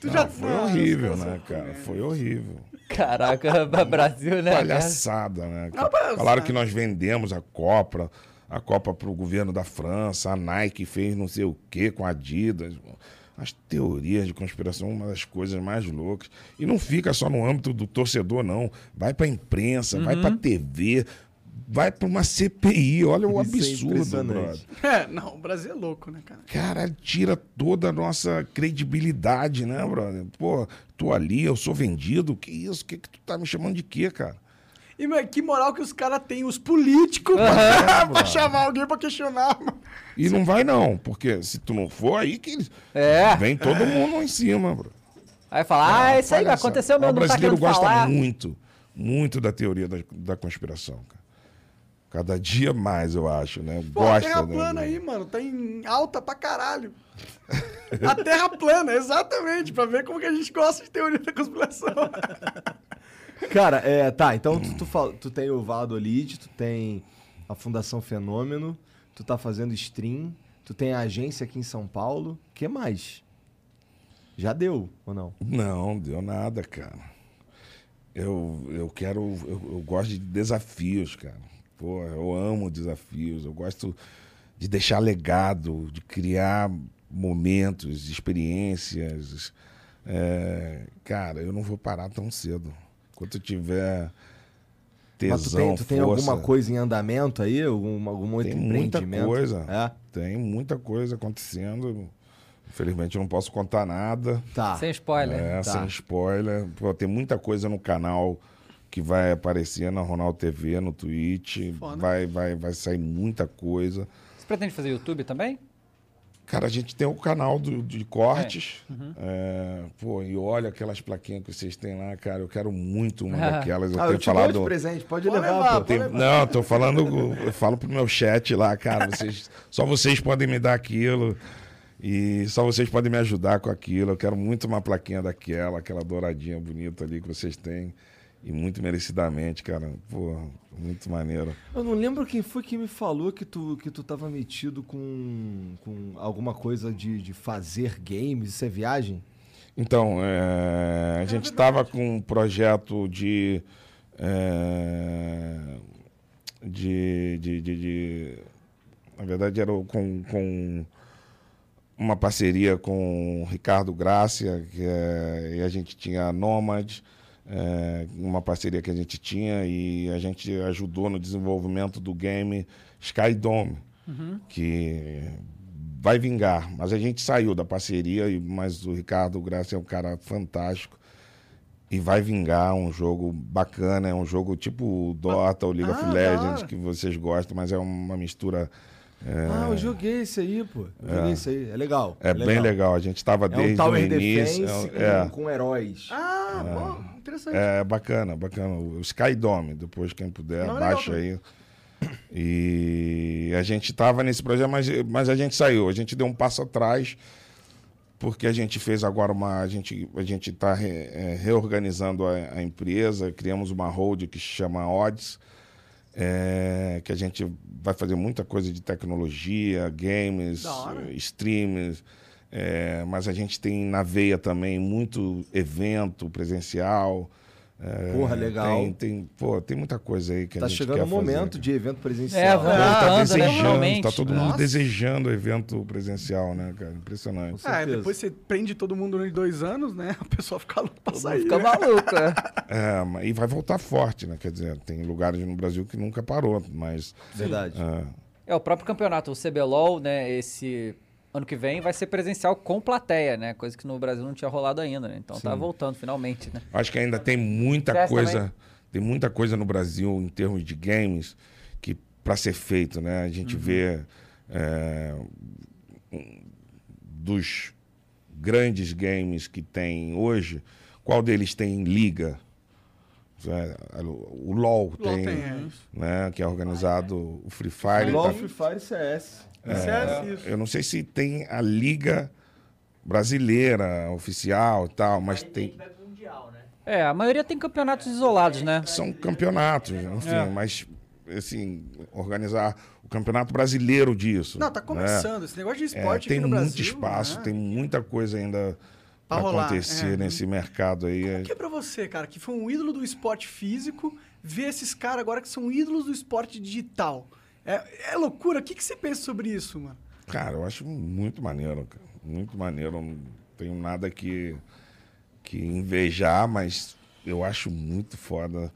Tu já Foi horrível, né, cara? Foi horrível. Caraca, Brasil, né? cara? Palhaçada, né? cara? Não. Falaram que nós vendemos a Copa, a Copa pro governo da França, a Nike fez não sei o que com a Adidas. As teorias de conspiração, uma das coisas mais loucas. E não fica só no âmbito do torcedor, não. Vai pra imprensa, vai pra TV, vai pra uma CPI. Olha o Isso é absurdo, impressionante. brother. É, não, o Brasil é louco, né, cara? Cara, tira toda a nossa credibilidade, né, brother? Pô, tô ali, eu sou vendido. Que isso? Que que tu tá me chamando de quê, cara? E, mano, que moral que os caras têm, os políticos, pra, pra chamar alguém pra questionar, mano. E não vai não, porque se tu não for, aí que eles... É. Vem todo mundo em cima, bro. Aí fala, ah, isso aí aconteceu O mesmo, não tá brasileiro querendo gosta falar. muito, muito da teoria da, da conspiração, cara. Cada dia mais, eu acho, né? Pô, a Gosta, Terra né? plana aí, mano, tá em alta pra caralho. a Terra plana, exatamente, pra ver como que a gente gosta de teoria da conspiração. Cara, é, tá, então tu, tu, fala- tu tem o Valladolid, tu tem a Fundação Fenômeno, tu tá fazendo stream, tu tem a agência aqui em São Paulo, que mais? Já deu, ou não? Não, deu nada, cara. Eu, eu quero. Eu, eu gosto de desafios, cara. Pô, eu amo desafios. Eu gosto de deixar legado, de criar momentos, experiências. É, cara, eu não vou parar tão cedo. Enquanto eu tiver tesão, Mas tu tem, tu tem força, alguma coisa em andamento aí? Algum, algum outro Tem muita empreendimento? coisa. É? Tem muita coisa acontecendo. Infelizmente eu não posso contar nada. Tá. Sem spoiler. É, Tá. sem spoiler. Pô, tem muita coisa no canal que vai aparecer na Ronaldo TV, no Twitch. Foda. Vai, vai, vai sair muita coisa. Você pretende fazer YouTube também? Cara, a gente tem o canal do, de cortes. Uhum. É, pô, e olha aquelas plaquinhas que vocês têm lá, cara. Eu quero muito uma daquelas. Eu Ah, eu tenho te dou falado. de presente, pode, Pode levar, levar, pô. pode Tem- levar. não, tô falando, eu falo pro meu chat lá, cara, vocês, só vocês podem me dar aquilo e só vocês podem me ajudar com aquilo. Eu quero muito uma plaquinha daquela, aquela douradinha bonita ali que vocês têm e muito merecidamente, cara. Pô, muito maneiro. Eu não lembro quem foi que me falou que tu, que tu tava metido com, com alguma coisa de, de fazer games, isso é viagem? Então, é, a gente estava com um projeto de, é, de, de, de, de- Na verdade, era com, com uma parceria com o Ricardo Grácia, que é, e a gente tinha a Nomad, é, uma parceria que a gente tinha, e a gente ajudou no desenvolvimento do game Skydome, que vai vingar. Mas a gente saiu da parceria, mas o Ricardo Graça é um cara fantástico. E vai vingar um jogo bacana, é um jogo tipo Dota ou League Ah, of Legends, que vocês gostam, mas é uma mistura. É, Ah, eu joguei esse aí, pô. Eu Joguei esse aí. É legal. é bem legal. A gente estava É desde um Tower o início. Defense com, é, com heróis. Ah, bom, interessante. é bacana, bacana. O Sky Dome, depois quem puder, Não, é legal baixa aí. E a gente estava nesse projeto, mas, mas a gente saiu. A gente deu um passo atrás, porque a gente fez agora uma. A gente a gente está reorganizando a, a empresa, criamos uma hold que se chama Odds, é, que a gente vai fazer muita coisa de tecnologia, games, streams. é, mas a gente tem na veia também muito evento presencial. É, Porra, legal. Tem, tem, pô, tem muita coisa aí que Tá a gente chegando quer o momento fazer. de evento É, presencial. vamos Pô, tá né, desejando, finalmente. tá todo mundo Nossa. desejando evento presencial, né, cara? Impressionante. Ah, certeza. depois você prende todo mundo durante dois anos, né? O pessoal fica louco pra sair. Fica né? maluco, é. É, e vai voltar forte, né? Quer dizer, tem lugares no Brasil que nunca parou, mas. Verdade. é, É, o próprio campeonato, o CBLOL, né, esse ano que vem vai ser presencial com plateia, né? Coisa que no Brasil não tinha rolado ainda, né? Então tá voltando finalmente, né? acho que ainda tem muita CS coisa. também? Tem muita coisa no Brasil em termos de games que para ser feito, né? A gente vê é, dos grandes games que tem hoje, qual deles tem liga? É, O LoL, LoL tem, tem, é né? Que é organizado o Free Fire. LOL, tá- Free Fire e CS. Isso. Eu não sei se tem a liga brasileira oficial e tal, mas tem É, a maioria tem campeonatos isolados, né? são campeonatos, enfim, É. mas assim, organizar o campeonato brasileiro disso. Não, tá né? começando. Esse negócio de É, esporte tem aqui no muito Brasil, espaço, né? tem muita coisa ainda Pra para rolar, acontecer é. nesse mercado aí. O que é pra você, cara, que foi um ídolo do esporte físico, ver esses caras agora que são ídolos do esporte digital? É, é loucura? O que, que você pensa sobre isso, mano? Cara, eu acho muito maneiro, cara. Muito maneiro. Eu Não tenho nada que, que invejar, mas eu acho muito foda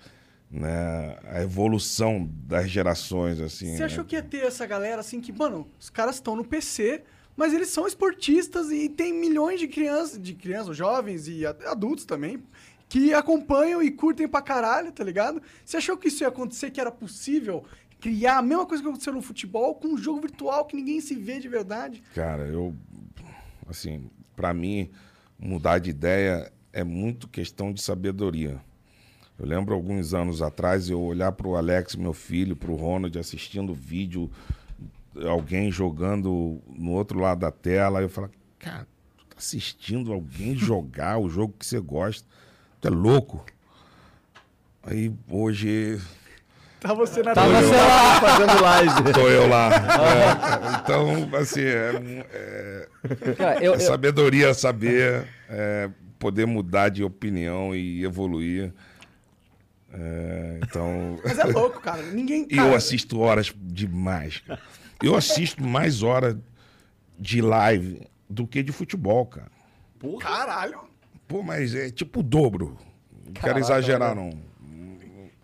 né, a evolução das gerações, assim. Você né? achou que ia ter essa galera assim que, mano, os caras estão no PC, mas eles são esportistas e tem milhões de crianças, de crianças, jovens e adultos também, que acompanham e curtem pra caralho, tá ligado? Você achou que isso ia acontecer, que era possível criar a mesma coisa que aconteceu no futebol com um jogo virtual que ninguém se vê de verdade? Cara, eu. Assim, pra mim, mudar de ideia é muito questão de sabedoria. Eu lembro alguns anos atrás eu olhar pro Alex, meu filho, pro Ronald assistindo vídeo, alguém jogando no outro lado da tela, eu falar, cara, tu tá assistindo alguém jogar o jogo que você gosta? Tu é louco? Aí hoje Tá você na Tá tela. você lá. Fazendo live. tô eu lá. É, então, assim, é, é, Cara, eu, É eu- sabedoria saber é, poder mudar de opinião e evoluir. É, então. Mas é louco, cara. Ninguém. E cara, eu assisto horas demais. cara. Eu assisto mais horas de live do que de futebol, cara. Caralho. Pô, mas é tipo o dobro. Não quero exagerar, não.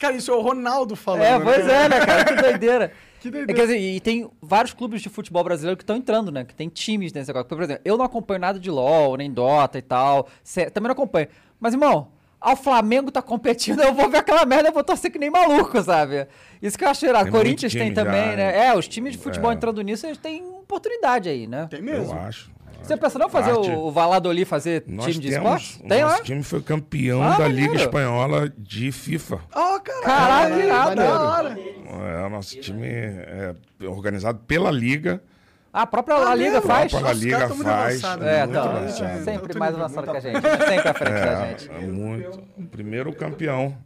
Cara, isso é o Ronaldo falando. É, né, pois cara? é, né, cara? Que doideira. Que É, doideira. quer dizer, e tem vários clubes de futebol brasileiro que estão entrando, né? Que tem times nesse negócio. Por exemplo, eu não acompanho nada de LOL, nem Dota e tal. Também não acompanho. Mas, irmão, ao Flamengo tá competindo, eu vou ver aquela merda, eu vou torcer que nem maluco, sabe? Isso que eu acho irado. Corinthians tem também, já, né? É, os times de futebol É. entrando nisso, eles têm oportunidade aí, né? Tem Eu mesmo. acho. Você pensa não fazer Parte- o, o Valladolid fazer Nós time de temos, esporte? o Tem nosso lá? time foi campeão Ah, da maneiro. Liga Espanhola de FIFA. Ó, caralho. Caralho. Da hora. É, o nosso time é organizado pela Liga. Ah, a própria La Liga mesmo? faz? A própria Liga faz. É, muito então, avançado. É, sempre mais avançado que a gente, né? sempre à frente da gente. É, é muito. Primeiro campeão.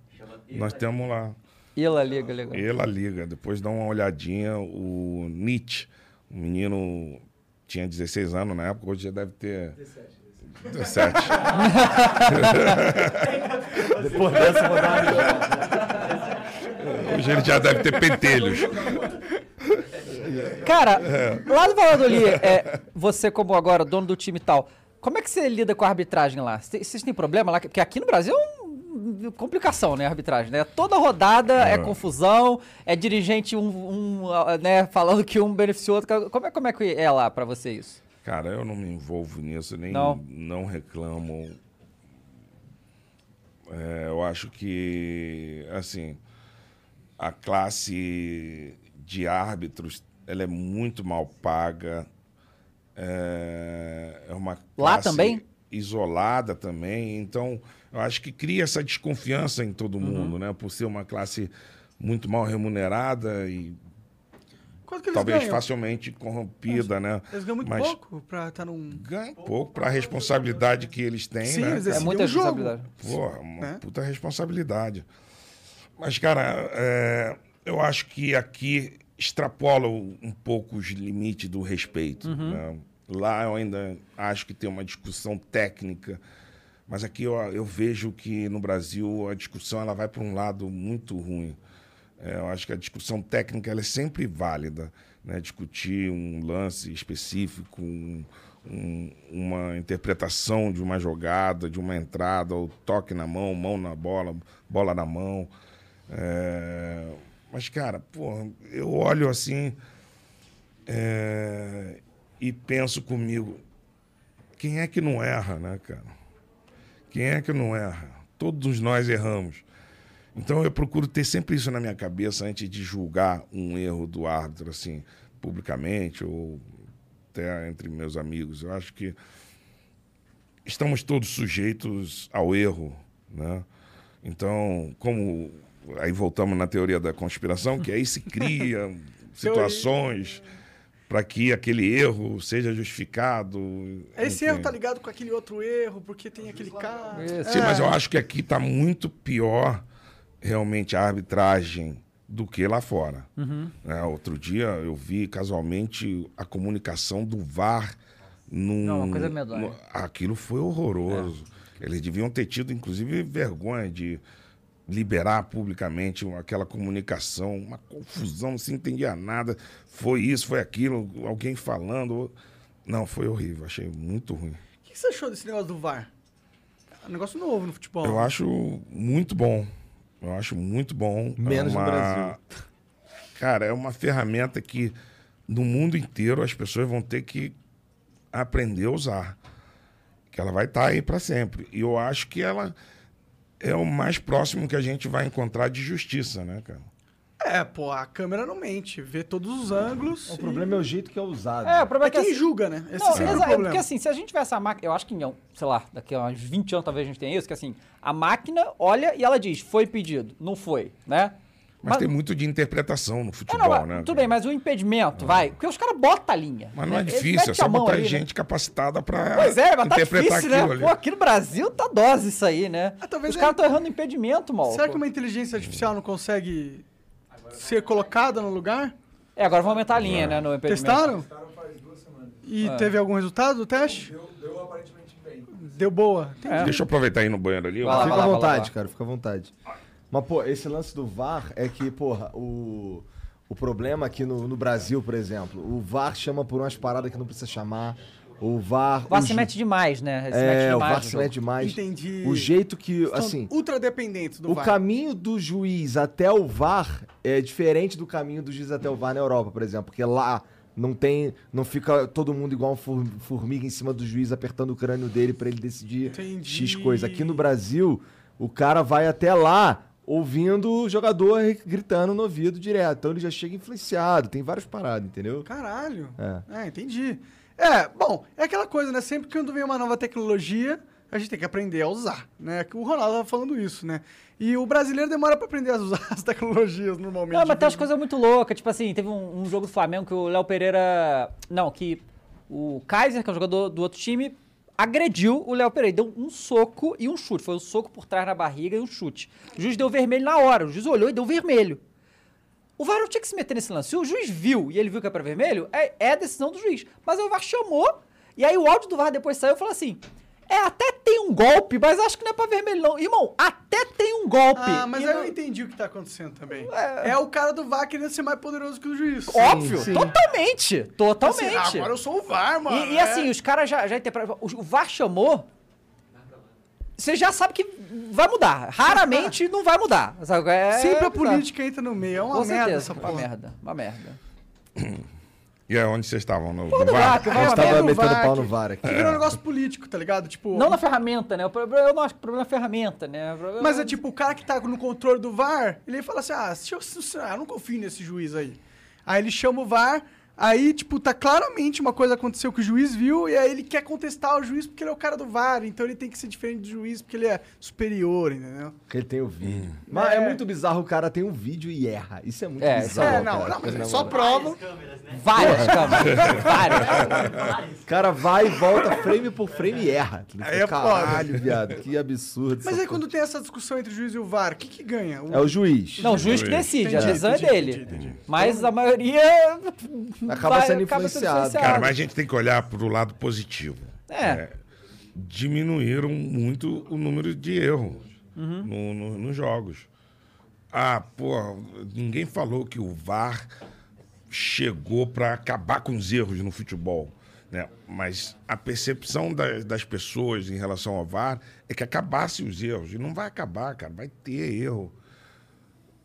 Nós temos lá. E La Liga, legal. Ela liga. Depois dá uma olhadinha. O Nietzsche, o menino tinha 16 anos na época, hoje já deve ter. 17. Depois dessa, uma Hoje ele já deve ter pentelhos. Cara, lá no Valladolid, é, você como agora dono do time e tal, como é que você lida com a arbitragem lá? Cê- Vocês têm problema lá? Porque aqui no Brasil é uma complicação, né, a arbitragem, né? Toda rodada é, confusão, é dirigente um, um, né, falando que um beneficiou outro. Como é, como é que é lá pra você isso? Cara, eu não me envolvo nisso, nem Não. não, reclamo. É, eu acho que, assim, a classe de árbitros ela é muito mal paga. É, é uma Lá classe também? isolada também. Então, eu acho que cria essa desconfiança em todo mundo, né? Por ser uma classe muito mal remunerada e Quanto que eles talvez ganham? facilmente corrompida, né? Eles ganham muito Mas pouco pra estar num... Ganha pouco para a responsabilidade que eles têm, Sim, né? eles É muita um responsabilidade. Porra, uma Né? puta responsabilidade. Mas, cara, é, eu acho que aqui extrapola um pouco os limites do respeito. Uhum. né? Lá eu ainda acho que tem uma discussão técnica, mas aqui eu, eu vejo que no Brasil a discussão ela vai para um lado muito ruim. É, eu acho que a discussão técnica ela é sempre válida. Né? Discutir um lance específico, um- um- uma interpretação de uma jogada, de uma entrada, ou toque na mão, mão na bola, bola na mão. É, Mas, cara, pô, eu olho assim é, e penso comigo, quem é que não erra, né, cara? Quem é que não erra? Todos nós erramos. Então eu procuro ter sempre isso na minha cabeça antes de julgar um erro do árbitro, assim, publicamente ou até entre meus amigos. Eu acho que estamos todos sujeitos ao erro, né? Então, como aí voltamos na teoria da conspiração, que aí se cria situações para que aquele erro seja justificado. Esse enfim. erro tá ligado com aquele outro erro, porque tem aquele cara... Isso. Sim, É. mas eu acho que aqui está muito pior realmente a arbitragem do que lá fora. Uhum. Né, outro dia eu vi casualmente a comunicação do VAR num. Não, uma coisa medonha. no- aquilo foi horroroso. Eles deviam ter tido, inclusive, vergonha de liberar publicamente aquela comunicação, uma confusão, não se entendia nada. Foi isso, foi aquilo, alguém falando. Não, foi horrível, achei muito ruim. O que você achou desse negócio do VAR? É um negócio novo no futebol. Eu acho muito bom. Eu acho muito bom. Menos é no uma... Brasil. Cara, é uma ferramenta que no mundo inteiro as pessoas vão ter que aprender a usar. Que ela vai estar aí para sempre. E eu acho que ela é o mais próximo que a gente vai encontrar de justiça, né, cara? É, pô, a câmera não mente, vê todos os ângulos. O problema é o jeito que é usado. É, o problema É é que quem assim- julga, né? Esse Não, sempre é o é problema. porque assim, se a gente tivesse a máquina, eu acho que não, sei lá, daqui a uns 20 anos talvez a gente tenha isso, que assim, a máquina olha e ela diz, foi pedido, não foi, né? Mas, tem muito de interpretação no É, futebol, não, mas né? tudo bem, mas o impedimento, vai, porque os caras botam a linha. Mas não é né? Eles difícil, é só botar ali, né? gente capacitada para Pois é, mas tá interpretar difícil, aquilo né? ali. Pô, aqui no Brasil tá dose isso aí, né? Ah, talvez Os é- caras estão errando impedimento, mal. Será que uma inteligência artificial não consegue ser colocada no lugar? É, agora vamos aumentar a linha, né, no impedimento. Testaram? faz duas semanas. E É. teve algum resultado do teste? Deu, deu aparentemente bem. Deu boa. Entendi. Deixa eu aproveitar aí no banheiro ali. lá, Fica vai à lá, vontade, lá. cara, fica à vontade. Mas, pô, esse lance do VAR é que, porra, o, o problema aqui no, no Brasil, por exemplo, o VAR chama por umas paradas que não precisa chamar. O VAR. O VAR o se mete demais, né? Se É, mete o demais VAR se mete demais. Entendi. O jeito que, São assim, ultra dependentes do o VAR. caminho do juiz até o VAR é diferente do caminho do juiz até o VAR na Europa, por exemplo, porque lá não tem, não fica todo mundo igual um for- formiga em cima do juiz apertando o crânio dele pra ele decidir Entendi. X coisa. Aqui no Brasil, o cara vai até lá ouvindo o jogador gritando no ouvido direto. Então ele já chega influenciado, tem várias paradas, entendeu? Caralho. É. É, entendi. É, bom, é aquela coisa, né? Sempre que quando vem uma nova tecnologia, a gente tem que aprender a usar, né? Que o Ronaldo tava falando isso, né? E o brasileiro demora pra aprender a usar as tecnologias normalmente. Não, mas tem umas coisas muito loucas. Tipo assim, teve um, um jogo do Flamengo que o Léo Pereira. Não, que o Kaiser, que é um jogador do outro time, agrediu o Léo Pereira. Deu um soco e um chute. Foi um soco por trás na barriga e um chute. O juiz deu vermelho na hora. O juiz olhou e deu vermelho. O VAR não tinha que se meter nesse lance. Se o juiz viu e ele viu que era pra vermelho, é, é decisão do juiz. Mas o VAR chamou, e aí o áudio do VAR depois saiu e falou assim: é, até tem um golpe, mas acho que não é pra vermelho, não. Irmão, até tem um golpe. Ah, mas aí não- eu entendi o que tá acontecendo também. É, o cara do VAR querendo ser mais poderoso que o juiz. Óbvio, sim. totalmente. Totalmente. Assim, agora eu sou o VAR, mano. E, e é. assim, os caras já, já interpretam. O, o VAR chamou. Você já sabe que vai mudar. Raramente não vai mudar. É Sempre a bizarro. política entra no meio. É uma Com merda certeza. essa Uma porra. merda. Uma merda. E aí, onde vocês estavam? No, no do VAR? VAR, que A vai gente uma tava merda. metendo VAR, pau no VAR aqui. Que virou um negócio político, tá ligado? Tipo, Não na ferramenta, né? O problema, eu não acho que o problema é a ferramenta, né? Problema Mas é tipo, o cara que tá no controle do VAR, ele fala assim: ah, eu, eu, ah, eu não confio nesse juiz aí. Aí ele chama o VAR, aí, tipo, tá claramente uma coisa aconteceu que o juiz viu, e aí ele quer contestar o juiz porque ele é o cara do VAR, então ele tem que ser diferente do juiz porque ele é superior, entendeu? Porque ele tem o vídeo. Mas é. muito bizarro, o cara tem um vídeo e erra. Isso é muito É, bizarro. é, não, cara. não, mas é só prova. câmeras, né? Várias câmeras. Várias. O cara vai e volta frame por frame e erra. Aí é foda. Caralho, viado, que absurdo. Mas aí quando tem essa discussão entre o juiz e o VAR, o que que ganha? porra. É o juiz. Não, o juiz que decide, a Entendi, decisão é dele. entendi, entendi. Mas a maioria. Acaba vai- sendo influenciado. Cara, mas a gente tem que olhar pro lado positivo. É. diminuíram muito o número de erros Uhum. no- no- nos jogos. Ah, pô, ninguém falou que o VAR chegou para acabar com os erros no futebol. Né? Mas a percepção da- das pessoas em relação ao VAR é que acabasse os erros. E não vai acabar, cara. Vai ter erro.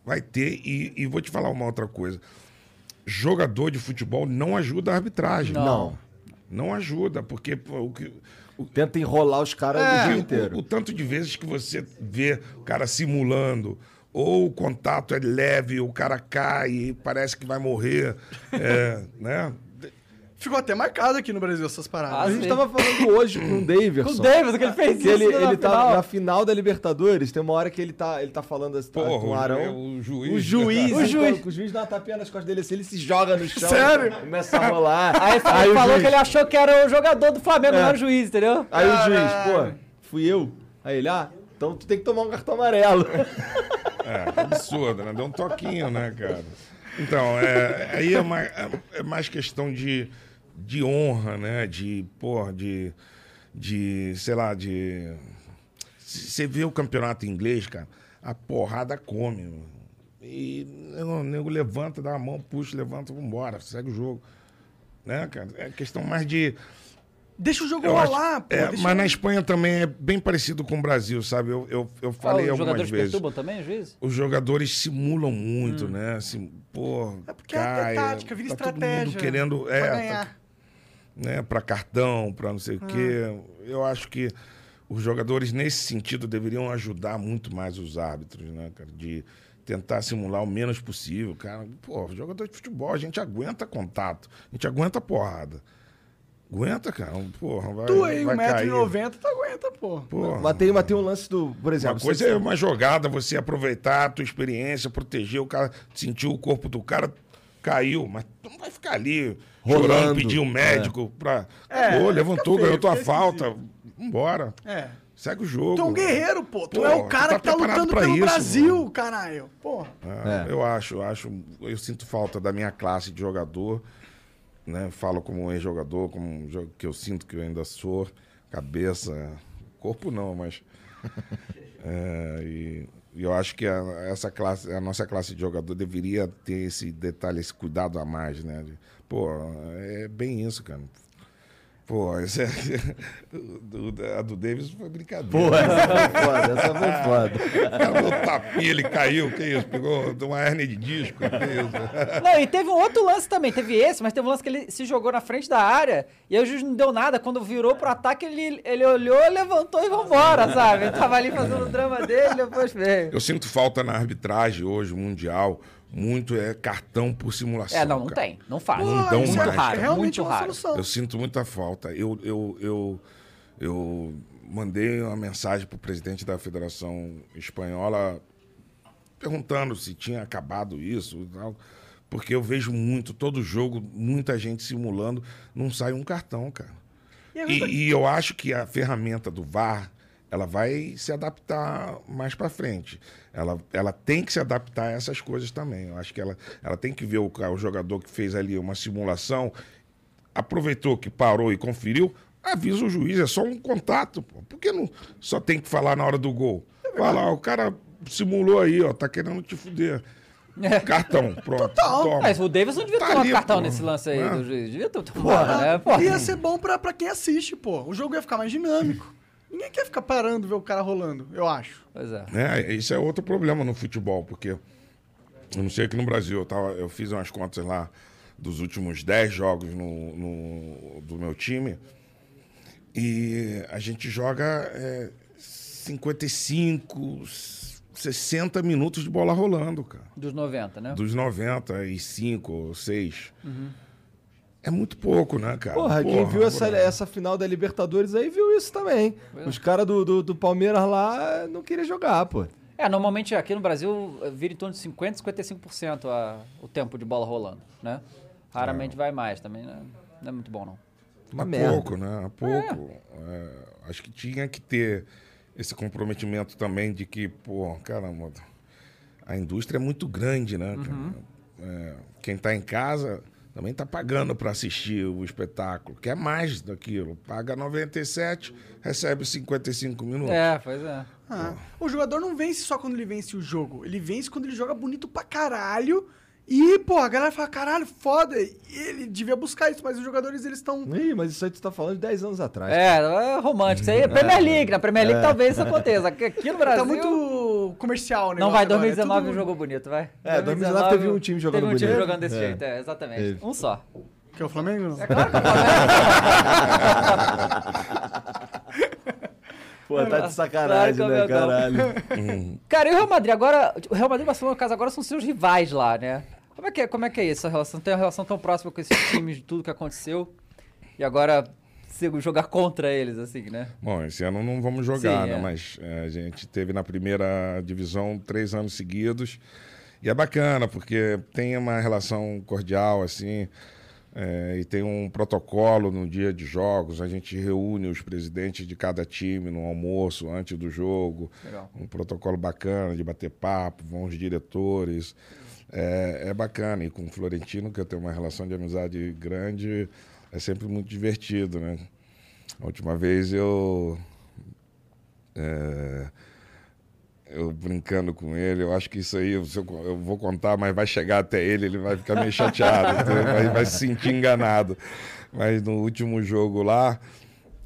Vai ter. E, e vou te falar uma outra coisa. Jogador de futebol não ajuda a arbitragem. Não. Não ajuda, porque pô, o que. o- Tenta enrolar os caras É, o dia inteiro. O, o tanto de vezes que você vê o cara simulando, ou o contato é leve, o cara cai e parece que vai morrer, é, né? Ficou até marcado aqui no Brasil essas paradas. Ah, A gente sim. tava falando hoje com o Davidson. Com o Davis, que ele fez Que isso ele, na ele tá final. na final da Libertadores, tem uma hora que ele tá, ele tá falando assim, Porra, com o Arão. ju- o juiz. O juiz, O juiz. então, o juiz dá uma tapinha nas costas dele assim, ele se joga no chão. Sério? Começa a rolar. Aí, ele o falou juiz- que ele achou que era o jogador do Flamengo, não era o juiz, entendeu? Aí o juiz, pô, fui eu. Aí ele, ah, então tu tem que tomar um cartão amarelo. É, absurdo, né? Deu um toquinho, né, cara? Então, é, aí é mais, é mais questão de, de honra, né? De, porra, de, de, sei lá, de... Você vê o campeonato inglês, cara, a porrada come, mano. E o nego levanta, dá a mão, puxa, levanta, vambora, segue o jogo. Né, cara? É questão mais de... Deixa o jogo Eu acho- rolar, pô. é, mas na Espanha também é bem parecido com o Brasil, sabe? Eu, eu, eu falei Ah, os algumas jogadores vezes. perturbam também, o juiz? Os jogadores simulam muito, né? Assim, pô, É porque é cai, tática, vira tá Todo estratégia mundo querendo, é, ganhar. tá- né, para cartão, para não sei o quê. Eu acho que os jogadores nesse sentido deveriam ajudar muito mais os árbitros, né, cara, de tentar simular o menos possível, cara. Pô, jogador de futebol, a gente aguenta contato, a gente aguenta porrada. Aguenta, cara. Porra, vai, Tu aí, vai cair. 1,90m, tu aguenta, pô. Porra. tem, mas tem um lance do, por exemplo... Uma coisa é uma jogada, você aproveitar a tua experiência, proteger o cara, sentir o corpo do cara, caiu, mas tu não vai ficar ali Rolando, chorando, pedir um médico pra. É, Acabou, fica levantou, feio, ganhou tua falta. Vambora. É. Segue o jogo. Tu é um guerreiro, pô. Tu Pô, é o tu cara tá que tá lutando pra pelo isso, Brasil, mano. caralho. Porra. É, É. Eu acho, eu acho. Eu sinto falta da minha classe de jogador. Né? Falo como ex-jogador, como um que eu sinto que eu ainda sou. Cabeça. Corpo não, mas. É, e, e eu acho que a, essa classe, a nossa classe de jogador deveria ter esse detalhe, esse cuidado a mais, né? Pô, é bem isso, cara. Pô, esse é, do- do- a do Davis foi brincadeira. Pô, essa foi foda, essa foi foda. Deu tapinha, ele caiu, que isso? Pegou uma hérnia de disco, que isso? Não, e teve um outro lance também. Teve esse, mas teve um lance que ele se jogou na frente da área e aí o juiz não deu nada. Quando virou pro ataque, ele, ele olhou, levantou e vambora, sabe? Ele tava ali fazendo o drama dele, depois veio. Eu sinto falta na arbitragem hoje, mundial, muito é cartão por simulação. É, não, não cara. tem. Não faz. Não dão muito mais, raro, Realmente muito é uma raro. solução. Eu sinto muita falta. Eu, eu, eu, eu mandei uma mensagem para o presidente da Federação Espanhola perguntando se tinha acabado isso tal. Porque eu vejo muito, todo jogo, muita gente simulando, não sai um cartão, cara. E é E, e eu acho que a ferramenta do VAR, ela vai se adaptar mais para frente. Ela, ela tem que se adaptar a essas coisas também. Eu acho que ela, ela tem que ver o, o jogador que fez ali uma simulação, aproveitou que parou e conferiu, avisa o juiz, é só um contato. Pô. Por que não só tem que falar na hora do gol? Fala, ó, o cara simulou aí, ó, tá querendo te fuder. Cartão, pronto. Toma. Mas o Davidson devia Tá tomar ali, cartão pô. nesse lance aí Né? do juiz. Devia ter tomado, né? Pô. Ia ser bom pra, pra quem assiste, pô. O jogo ia ficar mais dinâmico. Ninguém quer ficar parando ver o cara rolando, eu acho. Pois é. né? Isso é outro problema no futebol, porque eu não sei aqui no Brasil, eu, tava, eu fiz umas contas lá dos últimos 10 jogos no, no- do meu time. E a gente joga é, 55, 60 minutos de bola rolando, cara. Dos 90, né? Dos 95 ou 6. É muito pouco, né, cara? Porra, quem viu essa, essa final da Libertadores aí viu isso também. Os caras do, do, do Palmeiras lá não queriam jogar, pô. É, normalmente aqui no Brasil eh, vira em torno de 50%, 55% a, o tempo de bola rolando, né? Raramente vai mais também, né? Não é muito bom, não. Uma Há merda. pouco, né? Pouco. É, acho que tinha que ter esse comprometimento também de que, pô, caramba, a indústria é muito grande, né? cara? É, quem está em casa também está pagando para assistir o espetáculo, quer mais daquilo. Paga 97, recebe 55 minutos. É, pois é. Ah, o jogador não vence só quando ele vence o jogo. Ele vence quando ele joga bonito pra caralho. E, pô, a galera fala, caralho, foda. Ele devia buscar isso, mas os jogadores, eles estão... Ih, mas isso aí tu tá falando de 10 anos atrás. É, é romântico. Isso aí é Premier League. Na Premier League É. talvez isso aconteça. Aqui aqui no Brasil... Tá muito comercial, né? Não vai, agora, é 2019 tudo- jogou bonito, vai. É, 2019 teve um time jogando Teve um time bonito. jogando desse É. jeito, é, exatamente. Teve. Um só. Que é o Flamengo? É claro que é o Pô, tá de Claro sacanagem, que é o né, caralho? Cara, e o Real Madrid agora. O Real Madrid e o Barcelona, no caso, agora são seus rivais lá, né? Como é que é, como é, que é isso, a relação? Tem uma relação tão próxima com esses times de tudo que aconteceu. E agora jogar contra eles, assim, né? Bom, esse ano não vamos jogar, Sim, né? é. Mas é, a gente teve na primeira divisão três anos seguidos. E é bacana, porque tem uma relação cordial, assim, é, e tem um protocolo no dia de jogos. A gente reúne os presidentes de cada time no almoço antes do jogo. Legal. Um protocolo bacana de bater papo, vão os diretores. É, é bacana. E com o Florentino, que eu tenho uma relação de amizade grande, é sempre muito divertido, né? A última vez eu. é, eu brincando com ele, eu acho que isso aí eu, eu- vou contar, mas vai chegar até ele, ele vai ficar meio chateado, vai, vai se sentir enganado. Mas no último jogo lá,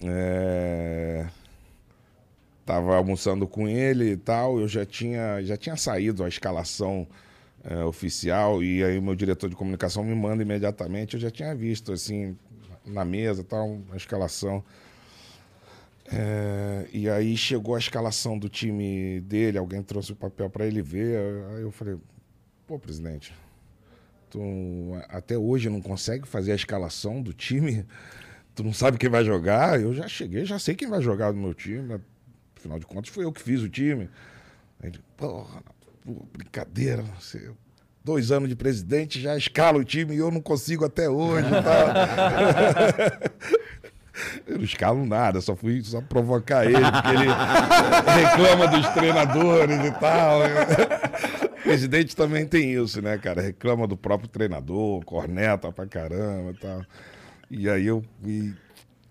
é, tava almoçando com ele e tal, eu já tinha, já tinha saído a escalação é, oficial e aí meu diretor de comunicação me manda imediatamente, eu já tinha visto assim na mesa tal, a escalação. É, e aí chegou a escalação do time dele, alguém trouxe o papel para ele ver. Aí eu falei, pô, presidente, tu até hoje não consegue fazer a escalação do time? Tu não sabe quem vai jogar? Eu já cheguei, já sei quem vai jogar no meu time. Afinal de contas, foi eu que fiz o time. Aí ele, porra, brincadeira, você. Dois anos de presidente, já escala o time e eu não consigo até hoje. tal. Eu não escalo nada, só fui só provocar ele, porque ele reclama dos treinadores e tal. O presidente também tem isso, né, cara? Reclama do próprio treinador, corneta pra caramba e tal. E aí eu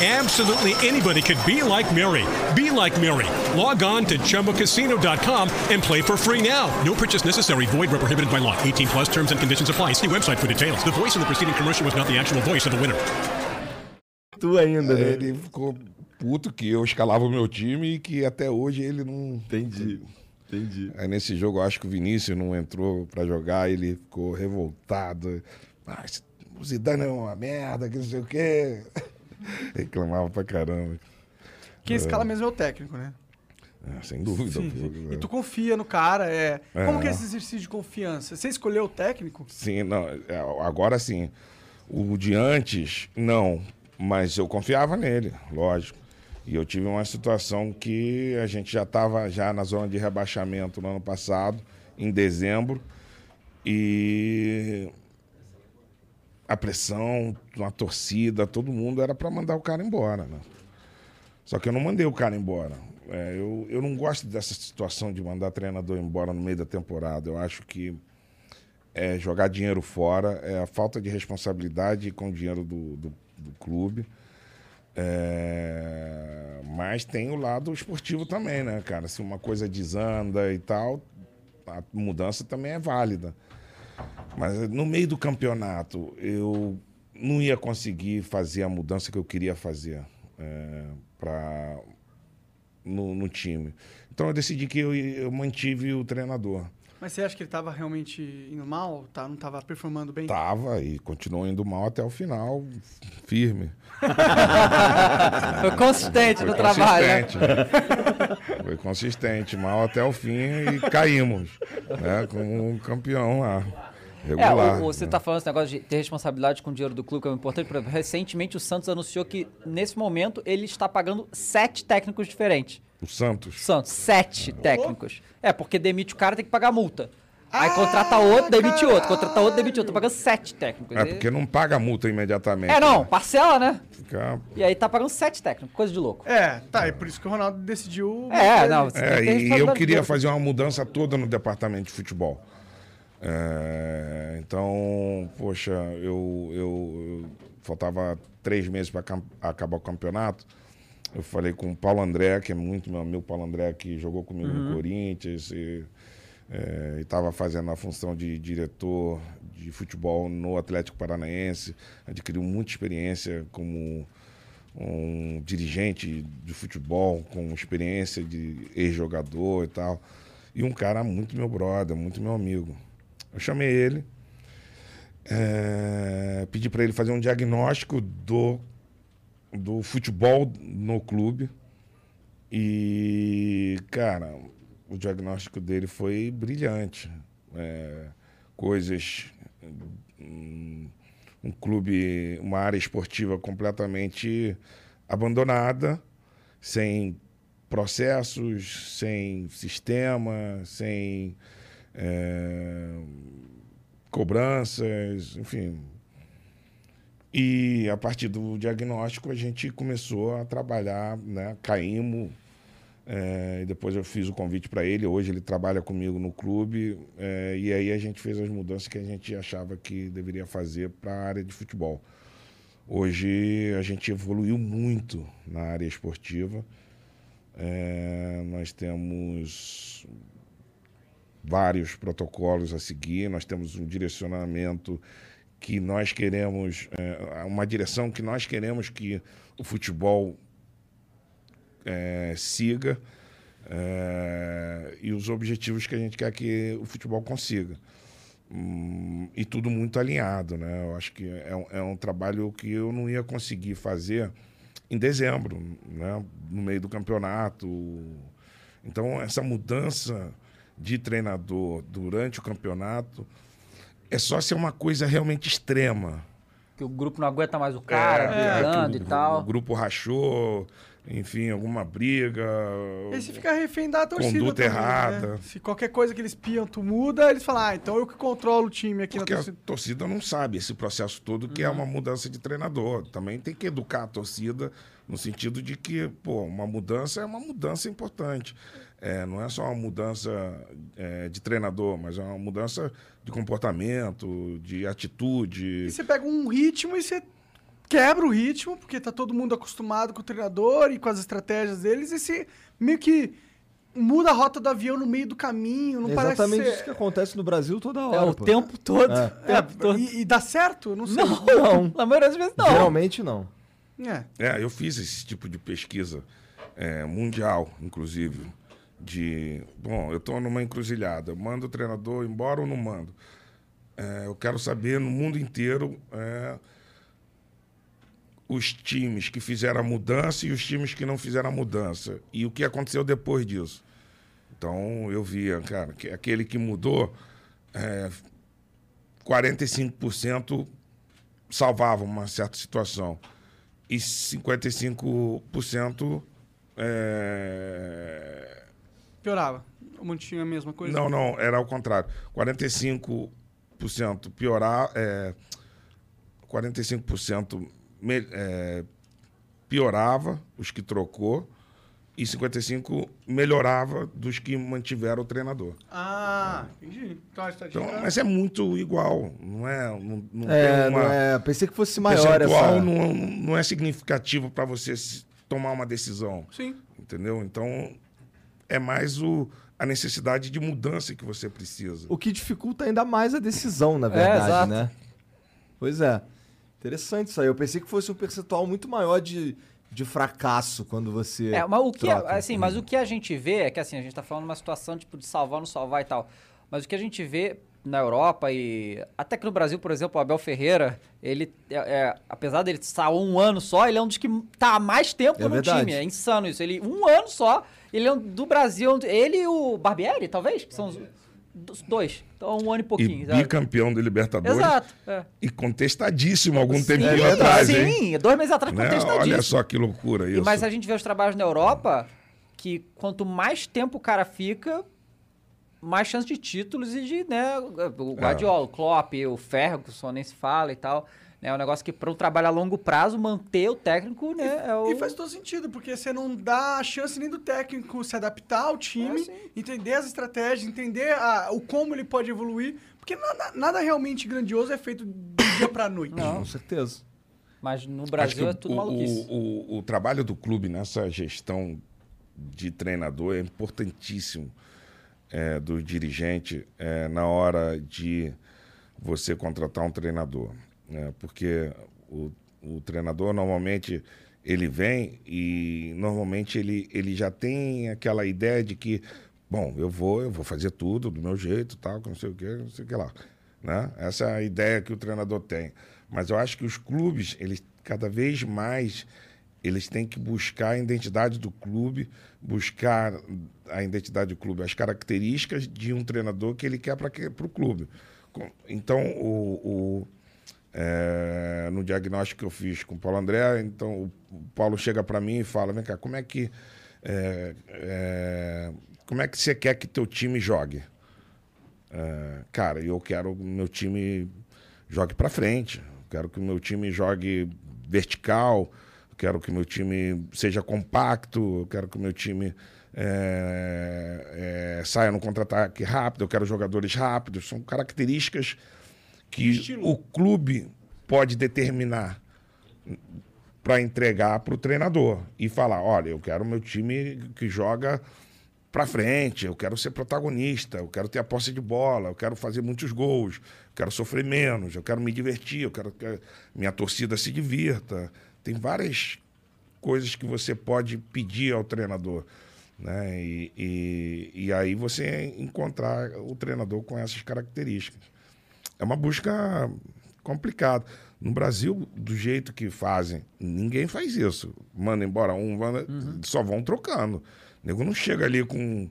Absolutely anybody could be like Mary. Be like Mary. Log on to ChumbaCasino.com and play for free now. No purchase necessary. Void where prohibited by law. 18 plus terms and conditions apply. See website for details. The voice in the preceding commercial was not the actual voice of the winner. Tu ainda, né? Ele ficou puto que eu escalava o meu time e que até hoje ele não. Entendi. Entendi. Aí nesse jogo eu acho que o Vinícius não entrou pra jogar, ele ficou revoltado. Ah, esse- o Zidane é uma merda, que não sei o quê. Reclamava pra caramba. Quem escala mesmo é o técnico, né? É, sem dúvida. Pô. E tu confia no cara, é... É. Como que é esse exercício de confiança? Você escolheu o técnico? Sim, não, é, agora sim. O de antes, não. Mas eu confiava nele, lógico. E eu tive uma situação que a gente já estava já na zona de rebaixamento no ano passado, em dezembro. E a pressão, a torcida, todo mundo era para mandar o cara embora, né? Só que eu não mandei o cara embora. É, eu, eu não gosto dessa situação de mandar treinador embora no meio da temporada. Eu acho que é jogar dinheiro fora, é a falta de responsabilidade com o dinheiro do, do, do clube. É, mas tem o lado esportivo também, né, cara? Se uma coisa desanda e tal, a mudança também é válida. Mas no meio do campeonato, eu não ia conseguir fazer a mudança que eu queria fazer é, pra, no, no time. Então eu decidi que eu, eu mantive o treinador. Mas você acha que ele tava realmente indo mal? Tá, não tava performando bem? Tava e continuou indo mal até o final, firme. Foi consistente no trabalho, né? consistente, né? Foi consistente, mal até o fim e caímos, né? Como um campeão lá. É, Regular. o, o- você né? tá falando esse negócio de ter responsabilidade com o dinheiro do clube, que é importante. Por exemplo, recentemente o Santos anunciou que, nesse momento, ele está pagando sete técnicos diferentes. O Santos. Santos, sete técnicos. É, porque demite o cara, tem que pagar multa. Aí contrata outro, demite outro, contrata outro, demite outro. Tá pagando sete técnicos. É porque não paga a multa imediatamente. É, não, parcela, né? Fica- E aí tá pagando sete técnicos, coisa de louco. É, tá, é por isso que o Ronaldo decidiu. É, não, você É, tem que ter e eu queria fazer uma mudança toda no departamento de futebol. É, então, poxa, eu, eu- eu- faltava três meses para acabar o campeonato. Eu falei com o Paulo André, que é muito meu amigo, Paulo André, que jogou comigo Uhum. no Corinthians e estava fazendo a função de diretor de futebol no Atlético Paranaense. Adquiriu muita experiência como um dirigente de futebol, com experiência de ex-jogador e tal. E um cara muito meu brother, muito meu amigo. Eu chamei ele, eh, pedi para ele fazer um diagnóstico do, do futebol no clube. E, cara, o diagnóstico dele foi brilhante. É, coisas. hum, Um clube, uma área esportiva completamente abandonada, sem processos, sem sistema, sem é, cobranças, enfim. E a partir do diagnóstico a gente começou a trabalhar, né? Caímos. é, depois eu fiz o convite para ele. Hoje ele trabalha comigo no clube. é, e aí a gente fez as mudanças que a gente achava que deveria fazer para a área de futebol. Hoje a gente evoluiu muito na área esportiva. É, nós temos vários protocolos a seguir, nós temos um direcionamento que nós queremos, é, uma direção que nós queremos que o futebol é, siga é, e os objetivos que a gente quer que o futebol consiga. Hum, e tudo muito alinhado, né? Eu acho que é, um- é um trabalho que eu não ia conseguir fazer em dezembro, né? No meio do campeonato. Então, essa mudança de treinador durante o campeonato é só ser uma coisa realmente extrema. Que o grupo não aguenta mais o cara, É, brigando que e o, tal. O grupo rachou, enfim, alguma briga. E se fica refém da torcida. Conduta também, errada. Né? Se qualquer coisa que eles piam, tu muda, eles falam, ah, então eu que controlo o time aqui Porque na a torcida. torcida não sabe esse processo todo que é Uhum. uma mudança de treinador. Também tem que educar a torcida no sentido de que, pô, uma mudança é uma mudança importante. É, não é só uma mudança é, de treinador, mas é uma mudança de comportamento, de atitude. E você pega um ritmo e você quebra o ritmo, porque tá todo mundo acostumado com o treinador e com as estratégias deles, e você meio que muda a rota do avião no meio do caminho, não É parece exatamente ser... isso que acontece no Brasil toda hora. É, o pô. tempo todo. É. É, tempo todo. E, e dá certo? Não sei. Não, Não. na maioria das vezes não. Geralmente não. É. É, eu fiz esse tipo de pesquisa é, mundial, inclusive. De, bom, eu estou numa encruzilhada, eu mando o treinador embora ou não mando? É, eu quero saber no mundo inteiro é, os times que fizeram a mudança e os times que não fizeram a mudança. E o que aconteceu depois disso. Então eu via, cara, que aquele que mudou, é, 45% salvava uma certa situação e 55% é... Piorava. O mantinha a mesma coisa? Não, não, era ao contrário. 45% piorar, é... 45% me... é... piorava os que trocou e 55% melhorava dos que mantiveram o treinador. Ah, entendi. Então. Então, mas é muito igual, não é? Não, não É, tem uma... não é, pensei que fosse maior essa... não, não é significativo para você tomar uma decisão. Sim. Entendeu? Então, é mais o, a necessidade de mudança que você precisa. O que dificulta ainda mais a decisão, na verdade, exato. né? Pois é. Interessante isso aí. Eu pensei que fosse um percentual muito maior de, de fracasso quando você. É, mas o que, troca. assim, mas o que a gente vê é que assim, a gente tá falando uma situação tipo de salvar, não salvar e tal. Mas o que a gente vê na Europa e até que no Brasil, por exemplo, o Abel Ferreira, ele é, é, apesar dele estar um ano só, ele é um dos que tá há mais tempo É no verdade. time. É insano isso. Ele um ano só, ele é um do Brasil, ele e o Barbieri, talvez, que são os dois. Então um ano e pouquinho. E sabe? bicampeão da Libertadores. Exato. É. E contestadíssimo algum Sim, tempo é atrás, sim, hein? dois meses atrás Né? contestadíssimo. Olha só que loucura E, isso. mas a gente vê os trabalhos na Europa que quanto mais tempo o cara fica, mais chance de títulos e de, né, o Guardiola, o Klopp, o Ferguson, nem se fala e tal. Né, É um negócio que para um trabalho a longo prazo, manter o técnico, né, é o... E faz todo sentido, porque você não dá a chance nem do técnico se adaptar ao time, entender as estratégias, entender a- o como ele pode evoluir, porque nada, nada realmente grandioso é feito do dia pra noite. Com certeza. Mas no Acho Brasil que é tudo o, maluquice. O, o, o trabalho do clube nessa gestão de treinador é importantíssimo é, do dirigente é, na hora de você contratar um treinador. Né? Porque o, o treinador normalmente ele vem e normalmente ele, ele já tem aquela ideia de que, bom, eu vou, eu vou fazer tudo do meu jeito, tal, não sei o que, não sei o que lá. Né? Essa é a ideia que o treinador tem. Mas eu acho que os clubes, eles cada vez mais eles têm que buscar a identidade do clube, buscar a identidade do clube, as características de um treinador que ele quer para o clube. Então, o, o, é, no diagnóstico que eu fiz com o Paulo André, então o Paulo chega para mim e fala, vem cá, como é que é, é, como é que você quer que teu time jogue? É, cara, eu quero que meu time jogue para frente. Quero que o meu time jogue vertical. Quero que o meu time seja compacto. Quero que o meu time é, é, saia no contra-ataque rápido. Eu quero jogadores rápidos. São características que o clube pode determinar para entregar para o treinador e falar: olha, eu quero meu time que joga para frente, eu quero ser protagonista, eu quero ter a posse de bola, eu quero fazer muitos gols, eu quero sofrer menos, eu quero me divertir, eu quero que minha torcida se divirta. Tem várias coisas que você pode pedir ao treinador. Né? E, e, e aí você encontrar o treinador com essas características. É uma busca complicada. No Brasil, do jeito que fazem, ninguém faz isso. Manda embora um, manda, só vão trocando. O nego não chega ali com.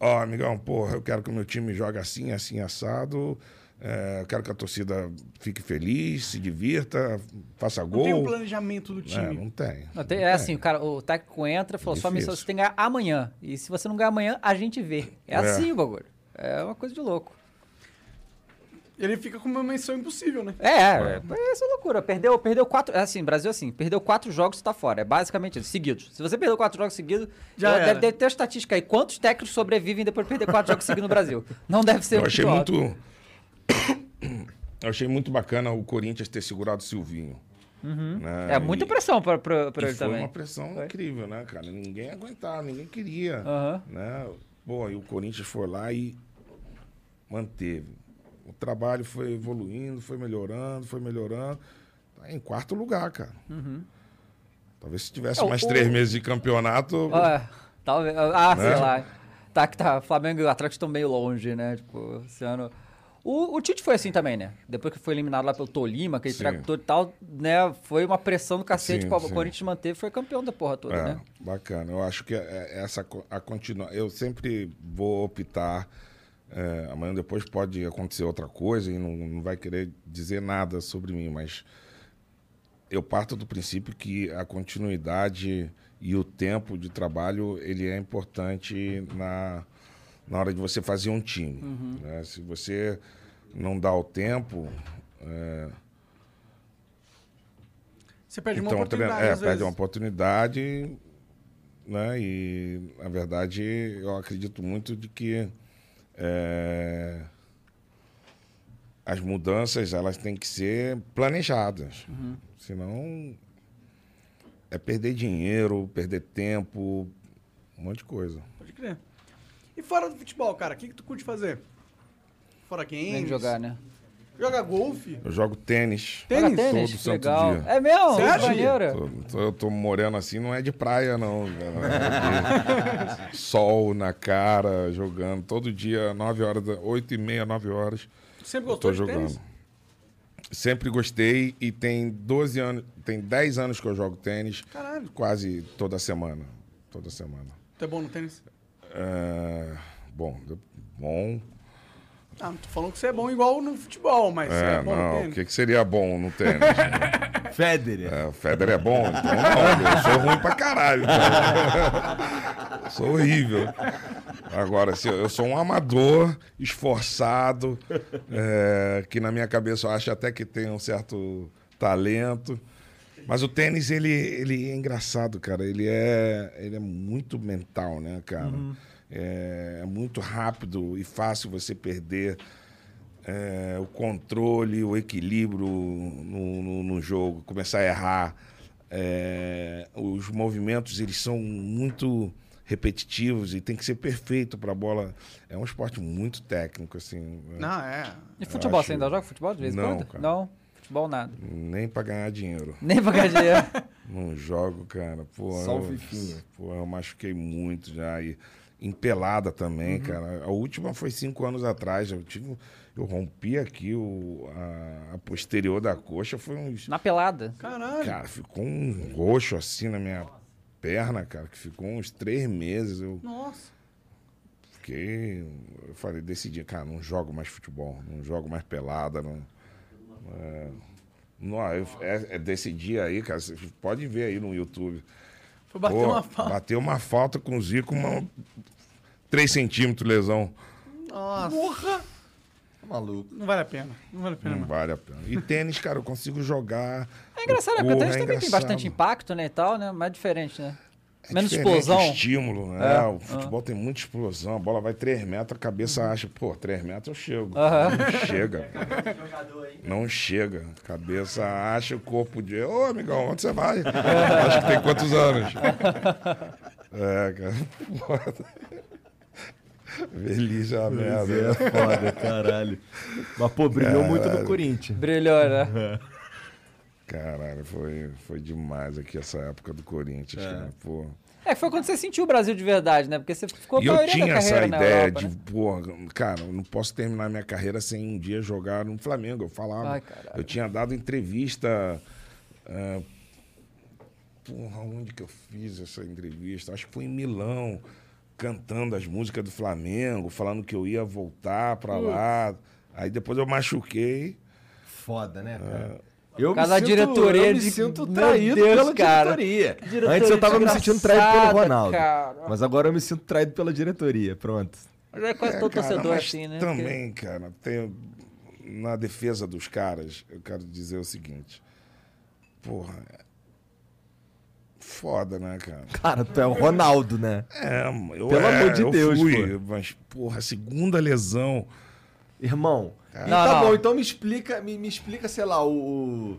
Ó, amigão, porra, eu quero que o meu time jogue assim, assim, assado. É, eu quero que a torcida fique feliz, se divirta, faça Não gol. tem um planejamento do time. É, não tem. Não, tem- é assim, o, cara, o técnico entra e falou, sua missão você tem que ganhar amanhã. E se você não ganhar amanhã, a gente vê. É, É. assim o bagulho. É uma coisa de louco. Ele fica com uma menção impossível, né? É, é, é essa loucura. Perdeu, perdeu quatro. É assim, Brasil é assim, perdeu quatro jogos tá fora. É basicamente isso, seguidos. Se você perdeu quatro jogos seguidos, Já deve, deve ter a estatística aí. Quantos técnicos sobrevivem depois de perder quatro jogos seguidos no Brasil? Não deve ser Eu achei alto. muito. Eu achei muito bacana o Corinthians ter segurado o Silvinho. Uhum. né? É muita E- pressão e ele foi também. uma pressão incrível, né, cara? Ninguém aguentava, ninguém queria. Aham. Né? Pô, e o Corinthians foi lá e manteve. O trabalho foi evoluindo, foi melhorando, foi melhorando. Tá em quarto lugar, cara. Uhum. Talvez se tivesse É, o- mais o- três meses de campeonato. Ah, talvez. Ah, Né? sei lá. Tá que tá. Flamengo e o Atlético estão meio longe, né? Tipo, esse ano. O, o Tite foi assim também, né? Depois que foi eliminado lá pelo Tolima, aquele Sim. tractor e tal, né? Foi uma pressão do cacete Sim, para o. Corinthians manter, foi campeão da porra toda, É, né? bacana. Eu acho que é- essa a continua. Eu sempre vou optar. É, amanhã depois pode acontecer outra coisa e não, não vai querer dizer nada sobre mim, mas eu parto do princípio que a continuidade e o tempo de trabalho ele é importante na, na hora de você fazer um time. Uhum. né? Se você não dá o tempo, é, Você perde uma então, oportunidade, é, perde uma oportunidade, né? E, na verdade, eu acredito muito de que é, as mudanças, elas têm que ser planejadas. Uhum. Senão, é perder dinheiro, perder tempo, Um monte de coisa. Pode crer. E fora do futebol, cara, o que, que tu curte fazer? Fora games? Nem jogar, né? Joga golfe? Eu jogo tênis. Tênis? Joga tênis? Todo santo legal. dia. É mesmo? Sério? Maneiro. Tô- tô- eu tô moreno assim, não é de praia, não. É de Sol na cara, jogando. Todo dia, 9 horas, da- 8 e meia, 9 horas. Sempre gostou tô de jogando. tênis? Sempre gostei e tem 12 anos, tem 10 anos que eu jogo tênis. Caralho. Quase toda semana. Toda semana. Tu é bom no tênis? É, bom, bom. Ah, não tô falando que você é bom igual no futebol, mas você É, é bom no não, o tênis. que, que seria bom no tênis? Federer. É, o Federer é bom, então não, eu sou ruim pra caralho. cara. sou horrível. Agora, se eu, sou um amador, esforçado, é, que na minha cabeça eu acho até que tem um certo talento. Mas o tênis, ele, ele é engraçado, cara. Ele é, ele é muito mental, né, cara? É, é muito rápido e fácil você perder é, o controle, o equilíbrio no, no, no jogo, começar a errar. É, os movimentos eles são muito repetitivos e tem que ser perfeito para a bola. É um esporte muito técnico, assim. Não, é. E futebol, acho- você ainda joga futebol de vez em Não, quando? cara. Não? Futebol nada. Nem para ganhar dinheiro. Nem pra ganhar dinheiro. Não jogo, cara. Pô, Só o eu, fifinha. Pô, eu machuquei muito já. E em pelada também, Uhum. cara. A última foi cinco anos atrás. Eu tive. Eu rompi aqui o, a, a posterior da coxa. Foi uns. Na pelada. Caralho. Cara, ficou um roxo assim na minha perna, cara, que ficou uns três meses. Eu Nossa. fiquei. Eu falei, decidi, cara, não jogo mais futebol, não jogo mais pelada, não. É, não, eu, é, é desse dia aí, cara, você pode ver aí no YouTube. Foi bater Pô, uma falta. Bateu uma falta com o Zico, uma 3 centímetros lesão. Nossa. Porra. Tá maluco. Não vale a pena. Não vale a pena, Não mano. vale a pena. E tênis, cara, eu consigo jogar. É engraçado, né? Porque o tênis é também tem bastante impacto, né, e tal, né? Mas é diferente, né? É Menos explosão. O estímulo, né? É, O futebol tem muita explosão, a bola vai 3 metros, a cabeça acha, pô, 3 metros eu chego. Aham. Não chega. Não chega. Cabeça acha o corpo de. Ô, amigão, onde você vai? Acho que tem quantos anos? É, cara. Foda. Feliz a merda. É foda, caralho. Mas, pô, brilhou muito no Caralho. Corinthians. Brilhou, né? Caralho, foi, foi demais aqui essa época do Corinthians, cara. Pô. É, foi quando você sentiu o Brasil de verdade, né? Porque você ficou E a eu maioria tinha essa ideia Europa, de, né? porra, cara, eu não posso terminar minha carreira sem um dia jogar no Flamengo. Eu falava. Ai, caralho. eu tinha dado entrevista. ah, porra, onde que eu fiz essa entrevista? Acho que foi em Milão, cantando as músicas do Flamengo, falando que eu ia voltar pra lá. Aí depois eu machuquei. Foda, né, É. cara? Eu Cada me sinto, diretoria eu me de- sinto traído Deus, pela cara. diretoria. Diretoria Antes eu tava me sentindo traído pelo Ronaldo. cara. Mas agora eu me sinto traído pela diretoria. Pronto. Mas é quase É, todo cara, torcedor assim, né? Também, cara, tem, na defesa dos caras, eu quero dizer o seguinte. Porra. é Foda, né, cara? Cara, tu é o Ronaldo, né? É, eu Pelo é, amor de eu Deus, fui, pô. mas, porra, segunda lesão. Irmão, Cara. Não, tá não. bom, então me explica, me, me explica, sei lá, o.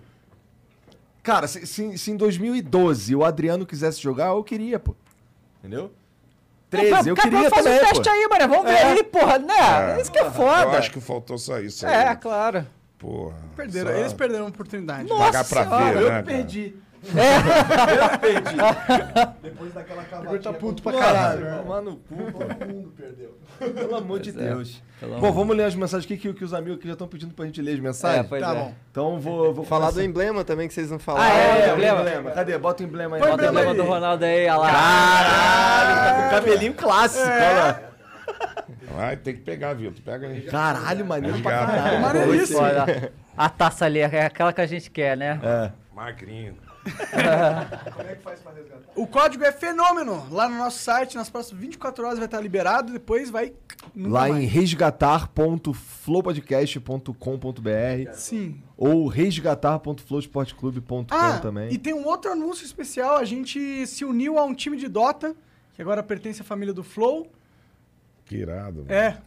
Cara, se, se, se em 2012 o Adriano quisesse jogar, eu queria, pô. Entendeu? 13, eu cara, queria faz também, um teste pô. aí, mano. Vamos ver É. aí, porra. Né? Isso que é Eu foda. acho que faltou só isso aí. É, claro. Porra. Perderam, só eles perderam a oportunidade. Pagar pra Nossa, ver, Eu né, que cara? perdi. É. Depois daquela Agora cavadinha... tá puto pra caralho. Tomar no cu. Todo mundo perdeu. Pelo amor de é. Deus. Pelo Bom, amor vamos ler as mensagens aqui que, que os amigos aqui já estão pedindo pra gente ler as É, mensagens. pois Tá é. bom. Então vou, vou Falar do emblema também que vocês não Ah, falaram. é, É, o o emblema. emblema. Cadê? Bota o emblema aí. Bota o Bota o emblema do Ronaldo aí, olha lá. Caralho, tá com cabelinho clássico, olha lá. Vai, tem que pegar, Vitor. Pega aí. Caralho, maneiro pra caralho. Maneiríssimo. Olha, a taça ali é aquela que a gente quer, né? É. Magrinho. Como é que faz pra resgatar? O código é fenômeno. Lá no nosso site, nas próximas 24 horas vai estar liberado. Depois vai. nunca Lá mais. em resgatar.flowpodcast.com.br Sim. ou resgatar.flowsportclub.com Ah, também. e tem um outro anúncio especial. A gente se uniu a um time de Dota, que agora pertence à família do Flow. Que irado. mano. É.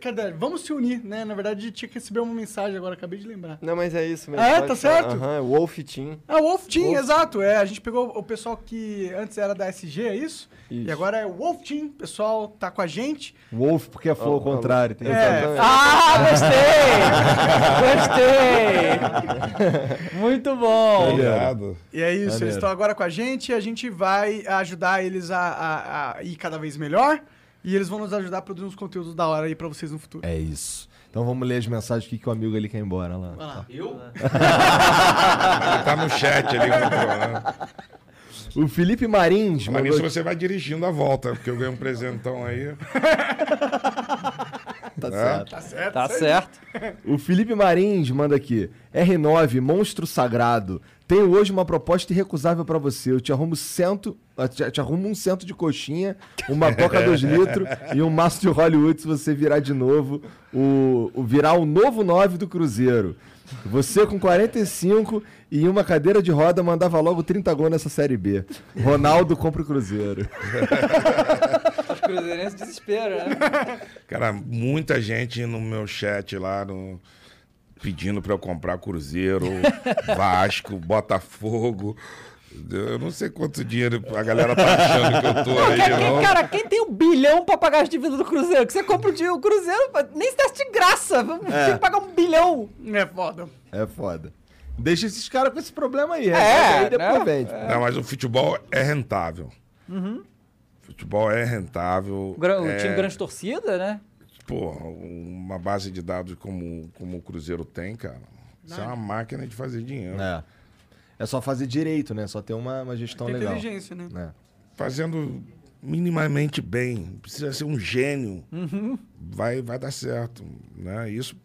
Cadê? Vamos se unir, né? Na verdade, tinha que receber uma mensagem agora, acabei de lembrar. Não, mas é isso mesmo. Ah, é? Tá falar. certo? Aham, Wolf Team. É o Wolf Team, Wolf. exato. É, a gente pegou o pessoal que antes era da SG, é isso? Isso. E agora é o Wolf Team. O pessoal tá com a gente. Wolf, porque é flow ao contrário. Tem É. Ah, gostei! Gostei! Muito bom! Obrigado. E é isso, Maneiro. eles estão agora com a gente e a gente vai ajudar eles a, a- a ir cada vez melhor. E eles vão nos ajudar a produzir uns conteúdos da hora aí pra vocês no futuro. É isso. Então vamos ler as mensagens aqui que o amigo ali quer ir embora lá. Vai lá. Ele tá no chat ali. né? O Felipe Marins Mas mandou nisso você vai dirigindo a volta, porque eu ganhei um presentão aí. Tá É? certo. Tá certo? Tá certo. O Felipe Marins manda aqui. R9, monstro sagrado. Tenho hoje uma proposta irrecusável pra você. Eu te arrumo cento, ah, te, te arrumo um cento de coxinha, uma coca 2 litros e um maço de Hollywood se você virar de novo o, o virar o novo 9 do Cruzeiro. Você com 45 e uma cadeira de roda mandava logo 30 gols nessa série B. Ronaldo compra o Cruzeiro. Os cruzeirenses desespero, né? Cara, muita gente no meu chat lá no- pedindo pra eu comprar Cruzeiro, Vasco, Botafogo. Eu não sei quanto dinheiro a galera tá achando que eu tô aí, Quem- não. cara, quem tem um bilhão pra pagar as dívidas do Cruzeiro? Que você compra o Cruzeiro, nem se de graça. Vamos É. ter que pagar um bilhão. É foda. É foda. Deixa esses caras com esse problema aí. É, aí depois né? vende. Não, mas o futebol é rentável. Uhum. Futebol é rentável. O é, time grande torcida, né? Pô, uma base de dados como, como o Cruzeiro tem, cara. Isso é uma máquina de fazer dinheiro. É. É só fazer direito, né? Só ter uma, uma gestão Tem legal. inteligência, né? É. Fazendo minimamente bem. Precisa ser um gênio. Uhum. Vai, vai dar certo. Né? Isso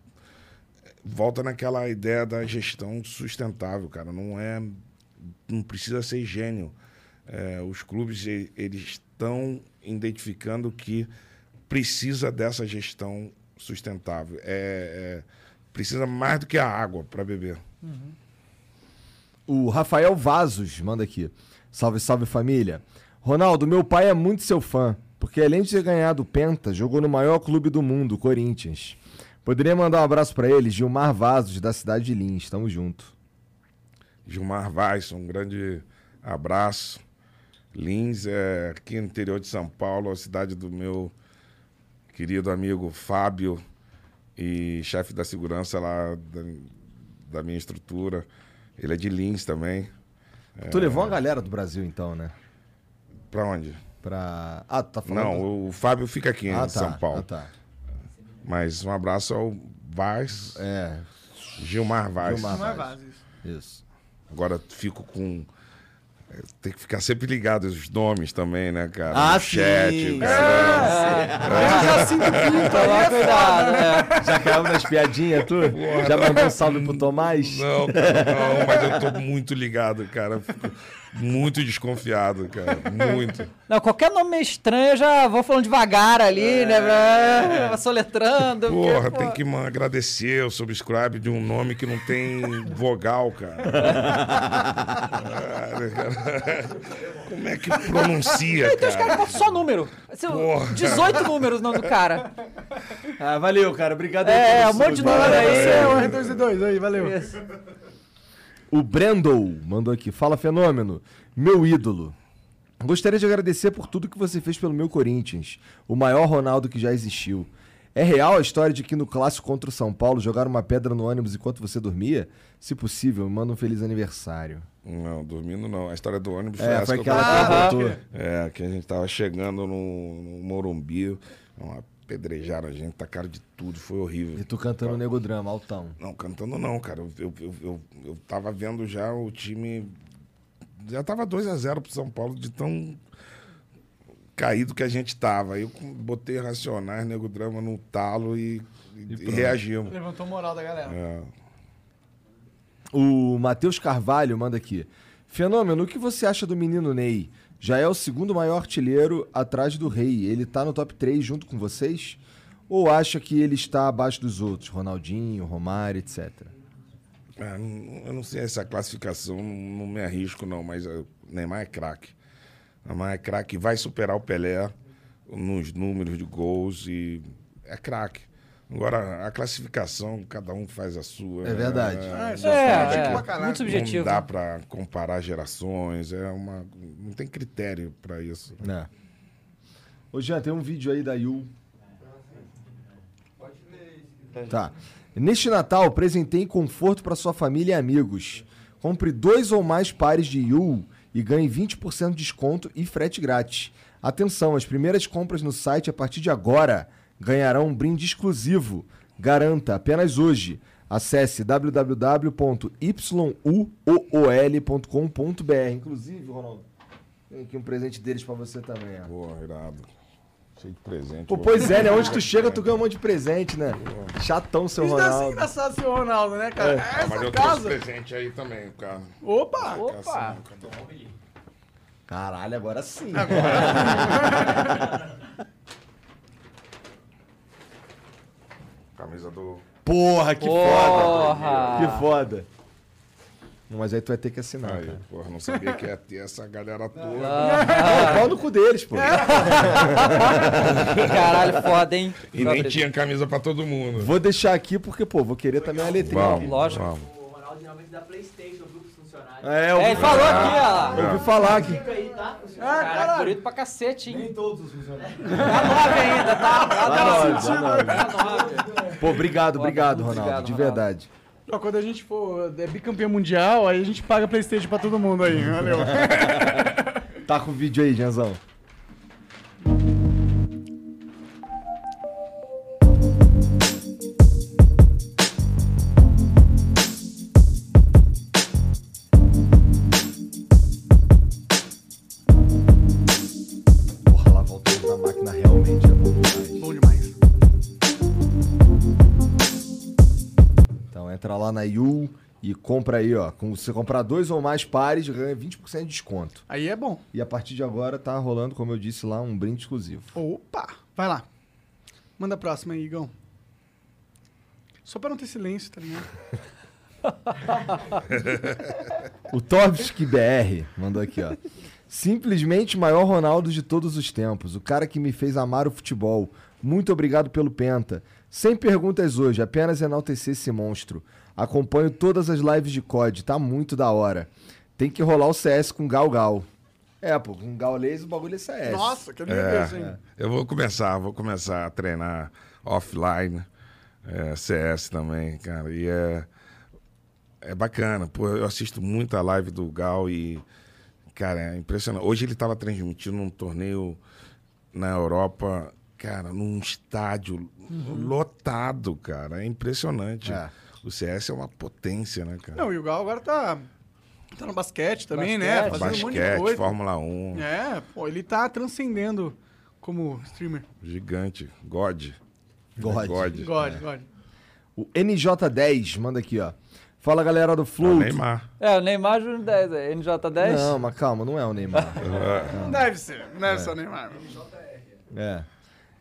volta naquela ideia da gestão sustentável, cara. Não é. Não precisa ser gênio. É, os clubes eles estão identificando que precisa dessa gestão sustentável. É, é- precisa mais do que a água para beber. O Rafael Vazos manda aqui. Salve, salve família. Ronaldo, meu pai é muito seu fã, porque além de ter ganhado o Penta, jogou no maior clube do mundo, o Corinthians. Poderia mandar um abraço pra ele, Gilmar Vazos, da cidade de Lins. Tamo junto. Gilmar Vaz, um grande abraço. Lins é aqui no interior de São Paulo, a cidade do meu querido amigo Fábio e chefe da segurança lá da, da minha estrutura. Ele é de Lins também. Tu levou uma galera do Brasil, então, né? Pra onde? Pra. Ah, tu tá falando. Não, o Fábio fica aqui Ah, em tá. São Paulo. Ah, tá. Mas um abraço ao Vaz. É. Gilmar Vaz. Gilmar Não é Vaz. Isso. Agora fico com. É, Tem que ficar sempre ligado aos nomes também, né, cara? Ah, No sim. chat, o É. cara. Já sinto pinto é cuidado, foda. né? Já caiu nas piadinhas, tu? Já mandou um salve pro Tomás? Não, cara, não, mas eu tô muito ligado, cara. Fico muito desconfiado, cara. Muito. Não, qualquer nome meio estranho eu já vou falando devagar ali, né? Pra- Soletrando. porque, Porra, pô, tem que man, agradecer o subscribe de um nome que não tem vogal, cara. Como é que pronuncia, Tem uns caras que cara? botam só número. Porra. 18 números o nome do cara. Ah, valeu, cara. Obrigado É, pelo um monte de número aí. Você é o R2D2 aí, valeu. Isso. O Brendel mandou aqui. Fala, fenômeno. Meu ídolo. Gostaria de agradecer por tudo que você fez pelo meu Corinthians. O maior Ronaldo que já existiu. É real a história de que no clássico contra o São Paulo jogaram uma pedra no ônibus enquanto você dormia? Se possível, me manda um feliz aniversário. Não, dormindo não. A história do ônibus foi É, essa foi que eu aquela que botou. É, que a gente tava chegando no, no Morumbi, uma apedrejaram a gente, tacaram de tudo, foi horrível. E tu cantando Nego Drama, altão. Não, cantando não, cara. Eu, eu, eu, eu, eu tava vendo já o time. Já tava 2 a 0 pro São Paulo de tão caído que a gente tava. Aí eu botei Racionais, Nego Drama no talo e, e, e reagimos. Levantou moral da galera. É. O Matheus Carvalho manda aqui. Fenômeno, o que você acha do menino Ney? Já é o segundo maior artilheiro atrás do Rei. Ele tá no top 3 junto com vocês? Ou acha que ele está abaixo dos outros? Ronaldinho, Romário, etc. Não- eu não sei essa classificação, não, me arrisco não, mas o Neymar é craque. Neymar é craque, vai superar o Pelé nos números de gols e é craque. Agora, a classificação, cada um faz a sua. É verdade. Ah, É, é, é, tipo caralho. muito subjetivo. Não dá pra comparar gerações, é uma. Não tem critério pra isso. É. Ô, Jean, tem um vídeo aí da Yu. Tá. Neste Natal, presentei conforto para sua família e amigos. Compre dois ou mais pares de Yu e ganhe 20% de desconto e frete grátis. Atenção, as primeiras compras no site a partir de agora ganharão um brinde exclusivo. Garanta apenas hoje. Acesse www.yuool.com.br. Inclusive, Ronaldo, tem aqui um presente deles para você também. Ó. Pô, irado. Cheio de presente. Pô, pois é, né? Onde tu chega, tu ganha um monte de presente, né? Chatão, seu Isso deve ser Ronaldo. engraçado ser o Ronaldo, né, cara? É. Mas Essa eu trouxe casa. presente aí também, cara. Opa! Opa! Caralho, agora sim. Camisa do. Porra, que Porra! foda. Que foda. Mas aí tu vai ter que assinar, Aí, cara. porra, não sabia que ia ter essa galera toda. Pô, pau no cu deles, pô. Caralho, foda, hein? E nem tinha camisa pra todo mundo. Vou deixar aqui porque, pô, vou querer também uma letrinha. Vamos, Lógico. vamos. O Ronaldo geralmente dá Playstation pro funcionário. É, eu É, ele falou aqui, ó. Eu ouvi falar aqui. Aí, tá? Caraca, bonito pra cacete, hein? Nem todos os funcionários. Tá nove ainda, tá? Tá Tá tá. Tá nove. Pô, obrigado, obrigado, Ronaldo. obrigado, de Ronaldo. verdade. Ó, quando a gente for é, bicampeão mundial, aí a gente paga Playstation pra todo mundo aí. Valeu. Tá com o vídeo aí, Janzão. Entra lá na Yu e compra aí, ó. Com você comprar dois ou mais pares, ganha 20% de desconto. Aí é bom. E a partir de agora tá rolando, como eu disse lá, um brinde exclusivo. Opa! Vai lá. Manda a próxima aí, Igão. Só pra não ter silêncio, tá ligado? O Torbski BR mandou aqui, ó. Simplesmente o maior Ronaldo de todos os tempos. O cara que me fez amar o futebol. Muito obrigado pelo Penta. Sem perguntas hoje, apenas enaltecer esse monstro. Acompanho todas as lives de COD, tá muito da hora. Tem que rolar o CS com Gal Gal. É, pô, com Gaules o bagulho é CS. Nossa, que beleza, hein? É, eu vou começar, vou começar a treinar offline, é, CS também, cara. E é, é bacana. Pô, eu assisto muita live do Gal e, cara, é impressionante. Hoje ele estava transmitindo um torneio na Europa, cara, num estádio lotado, cara. É impressionante. É. O CS é uma potência, né, cara? Não, e o Gal agora tá, tá no basquete também, né? Basquete. Fazendo um monte de Basquete, coisa. Fórmula 1, É, pô, ele tá transcendendo como streamer. gigante, God. God. God. God, God. O NJ10 manda aqui, ó. Fala galera do É o Flow. Neymar. É, o Neymar Júnior 10, é NJ10? Não, mas calma, não é o Neymar. Não deve ser, não deve ser o Neymar. É.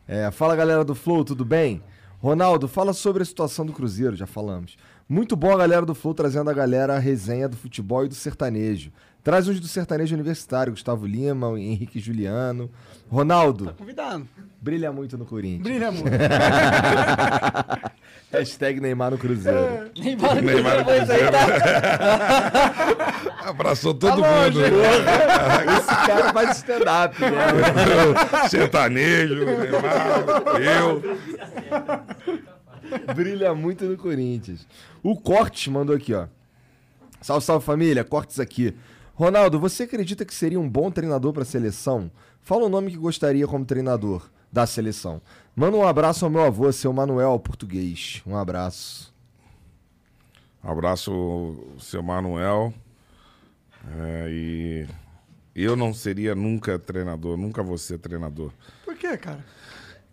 É, fala galera do Flow, tudo bem? Ronaldo, fala sobre a situação do Cruzeiro, já falamos. Muito bom a galera do Flow trazendo a galera a resenha do futebol e do sertanejo. Traz uns do sertanejo universitário, Gustavo Lima, Henrique Juliano. Ronaldo, Convidado. brilha muito no Corinthians. Brilha muito. Hashtag Neymar no Cruzeiro. Neymar no Neymar no Cruzeiro, Cruzeiro. tá? Abraçou todo Tá mundo. Esse cara faz stand-up, né? Sertanejo, Neymar, eu. Brilha muito no Corinthians. O Cortes mandou aqui, ó. Salve, salve família, Cortes aqui. Ronaldo, você acredita que seria um bom treinador para a seleção? Fala o nome que gostaria como treinador da seleção. Manda um abraço ao meu avô, seu Manuel português. Um abraço. Abraço seu Manuel. É, e eu não seria nunca treinador, nunca vou ser treinador. Por quê, cara?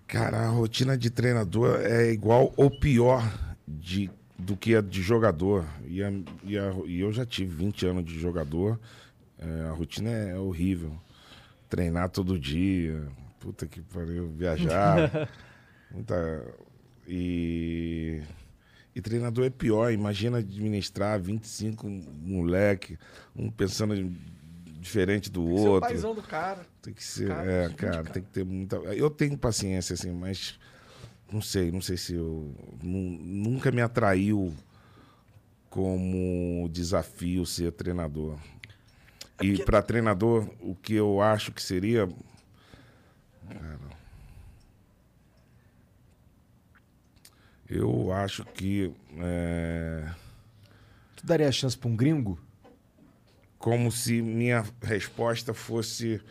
Cara, a rotina de treinador é igual ou pior de, do que a de jogador. E, a- e a- e eu já tive 20 anos de jogador. É, a rotina é horrível. Treinar todo dia. Puta que pariu. Viajar. muita. E. E treinador é pior. Imagina administrar 25 moleque, um pensando diferente do Tem que ser o outro. paizão do cara. Tem que ser, Cara, é, seguinte, cara, cara. tem que ter muita. Eu tenho paciência, assim, mas Não sei, não sei se eu. nu- Nunca me atraiu como desafio ser treinador. E para treinador, o que eu acho que seria. Cara, eu acho que. é, Tu daria a chance pra um gringo? Como se minha resposta fosse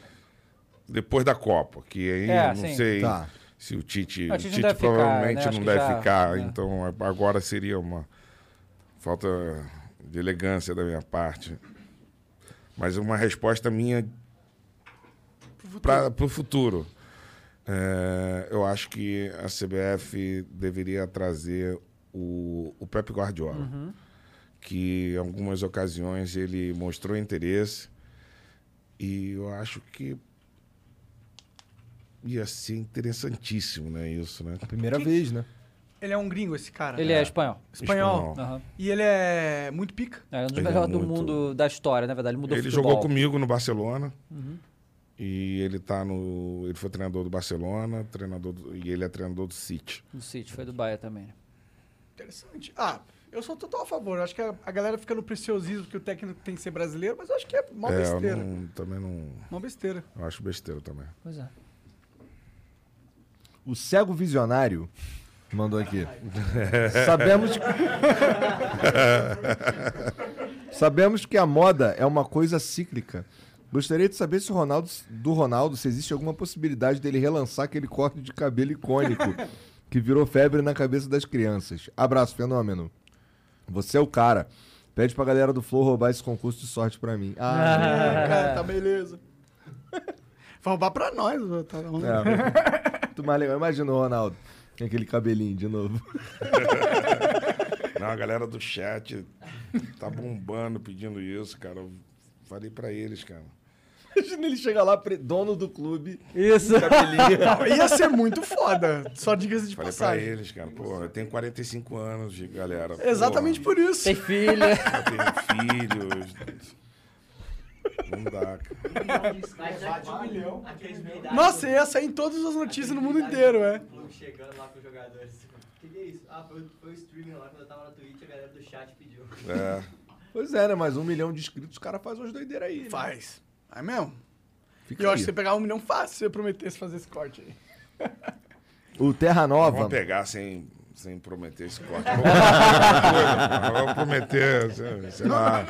depois da Copa, que aí É, não sim. sei Tá. se o Tite, o o Tite Tite, não deve ficar, provavelmente né? Não deve já- ficar, é. então agora seria uma falta de elegância da minha parte. Mas uma resposta minha para o futuro. É, eu acho que a CBF deveria trazer o, o Pep Guardiola Uhum. Que em algumas ocasiões ele mostrou interesse e eu acho que ia ser interessantíssimo, né, isso, né? Primeira vez, né? Ele é um gringo, esse cara. Ele é espanhol. Espanhol. Espanhol. Aham. E ele é muito pica. É um dos é melhores do muito- mundo da história, na verdade. Ele mudou Ele futebol. jogou comigo no Barcelona Uhum. e ele tá no, ele foi treinador do Barcelona, treinador do- e ele é treinador do City. Do City, foi do Bahia também. né? Interessante. Ah, eu sou total a favor. Eu acho que a, a galera fica no preciosismo que o técnico tem que ser brasileiro, mas eu acho que é mó é, eu besteira. não- também não, Mó besteira. eu acho besteira também. Pois é. O cego visionário mandou aqui. Sabemos que... Sabemos que a moda é uma coisa cíclica. Gostaria de saber se o Ronaldo, do Ronaldo, se existe alguma possibilidade dele relançar aquele corte de cabelo icônico que virou febre na cabeça das crianças. Abraço, fenômeno. Você é o cara. Pede pra galera do Flow roubar esse concurso de sorte pra mim. Ah, Cara, tá beleza. Vai roubar pra nós, tá bom. É, muito mais legal. Imagina o Ronaldo com aquele cabelinho de novo. Não, a galera do chat tá bombando pedindo isso, cara. Eu falei pra eles, cara. Imagina ele chegar lá, dono do clube. Isso. Não, ia ser muito foda. Só diga-se de Falei pra passagem. eles, cara. Pô, eu tenho 45 anos, de galera. Pô, Exatamente por isso. Tem filha. Eu tenho filhos. Não dá, cara. Um. Nossa, ia sair em todas as notícias no mundo inteiro, é. Chegando lá com os jogadores. O que, que é isso? Ah, foi, foi o streaming lá quando eu tava na Twitch, a galera do chat pediu. É. Pois é, né? Mas um milhão de inscritos, o cara faz umas doideiras aí. né? É mesmo? Fica E eu aí. acho que você pegar um milhão fácil se eu prometesse fazer esse corte aí. O Terra Nova. Vamos pegar sem, sem prometer esse corte. Vamos prometer, sei, sei lá,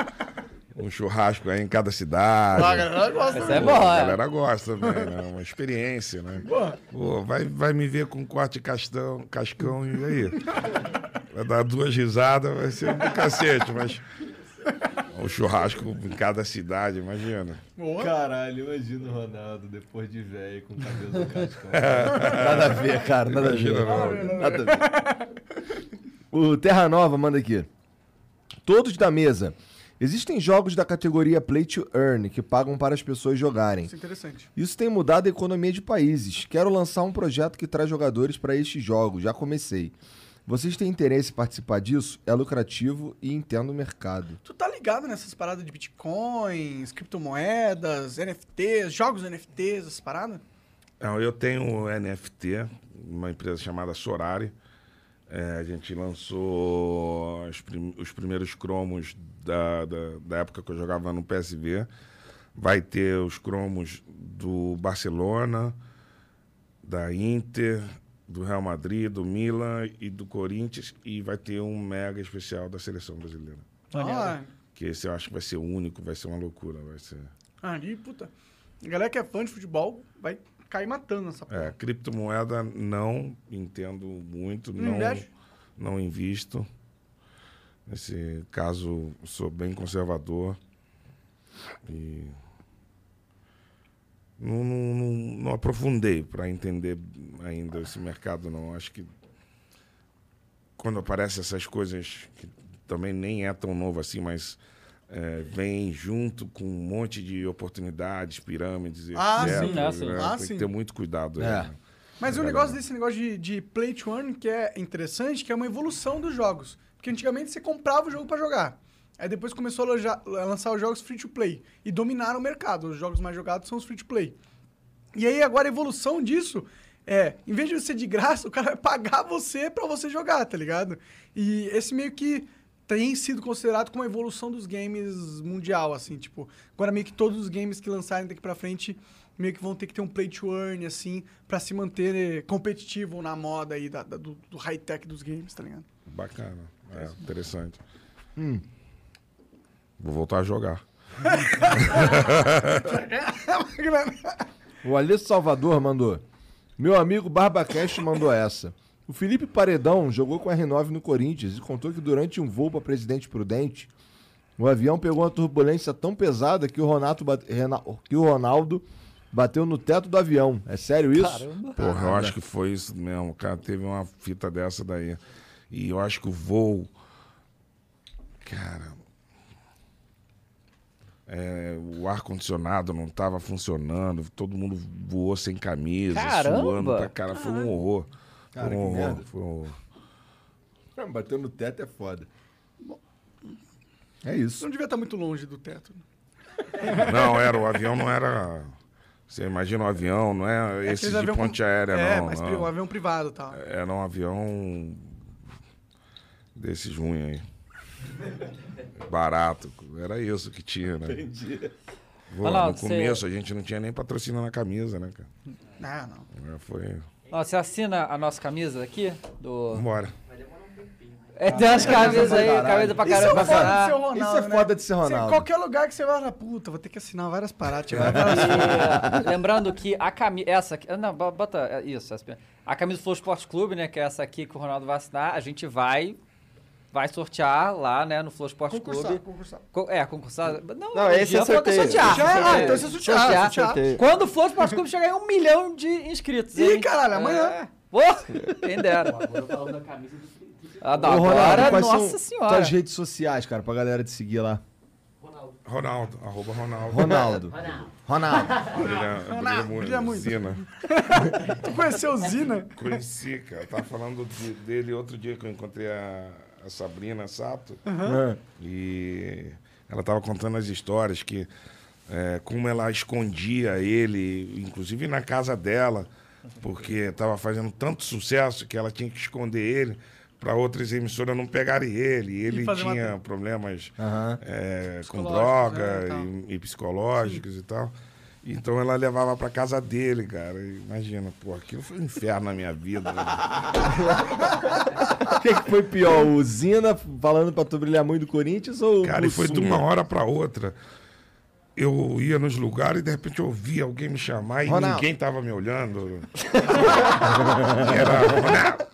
um churrasco aí em cada cidade. Ah, a galera gosta. Essa é Pô, boa, A é. galera gosta também, né? Uma experiência, né? Pô, vai, vai me ver com corte de castão, cascão e aí? Vai dar duas risadas, vai ser um do cacete, mas. O churrasco em cada cidade, imagina. Boa. Caralho, imagina o Ronaldo depois de velho com o cabelo do cascão. nada a ver, cara, nada Imagina, a ver. não. Nada a ver. O Terra Nova manda aqui. Todos da mesa. Existem jogos da categoria Play to Earn que pagam para as pessoas jogarem. Isso é interessante. Isso tem mudado a economia de países. Quero lançar um projeto que traz jogadores para estes jogos. Já comecei. Vocês têm interesse em participar disso? É lucrativo e entendo o mercado. Tu tá ligado nessas paradas de bitcoins, criptomoedas, NFTs, jogos NFTs, essas paradas? Não, eu tenho NFT, uma empresa chamada Sorari. É, a gente lançou os, prim- os primeiros cromos da, da, da época que eu jogava no PSV. Vai ter os cromos do Barcelona, da Inter, do Real Madrid, do Milan e do Corinthians. E vai ter um mega especial da seleção brasileira. Ah, Que esse eu acho que vai ser único, vai ser uma loucura. Vai ser... ali, puta. A galera que é fã de futebol vai cair matando essa porra. É, criptomoeda não entendo muito, Não não, investe? não invisto. Nesse caso, sou bem conservador. E não, não, não, não aprofundei para entender ainda esse mercado, não. Acho que quando aparecem essas coisas, que também nem é tão novo assim, mas é, vem junto com um monte de oportunidades, pirâmides, Ah, etc. sim, é, sim. né? Ah, Tem sim. que ter muito cuidado. É. né? Mas A o galera- negócio desse negócio de, de play to earn que é interessante, que é uma evolução dos jogos. Porque antigamente você comprava o jogo pra jogar. Aí depois começou a, loja- a lançar os jogos free to play. E dominaram o mercado. Os jogos mais jogados são os free to play. E aí agora a evolução disso É, em vez de ser de graça, o cara vai pagar você pra você jogar, tá ligado? E esse meio que tem sido considerado como a evolução dos games mundial, assim, tipo, agora meio que todos os games que lançarem daqui pra frente meio que vão ter que ter um play to earn, assim, pra se manter eh, competitivo na moda aí da- da- do, do high-tech dos games, tá ligado? Bacana. É, interessante. Hum. Vou voltar a jogar. O Alessio Salvador mandou. Meu amigo Barbacast mandou essa. O Felipe Paredão jogou com a R9 no Corinthians e contou que durante um voo para Presidente Prudente, o avião pegou uma turbulência tão pesada que o, Ronato bate- que o Ronaldo bateu no teto do avião. É sério isso? Porra, eu acho que foi isso mesmo. Cara, teve uma fita dessa daí. E eu acho que o voo. Cara. É, o ar-condicionado não estava funcionando, todo mundo voou sem camisa, Caramba! suando pra cara. Foi um horror. Cara, foi um horror. merda. Foi um horror. Bateu no teto é foda. É isso. Não devia estar muito longe do teto. Não, era, o avião não era. Você imagina um avião, não é, É esse de avião com- ponte aérea, é, não. mas não. um avião privado tal. Era um avião desses ruins aí. Barato. Era isso que tinha, né? Entendi. Pô, Ronaldo, no você- começo a gente não tinha nem patrocínio na camisa, né, cara? Não, não. É, Foi. Ó, você assina a nossa camisa aqui? Do... Vambora. É, tem umas camisas aí, camisa pra Isso é caramba. o foda de ser. Ronaldo, Isso é né? foda de ser Você- Ronaldo. qualquer lugar que você vai, puta, vou ter que assinar várias paradas. E, várias- lembrando que a camisa. Essa aqui. Não, bo- bota é, isso. essa- A camisa do Flow Esporte Clube, né? Que é essa aqui que o Ronaldo vai assinar. A gente vai. Vai sortear lá, né, no Flow Esporte Clube. concursar. Co- é, concursar. Não, Não, esse é sorteio. sortear. Já- ah, então esse é sortear, sortear. Quando o Flow Esporte Clube chegar em um milhão de inscritos. Ih, hein? caralho, amanhã. É. Pô, quem dera. Ah, não, Ô, Ronaldo, agora, quais nossa são senhora. Suas redes sociais, cara, pra galera te seguir lá. Ronaldo, arroba Ronaldo. Ronaldo. Ronaldo. Brilha, brilha muito. brilha muito. Zina. Tu conheceu o Zina? Conheci, cara. Eu tava falando de- dele outro dia que eu encontrei a, a Sabrina Sato. Aham. E ela tava contando as histórias que é, como ela escondia ele, inclusive na casa dela, porque tava fazendo tanto sucesso que ela tinha que esconder ele para outras emissoras não pegarem ele. Ele fazer uma- tinha problemas Aham. é, com Psicológicos, droga é, e e, e psicológicos e tal. Então ela levava pra casa dele, cara. Imagina, pô, aquilo foi um inferno na minha vida. né? O que, que foi pior? O Zina falando pra tu brilhar muito do Corinthians ou Cara, e foi de uma hora pra outra. Eu ia nos lugares e de repente eu ouvia alguém me chamar e Ronaldo. ninguém tava me olhando. Era Ronaldo.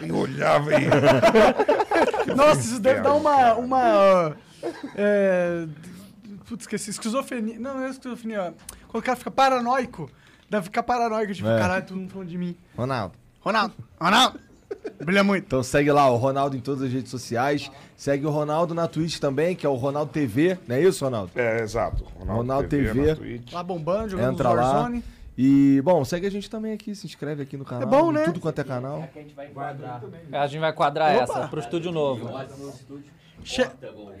E olhava e. Nossa, isso deve dar uma. uma é, putz, esqueci. Esquizofrenia. Não, não é esquizofrenia. Quando o cara fica paranoico, deve ficar paranoico. Tipo, É. caralho, todo mundo falando de mim. Ronaldo. Ronaldo, Ronaldo. Brilha muito. Então segue lá o Ronaldo em todas as redes sociais. Segue o Ronaldo na Twitch também, que é o Ronaldo TV. Não é isso, Ronaldo? É, exato. Ronaldo TV. na Twitch. Lá bombando, jogando Entra lá. Warzone. E, bom, segue a gente também aqui, se inscreve aqui no canal. bom, em né? Tudo quanto é canal. É, a gente vai quadrar Opa. essa pro estúdio novo. Che-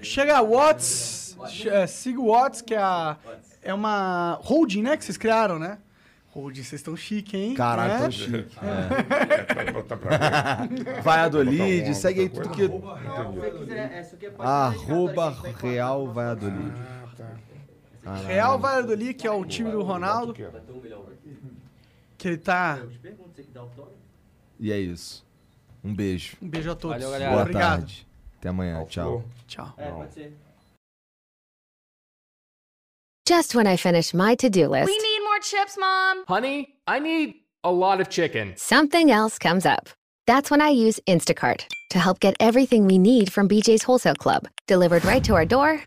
chega a Watts. É, siga o Watts, que é, a, é uma holding, né? Que vocês criaram, né? Holding, vocês estão chique, hein? Caralho, né? tão chique. É, ver. Valladolid, Botar um- segue aí tudo que. Arroba Real Valladolid. Caralho. Real Valladolid, que é o time do Ronaldo. Que ele tá. E é isso. Um beijo. Um beijo a todos. Valeu, galera. Boa Obrigado. tarde. Até amanhã. Tchau. Tchau. É, pode ser. Just when I finish my to do list, We need more chips, Mom. Honey, I need a lot of chicken. something else comes up. That's when I use Instacart to help get everything we need from BJ's Wholesale Club delivered right to our door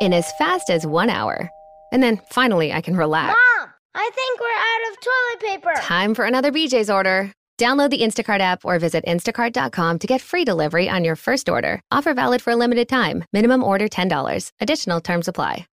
in as fast as one hour. And then finally, I can relax. Mom, I think we're out of toilet paper. Time for another BJ's order. Download the Instacart app or visit instacart.com to get free delivery on your first order. Offer valid for a limited time. Minimum order $10. Additional terms apply.